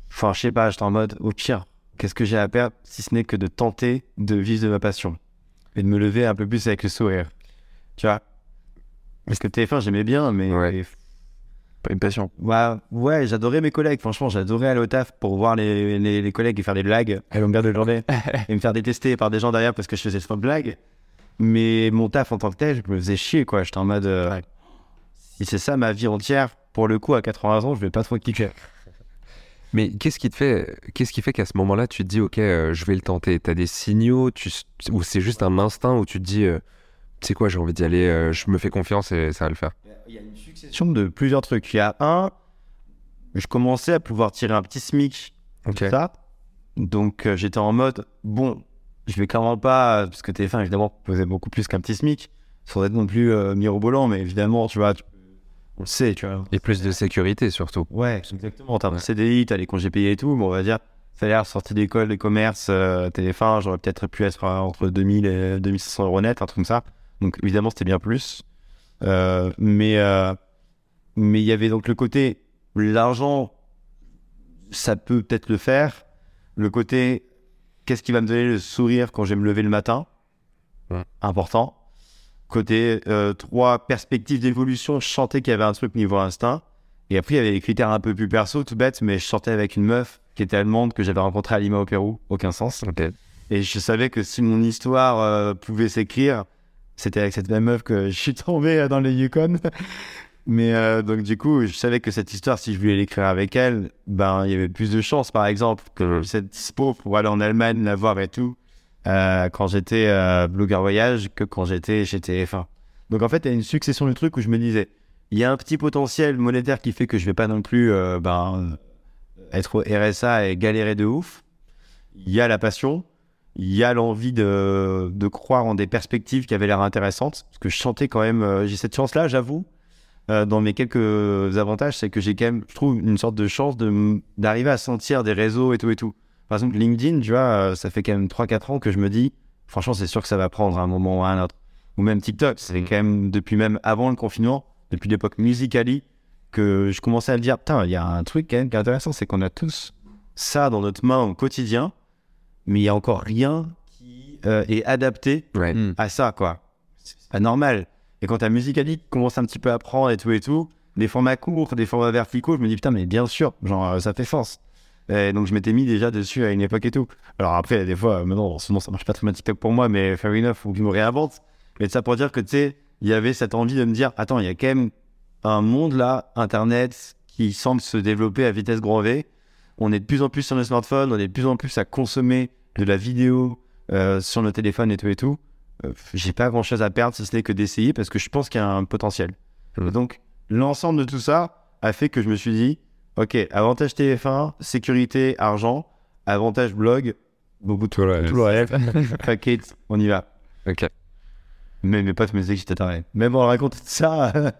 Enfin, je sais pas, j'étais en mode, au pire, qu'est-ce que j'ai à perdre si ce n'est que de tenter de vivre de ma passion et de me lever un peu plus avec le sourire. Tu vois? Parce que TF1, j'aimais bien, mais Ouais. Une passion. Ouais, ouais j'adorais mes collègues. Franchement, j'adorais aller au taf pour voir les, les, les collègues et faire des blagues à longueur de journée et me faire détester par des gens derrière parce que je faisais cette blague. Mais mon taf en tant que tel, je me faisais chier, quoi. J'étais en mode. euh, si c'est ça ma vie entière, pour le coup, à 80 ans, je vais pas trop kiffer. Mais qu'est-ce qui te fait, qu'est-ce qui fait qu'à ce moment-là, tu te dis, ok, euh, je vais le tenter? T'as des signaux, tu, ou c'est juste un instinct où tu te dis, euh, tu sais quoi, j'ai envie d'y aller, euh, je me fais confiance et ça va le faire. Il y a une succession de plusieurs trucs. Il y a un, je commençais à pouvoir tirer un petit SMIC Ok. ça. Donc euh, j'étais en mode, bon, je vais clairement pas, euh, parce que TF1 évidemment proposait beaucoup plus qu'un petit SMIC, sans être non plus euh, mirobolant, mais évidemment, tu vois, tu- on le sait, tu vois. Et plus de sécurité surtout. Ouais, exactement. En termes de CDI, t'as les congés payés et tout, mais on va dire, salaire sorti d'école de commerce, euh, TF1, j'aurais peut-être pu être entre 2000 et 2500 euros net, un truc comme ça. Donc évidemment, c'était bien plus. Euh, mais euh, mais il y avait donc le côté, l'argent, ça peut peut-être le faire. Le côté, qu'est-ce qui va me donner le sourire quand je vais me lever le matin? Ouais. Important. Côté euh, trois perspectives d'évolution, je sentais qu'il y avait un truc niveau instinct. Et après, il y avait des critères un peu plus perso, tout bête, mais je sortais avec une meuf qui était allemande que j'avais rencontrée à Lima au Pérou, aucun sens. Et je savais que si mon histoire euh, pouvait s'écrire, c'était avec cette même meuf que je suis tombé euh, dans le Yukon. Mais euh, donc du coup, je savais que cette histoire, si je voulais l'écrire avec elle, ben il y avait plus de chances, par exemple, que cette dispo pour aller en Allemagne la voir et tout, euh, quand j'étais euh, blogueur voyage, que quand j'étais chez TF1. Donc en fait, il y a une succession de trucs où je me disais, il y a un petit potentiel monétaire qui fait que je vais pas non plus ben, être au RSA et galérer de ouf. Il y a la passion, il y a l'envie de, de croire en des perspectives qui avaient l'air intéressantes. Parce que je sentais quand même, euh, j'ai cette chance-là, j'avoue. Euh, dans mes quelques avantages, c'est que j'ai quand même, je trouve, une sorte de chance de d'arriver à sentir des réseaux et tout et tout. Par exemple, LinkedIn, tu vois, euh, ça fait quand même 3-4 ans que je me dis, franchement, c'est sûr que ça va prendre un moment ou un autre. Ou même TikTok, c'est Mhm. quand même depuis même avant le confinement, depuis l'époque Musically, que je commençais à me dire, putain, il y a un truc quand même qui est intéressant, c'est qu'on a tous ça dans notre main au quotidien, mais il y a encore rien qui euh, est adapté Ouais. Mm. à ça, quoi. C'est pas normal. Et quand ta Musically commence un petit peu à apprendre et tout et tout, des formats courts, des formats verticaux, je me dis, putain, mais bien sûr, genre, euh, ça fait sens. Et donc, je m'étais mis déjà dessus à une époque et tout. Alors après, des fois, euh, maintenant, sinon, ça marche pas très bien TikTok pour moi, mais fair enough, faut que je me réinvente. Mais ça pour dire que, tu sais, il y avait cette envie de me dire, attends, il y a quand même un monde là, Internet, qui semble se développer à vitesse grand V. On est de plus en plus sur nos smartphones, on est de plus en plus à consommer de la vidéo euh, sur nos téléphones et tout et tout. Euh, J'ai pas grand chose à perdre si ce n'est que d'essayer parce que je pense qu'il y a un potentiel. Mhm. Donc, l'ensemble de tout ça a fait que je me suis dit, ok, avantage TF1, sécurité, argent, avantage blog, beaucoup de Tout le reste, it, on y va. Ok. Mais mes potes me disaient que j'étais taré. Même en racontant ça,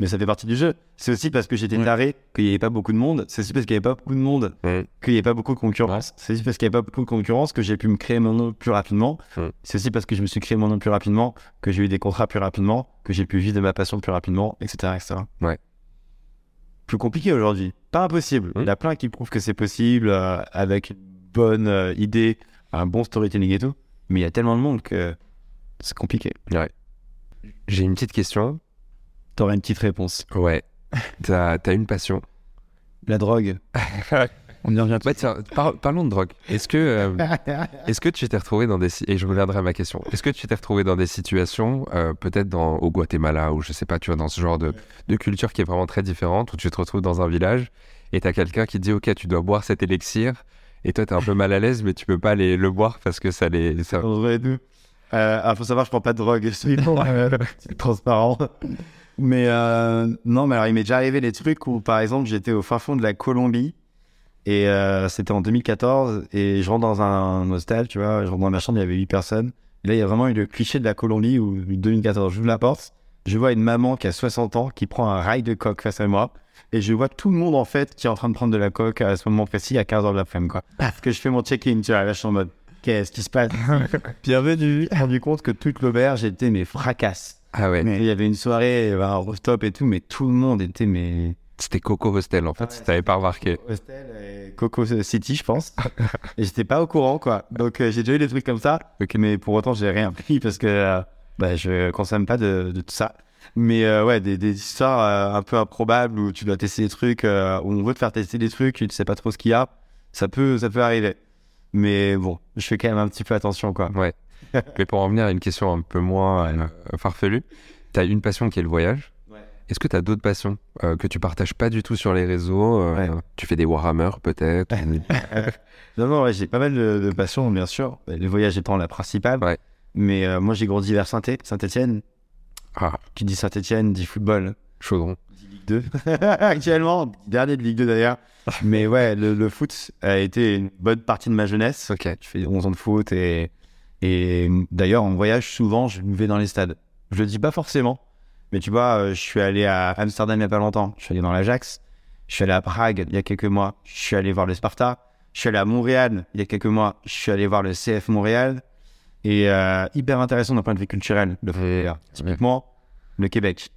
mais ça fait partie du jeu. C'est aussi parce que j'étais Ouais. taré qu'il n'y avait pas beaucoup de monde. C'est aussi parce qu'il n'y avait pas beaucoup de monde Ouais. qu'il n'y avait pas beaucoup de concurrence. C'est aussi parce qu'il n'y avait pas beaucoup de concurrence que j'ai pu me créer mon nom plus rapidement. Ouais. C'est aussi parce que je me suis créé mon nom plus rapidement, que j'ai eu des contrats plus rapidement, que j'ai pu vivre de ma passion plus rapidement, etc. etc. Ouais. Plus compliqué aujourd'hui. Pas impossible. Mhm. Il y a plein qui prouvent que c'est possible euh, avec une bonne euh, idée, un bon storytelling et tout. Mais il y a tellement de monde que c'est compliqué. J'ai une petite question. T'aurais une petite réponse. Ouais. T'as as une passion. La drogue. On y revient tout Ouais, tiens, par- parlons de drogue. Est-ce que, euh, est-ce que tu t'es retrouvé dans des et je reviendrai à ma question. Est-ce que tu t'es retrouvé dans des situations, euh, peut-être dans au Guatemala ou je sais pas, tu vois, dans ce genre de, de culture qui est vraiment très différente, où tu te retrouves dans un village et t'as quelqu'un qui te dit ok, tu dois boire cet élixir et toi t'es un peu mal à l'aise, mais tu peux pas les, le boire parce que ça les. ça-. Euh, ah, faut savoir, je prends pas de drogue, je suis c'est transparent. Mais euh, non, mais alors il m'est déjà arrivé des trucs où, par exemple, j'étais au fin fond de la Colombie et euh, c'était en 2014 et je rentre dans un hostel, tu vois, je rentre dans ma chambre, il y avait 8 personnes. Et là, il y a vraiment eu le cliché de la Colombie où 2014, j'ouvre la porte, je vois une maman qui a 60 ans qui prend un rail de coke face à moi et je vois tout le monde en fait qui est en train de prendre de la coke à ce moment précis à 15h de l'après-midi, quoi. Parce que je fais mon check-in, tu vois, là, je suis en mode, qu'est-ce qui se passe? Bienvenue. rendu compte que toute l'auberge était mes fracasses. Ah ouais. Mais il y avait une soirée, un rooftop et tout, mais tout le monde était mes C'était Coco Hostel en fait. Ouais, T'avais pas remarqué. hostel et Coco City, je pense. et j'étais pas au courant, quoi. Donc euh, j'ai déjà eu des trucs comme ça, Ok. mais pour autant j'ai rien pris parce que euh, bah, je consomme pas de, de tout ça. Mais euh, ouais, des, des histoires euh, un peu improbables où tu dois tester des trucs, où on veut te faire tester des trucs, tu ne sais pas trop ce qu'il y a. Ça peut, ça peut arriver. Mais bon, je fais quand même un petit peu attention, quoi. Ouais. Mais pour en venir à une question un peu moins euh, farfelue, tu as une passion qui est le voyage. Ouais. Est-ce que tu as d'autres passions euh, que tu partages pas du tout sur les réseaux euh, Ouais. Tu fais des Warhammer peut-être Non, non, ouais, j'ai pas mal de, de passions, bien sûr. Le voyage étant la principale. Mais euh, moi, j'ai grandi vers Saint- Saint-Etienne. Ah, Qui dit Saint-Etienne dit football. chaudron. Ligue 2. Actuellement, dernier de Ligue 2 d'ailleurs. Mais ouais, le, le foot a été une bonne partie de ma jeunesse. Ok. Je fais 11 ans de foot et, et d'ailleurs, en voyage, souvent, je me vais dans les stades. Je le dis pas forcément, mais tu vois, euh, je suis allé à Amsterdam il y a pas longtemps. Je suis allé dans l'Ajax. Je suis allé à Prague il y a quelques mois. Je suis allé voir le Sparta. Je suis allé à Montréal il y a quelques mois. Je suis allé voir le CF Montréal. Et euh, hyper intéressant d'un point de vue culturel. Le Ouais. Typiquement, le Québec.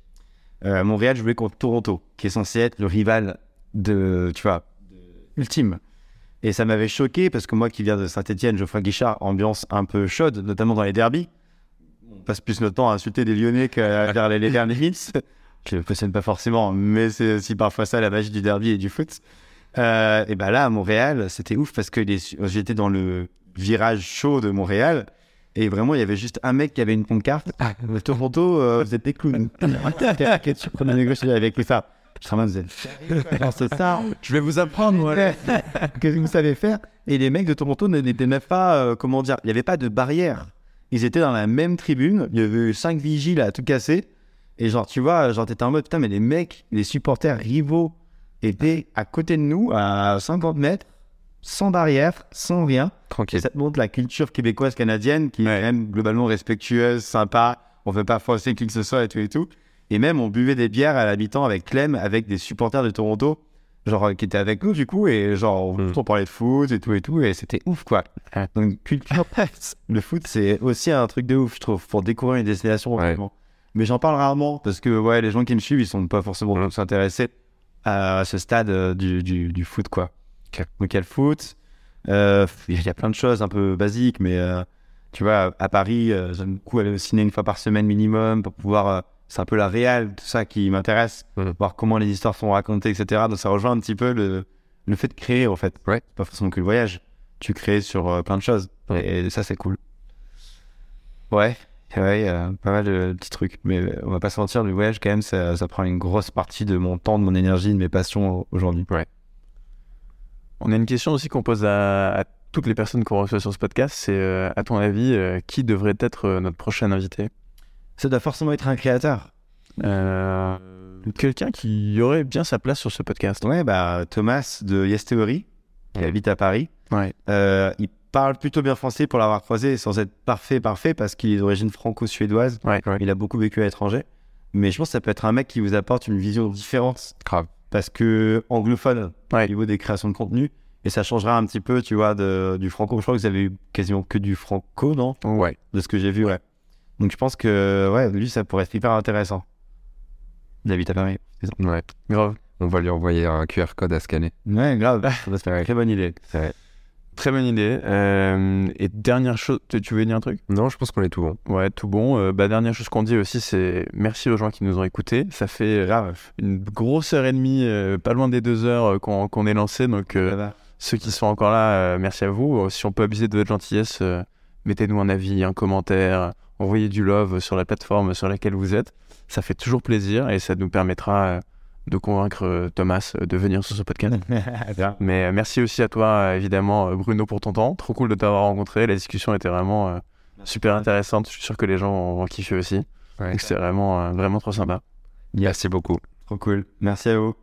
Euh, Montréal jouait contre Toronto, qui est censé être le rival de, tu vois, ultime. Et ça m'avait choqué parce que moi qui viens de Saint-Etienne, Geoffroy Guichard, ambiance un peu chaude, notamment dans les derbies. On passe plus notre temps à insulter des Lyonnais qu'à faire les, derniers Je ne passionne pas forcément, mais c'est aussi parfois ça la magie du derby et du foot. Euh, et ben là, à Montréal, c'était ouf parce que les- j'étais dans le virage chaud de Montréal. Et vraiment, il y avait juste un mec qui avait une pancarte. Ah, le Toronto, euh, vous êtes des clowns. Avec ça Je quoi C'est ça Je vais vous apprendre, moi. Qu'est-ce que vous savez faire? Et les mecs de Toronto n'étaient même pas, euh, comment dire, il n'y avait pas de barrière. Ils étaient dans la même tribune, il y avait eu cinq vigiles à tout casser. Et genre, tu vois, genre, t'étais en mode, putain, mais les mecs, les supporters rivaux étaient à côté de nous, à 50 mètres, sans barrière, sans rien. Et Tranquille. ça te montre la culture québécoise canadienne qui est quand même globalement respectueuse, sympa. On veut pas forcer qui que ce soit et tout et tout. Et même on buvait des bières à l'habitant avec Clem, avec des supporters de Toronto, genre qui étaient avec nous du coup et genre on, Mm. on parlait de foot et tout et tout et c'était ouf quoi. Ouais. Donc culture, le foot c'est aussi un truc de ouf je trouve pour découvrir une destination. Ouais. vraiment. Mais j'en parle rarement parce que ouais les gens qui me suivent ils sont pas forcément Mm. tous intéressés à ce stade euh, du, du, du foot quoi. Ok. Donc il y a le foot. Euh, Il y a plein de choses un peu basiques, mais euh, tu vois, à Paris, j'aime beaucoup aller au ciné une fois par semaine minimum pour pouvoir. C'est un peu la réal, tout ça qui m'intéresse, Mhm. voir comment les histoires sont racontées, etc. Donc ça rejoint un petit peu le, le fait de créer, en fait. Ouais. C'est pas forcément que le voyage. Tu crées sur euh, plein de choses. Ouais. Et ça, c'est cool. Ouais, ouais, euh, pas mal de petits trucs. Mais euh, on va pas se mentir, le voyage, quand même, ça, ça prend une grosse partie de mon temps, de mon énergie, de mes passions aujourd'hui. On a une question aussi qu'on pose à, à toutes les personnes qu'on reçoit sur ce podcast. C'est, euh, à ton avis, euh, qui devrait être euh, notre prochain invité? Ça doit forcément être un créateur. Euh, Quelqu'un qui aurait bien sa place sur ce podcast. Ouais, bah, Thomas de Yes Theory, qui habite à Paris. Ouais. Euh, il parle plutôt bien français pour l'avoir croisé, sans être parfait, parfait, parce qu'il est d'origine franco-suédoise. Ouais, ouais. Il a beaucoup vécu à l'étranger. Mais je pense que ça peut être un mec qui vous apporte une vision différente. Grave. Parce que anglophone, Ouais. au niveau des créations de contenu, et ça changera un petit peu, tu vois, de, du franco. Je crois que vous avez eu quasiment que du franco, non? Ouais. De ce que j'ai vu, ouais. Donc je pense que, ouais, lui, ça pourrait être hyper intéressant. Il habite à Paris. Ouais. Grave. On va lui envoyer un QR code à scanner. Ouais, grave. Une très bonne idée. C'est vrai. Très bonne idée. Euh, et dernière chose, tu veux dire un truc? Non, je pense qu'on est tout bon. Ouais, tout bon. Euh, bah, dernière chose qu'on dit aussi, c'est merci aux gens qui nous ont écoutés. Ça fait Grave. une grosse heure et demie, euh, pas loin des deux heures euh, qu'on est lancé. Donc, euh, ceux qui sont encore là, euh, merci à vous. Euh, Si on peut abuser de votre gentillesse, euh, mettez-nous un avis, un commentaire, envoyez du love sur la plateforme sur laquelle vous êtes. Ça fait toujours plaisir et ça nous permettra euh, de convaincre euh, Thomas euh, de venir sur ce podcast. Mais merci aussi à toi, évidemment, Bruno, pour ton temps. Trop cool de t'avoir rencontré. La discussion était vraiment euh, super intéressante. Je suis sûr que les gens vont, kiffer aussi. Ouais. Donc c'est vraiment, euh, vraiment trop sympa. Merci beaucoup. Trop cool. Merci à vous.